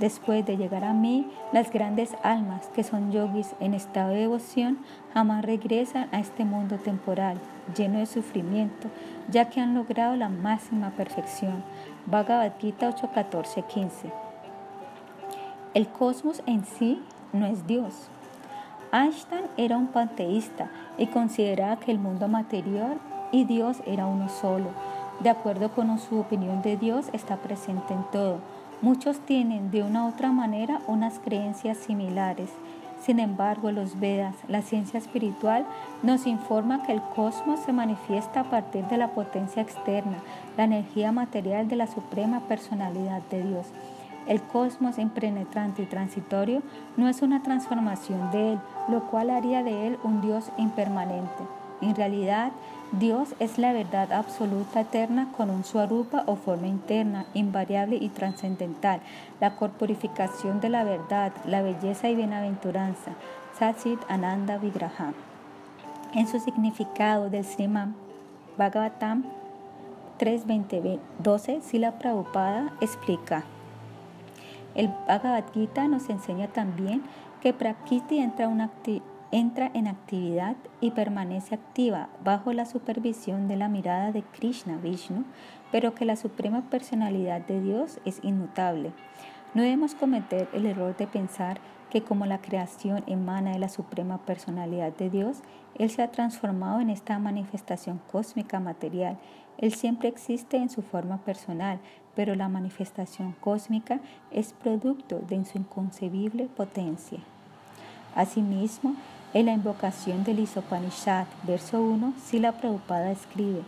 Después de llegar a mí, las grandes almas que son yogis en estado de devoción jamás regresan a este mundo temporal, lleno de sufrimiento, ya que han logrado la máxima perfección. Bhagavad Gita 8.14.15 El cosmos en sí no es Dios. Einstein era un panteísta y consideraba que el mundo material y Dios era uno solo. De acuerdo con su opinión de Dios, está presente en todo Muchos tienen de una u otra manera unas creencias similares. Sin embargo, los Vedas, la ciencia espiritual, nos informa que el cosmos se manifiesta a partir de la potencia externa, la energía material de la suprema personalidad de Dios. El cosmos impenetrante y transitorio no es una transformación de él, lo cual haría de él un Dios impermanente. En realidad, Dios es la verdad absoluta eterna con un suarupa o forma interna, invariable y trascendental, la corporificación de la verdad, la belleza y bienaventuranza, Satsit Ananda Vigraha. En su significado del Sriman Bhagavatam 3.12, Sila Prabhupada explica. El Bhagavad Gita nos enseña también que Prakriti entra una actividad entra en actividad y permanece activa bajo la supervisión de la mirada de Krishna Vishnu, pero que la suprema personalidad de Dios es inmutable. No debemos cometer el error de pensar que como la creación emana de la suprema personalidad de Dios, Él se ha transformado en esta manifestación cósmica material. Él siempre existe en su forma personal, pero la manifestación cósmica es producto de su inconcebible potencia. Asimismo, en la invocación del Isopanishad, verso 1, Sila Prabhupada escribe,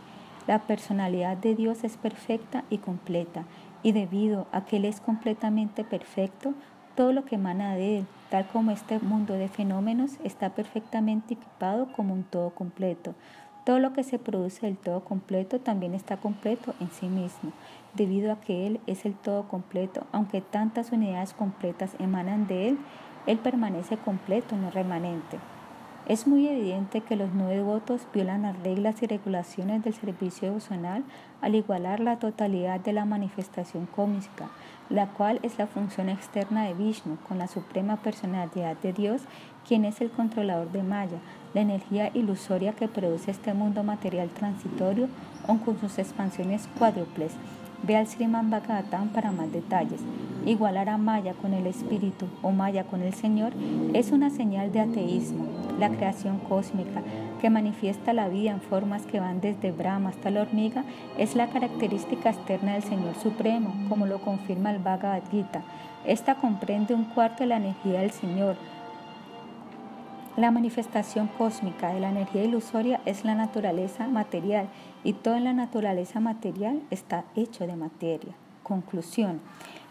la personalidad de Dios es perfecta y completa, y debido a que Él es completamente perfecto, todo lo que emana de Él, tal como este mundo de fenómenos, está perfectamente equipado como un todo completo. Todo lo que se produce del todo completo también está completo en sí mismo, debido a que Él es el todo completo. Aunque tantas unidades completas emanan de Él, Él permanece completo, no remanente. Es muy evidente que los no devotos violan las reglas y regulaciones del servicio devocional al igualar la totalidad de la manifestación cósmica, la cual es la función externa de Vishnu, con la suprema personalidad de Dios, quien es el controlador de Maya, la energía ilusoria que produce este mundo material transitorio o con sus expansiones cuádruples. Ve al Sriman Bhagavatam para más detalles. Igualar a Maya con el espíritu o Maya con el Señor es una señal de ateísmo. La creación cósmica, que manifiesta la vida en formas que van desde Brahma hasta la hormiga, es la característica externa del Señor Supremo, como lo confirma el Bhagavad Gita. Esta comprende un cuarto de la energía del Señor. La manifestación cósmica de la energía ilusoria es la naturaleza material y toda la naturaleza material está hecho de materia. Conclusión.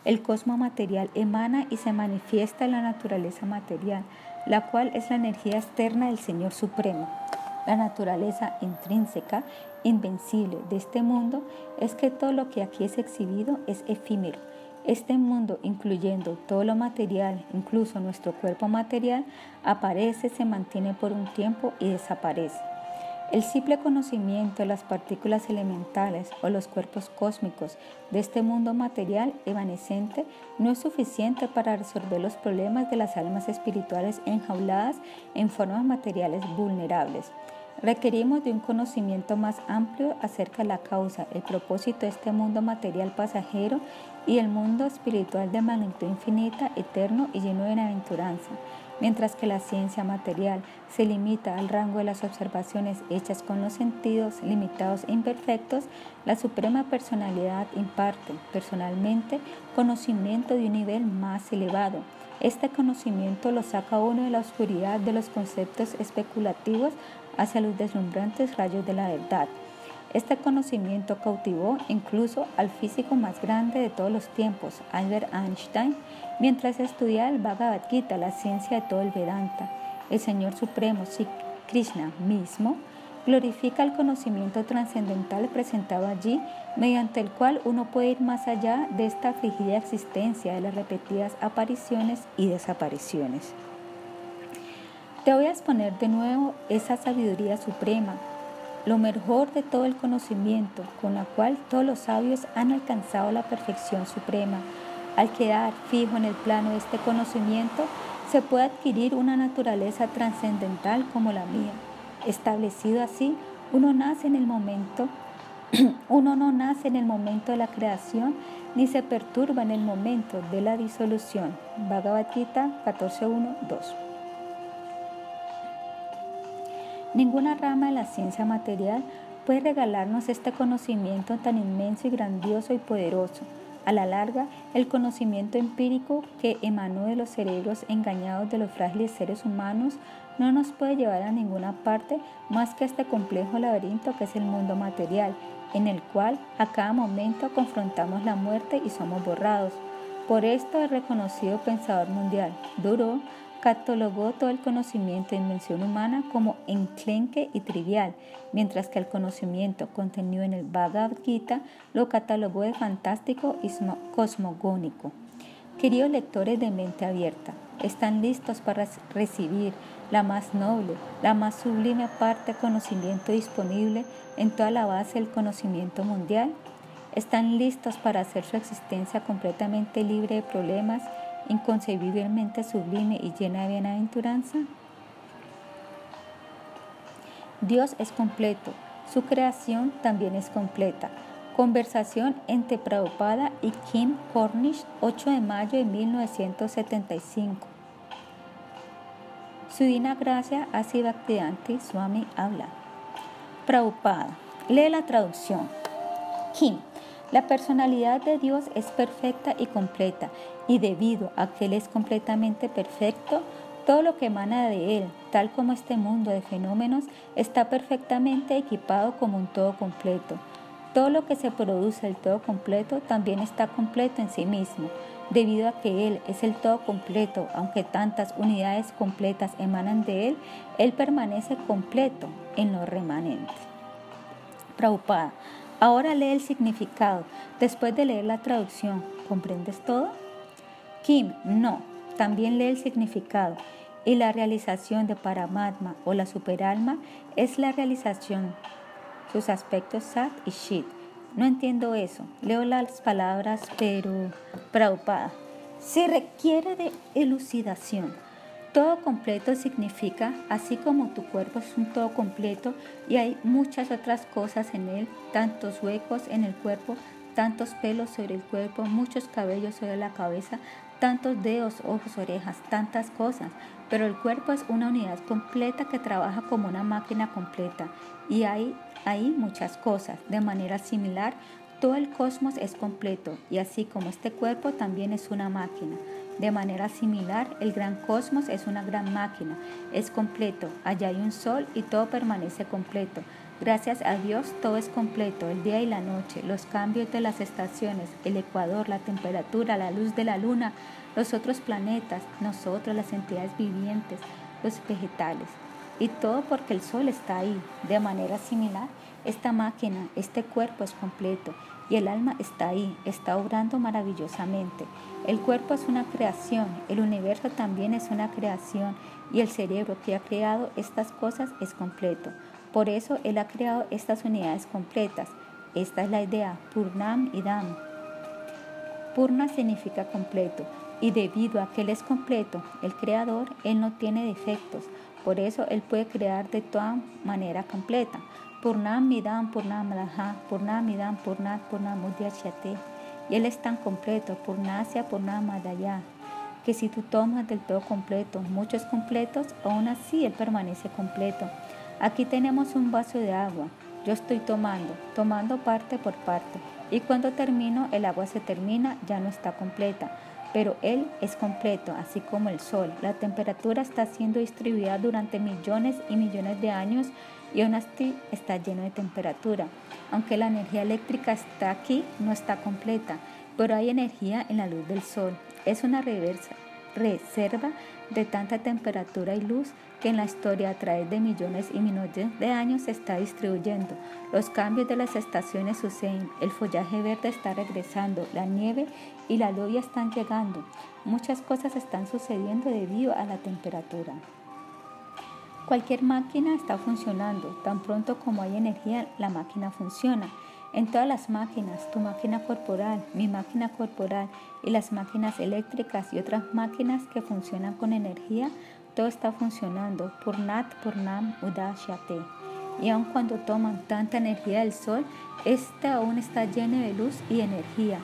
El cosmos material emana y se manifiesta en la naturaleza material la cual es la energía externa del Señor Supremo. La naturaleza intrínseca, invencible de este mundo es que todo lo que aquí es exhibido es efímero. Este mundo, incluyendo todo lo material, incluso nuestro cuerpo material, aparece, se mantiene por un tiempo y desaparece. El simple conocimiento de las partículas elementales o los cuerpos cósmicos de este mundo material evanescente no es suficiente para resolver los problemas de las almas espirituales enjauladas en formas materiales vulnerables. Requerimos de un conocimiento más amplio acerca de la causa, el propósito de este mundo material pasajero y el mundo espiritual de magnitud infinita, eterno y lleno de bienaventuranza. Mientras que la ciencia material se limita al rango de las observaciones hechas con los sentidos limitados e imperfectos, la Suprema Personalidad imparte personalmente conocimiento de un nivel más elevado. Este conocimiento lo saca uno de la oscuridad de los conceptos especulativos hacia los deslumbrantes rayos de la verdad. Este conocimiento cautivó incluso al físico más grande de todos los tiempos, Albert Einstein, mientras estudiaba el Bhagavad Gita, la ciencia de todo el Vedanta. El Señor Supremo, Sri Krishna mismo, glorifica el conocimiento trascendental presentado allí, mediante el cual uno puede ir más allá de esta afligida existencia de las repetidas apariciones y desapariciones. Te voy a exponer de nuevo esa sabiduría suprema, lo mejor de todo el conocimiento, con la cual todos los sabios han alcanzado la perfección suprema. Al quedar fijo en el plano de este conocimiento, se puede adquirir una naturaleza trascendental como la mía. Establecido así, uno nace en el momento, uno no nace en el momento de la creación ni se perturba en el momento de la disolución. Bhagavad Gita 14.1.2 Ninguna rama de la ciencia material puede regalarnos este conocimiento tan inmenso y grandioso y poderoso. A la larga, el conocimiento empírico que emanó de los cerebros engañados de los frágiles seres humanos no nos puede llevar a ninguna parte más que a este complejo laberinto que es el mundo material, en el cual a cada momento confrontamos la muerte y somos borrados. Por esto el reconocido pensador mundial, Duro, catalogó todo el conocimiento de invención humana como enclenque y trivial, mientras que el conocimiento contenido en el Bhagavad Gita lo catalogó de fantástico y cosmogónico. Queridos lectores de mente abierta, ¿están listos para recibir la más noble, la más sublime parte de conocimiento disponible en toda la base del conocimiento mundial? ¿Están listos para hacer su existencia completamente libre de problemas inconcebiblemente sublime y llena de bienaventuranza? Dios es completo, su creación también es completa. Conversación entre Prabhupada y Kim Cornish, 8 de mayo de 1975. Su divina gracia sido Bhaktivedanta Swami habla. Prabhupada, lee la traducción. Kim, la personalidad de Dios es perfecta y completa, y debido a que Él es completamente perfecto, todo lo que emana de Él, tal como este mundo de fenómenos, está perfectamente equipado como un todo completo. Todo lo que se produce el todo completo también está completo en sí mismo, debido a que Él es el todo completo, aunque tantas unidades completas emanan de Él, Él permanece completo en lo remanente. Prabhupada, ahora lee el significado, después de leer la traducción, ¿comprendes todo? Kim, no, también lee el significado. Y la realización de Paramatma o la superalma es la realización sus aspectos Sat y Shit. No entiendo eso. Leo las palabras, pero Prabhupada. Se requiere de elucidación. Todo completo significa, así como tu cuerpo es un todo completo y hay muchas otras cosas en él, tantos huecos en el cuerpo, tantos pelos sobre el cuerpo, muchos cabellos sobre la cabeza, tantos dedos, ojos, orejas, tantas cosas. Pero el cuerpo es una unidad completa que trabaja como una máquina completa y hay hay muchas cosas. De manera similar, todo el cosmos es completo y así como este cuerpo también es una máquina. De manera similar, el gran cosmos es una gran máquina, es completo. Allá hay un sol y todo permanece completo. Gracias a Dios todo es completo, el día y la noche, los cambios de las estaciones, el ecuador, la temperatura, la luz de la luna, los otros planetas, nosotros, las entidades vivientes, los vegetales. Y todo porque el sol está ahí. De manera similar, esta máquina, este cuerpo es completo y el alma está ahí, está obrando maravillosamente. El cuerpo es una creación, el universo también es una creación y el cerebro que ha creado estas cosas es completo. Por eso Él ha creado estas unidades completas. Esta es la idea, Purnam y Dam. Purna significa completo y debido a que Él es completo, el creador, Él no tiene defectos. Por eso Él puede crear de toda manera completa. Purnam Midam Purnam Madha, Purnam Midam Purnat Purnam Y Él es tan completo, Purnasya Purnam Madaya, que si tú tomas del todo completo, muchos completos, aún así Él permanece completo. Aquí tenemos un vaso de agua. Yo estoy tomando, tomando parte por parte. Y cuando termino, el agua se termina, ya no está completa pero Él es completo, así como el Sol. La temperatura está siendo distribuida durante millones y millones de años y aún así está lleno de temperatura. Aunque la energía eléctrica está aquí, no está completa, pero hay energía en la luz del Sol. Es una reserva de tanta temperatura y luz que en la historia a través de millones y millones de años se está distribuyendo. Los cambios de las estaciones suceden, el follaje verde está regresando, la nieve y la lluvia están llegando. Muchas cosas están sucediendo debido a la temperatura. Cualquier máquina está funcionando. Tan pronto como hay energía, la máquina funciona. En todas las máquinas, tu máquina corporal, mi máquina corporal y las máquinas eléctricas y otras máquinas que funcionan con energía, todo está funcionando. Purnat Purnam Udashyate. Y aun cuando toman tanta energía del sol, esta aún está llena de luz y energía.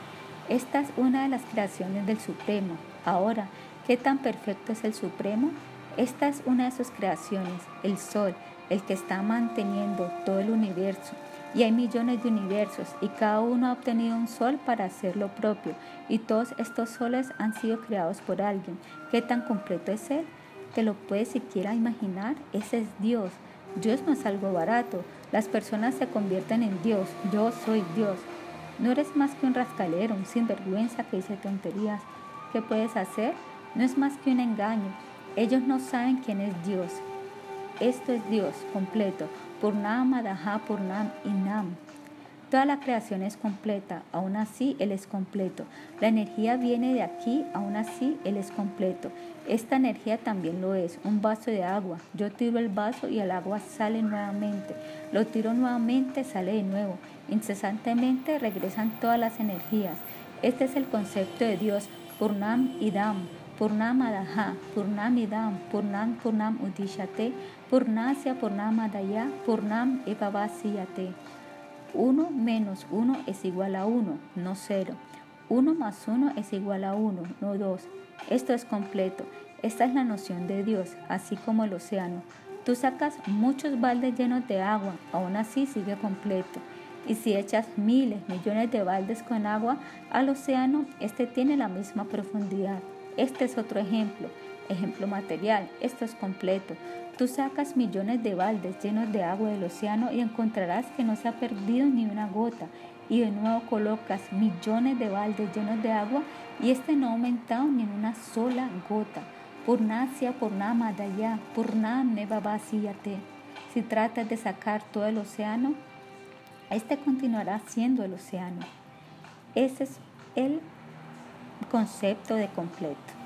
Esta es una de las creaciones del Supremo. Ahora, ¿qué tan perfecto es el Supremo? Esta es una de sus creaciones, el Sol, el que está manteniendo todo el universo. Y hay millones de universos y cada uno ha obtenido un sol para hacer lo propio. Y todos estos soles han sido creados por alguien. ¿Qué tan completo es Él? ¿Te lo puedes siquiera imaginar? Ese es Dios. Dios no es algo barato. Las personas se convierten en Dios. Yo soy Dios. No eres más que un rascalero, un sinvergüenza que dice tonterías. ¿Qué puedes hacer? No es más que un engaño. Ellos no saben quién es Dios. Esto es Dios completo. Purnam Adaha Purnam Inam. Toda la creación es completa, aún así Él es completo. La energía viene de aquí, aún así Él es completo. Esta energía también lo es, un vaso de agua. Yo tiro el vaso y el agua sale nuevamente. Lo tiro nuevamente, sale de nuevo. Incesantemente regresan todas las energías. Este es el concepto de Dios, Purnam Idam, Purnam Adaha, Purnam Idam, Purnam Purnam Udishate, Purnasya Purnamadaya, Purnam Evavasiyate. 1 menos 1 es igual a 1, no 0. 1 más 1 es igual a 1, no 2. Esto es completo. Esta es la noción de Dios, así como el océano. Tú sacas muchos baldes llenos de agua, aún así sigue completo. Y si echas miles, millones de baldes con agua al océano, este tiene la misma profundidad. Este es otro ejemplo. ejemplo material, esto es completo. Tú sacas millones de baldes llenos de agua del océano y encontrarás que no se ha perdido ni una gota. Y de nuevo colocas millones de baldes llenos de agua y este no ha aumentado ni una sola gota. Purnasya Purnama Daya, Purname Babasiyate. Si tratas de sacar todo el océano, este continuará siendo el océano. Ese es el concepto de completo.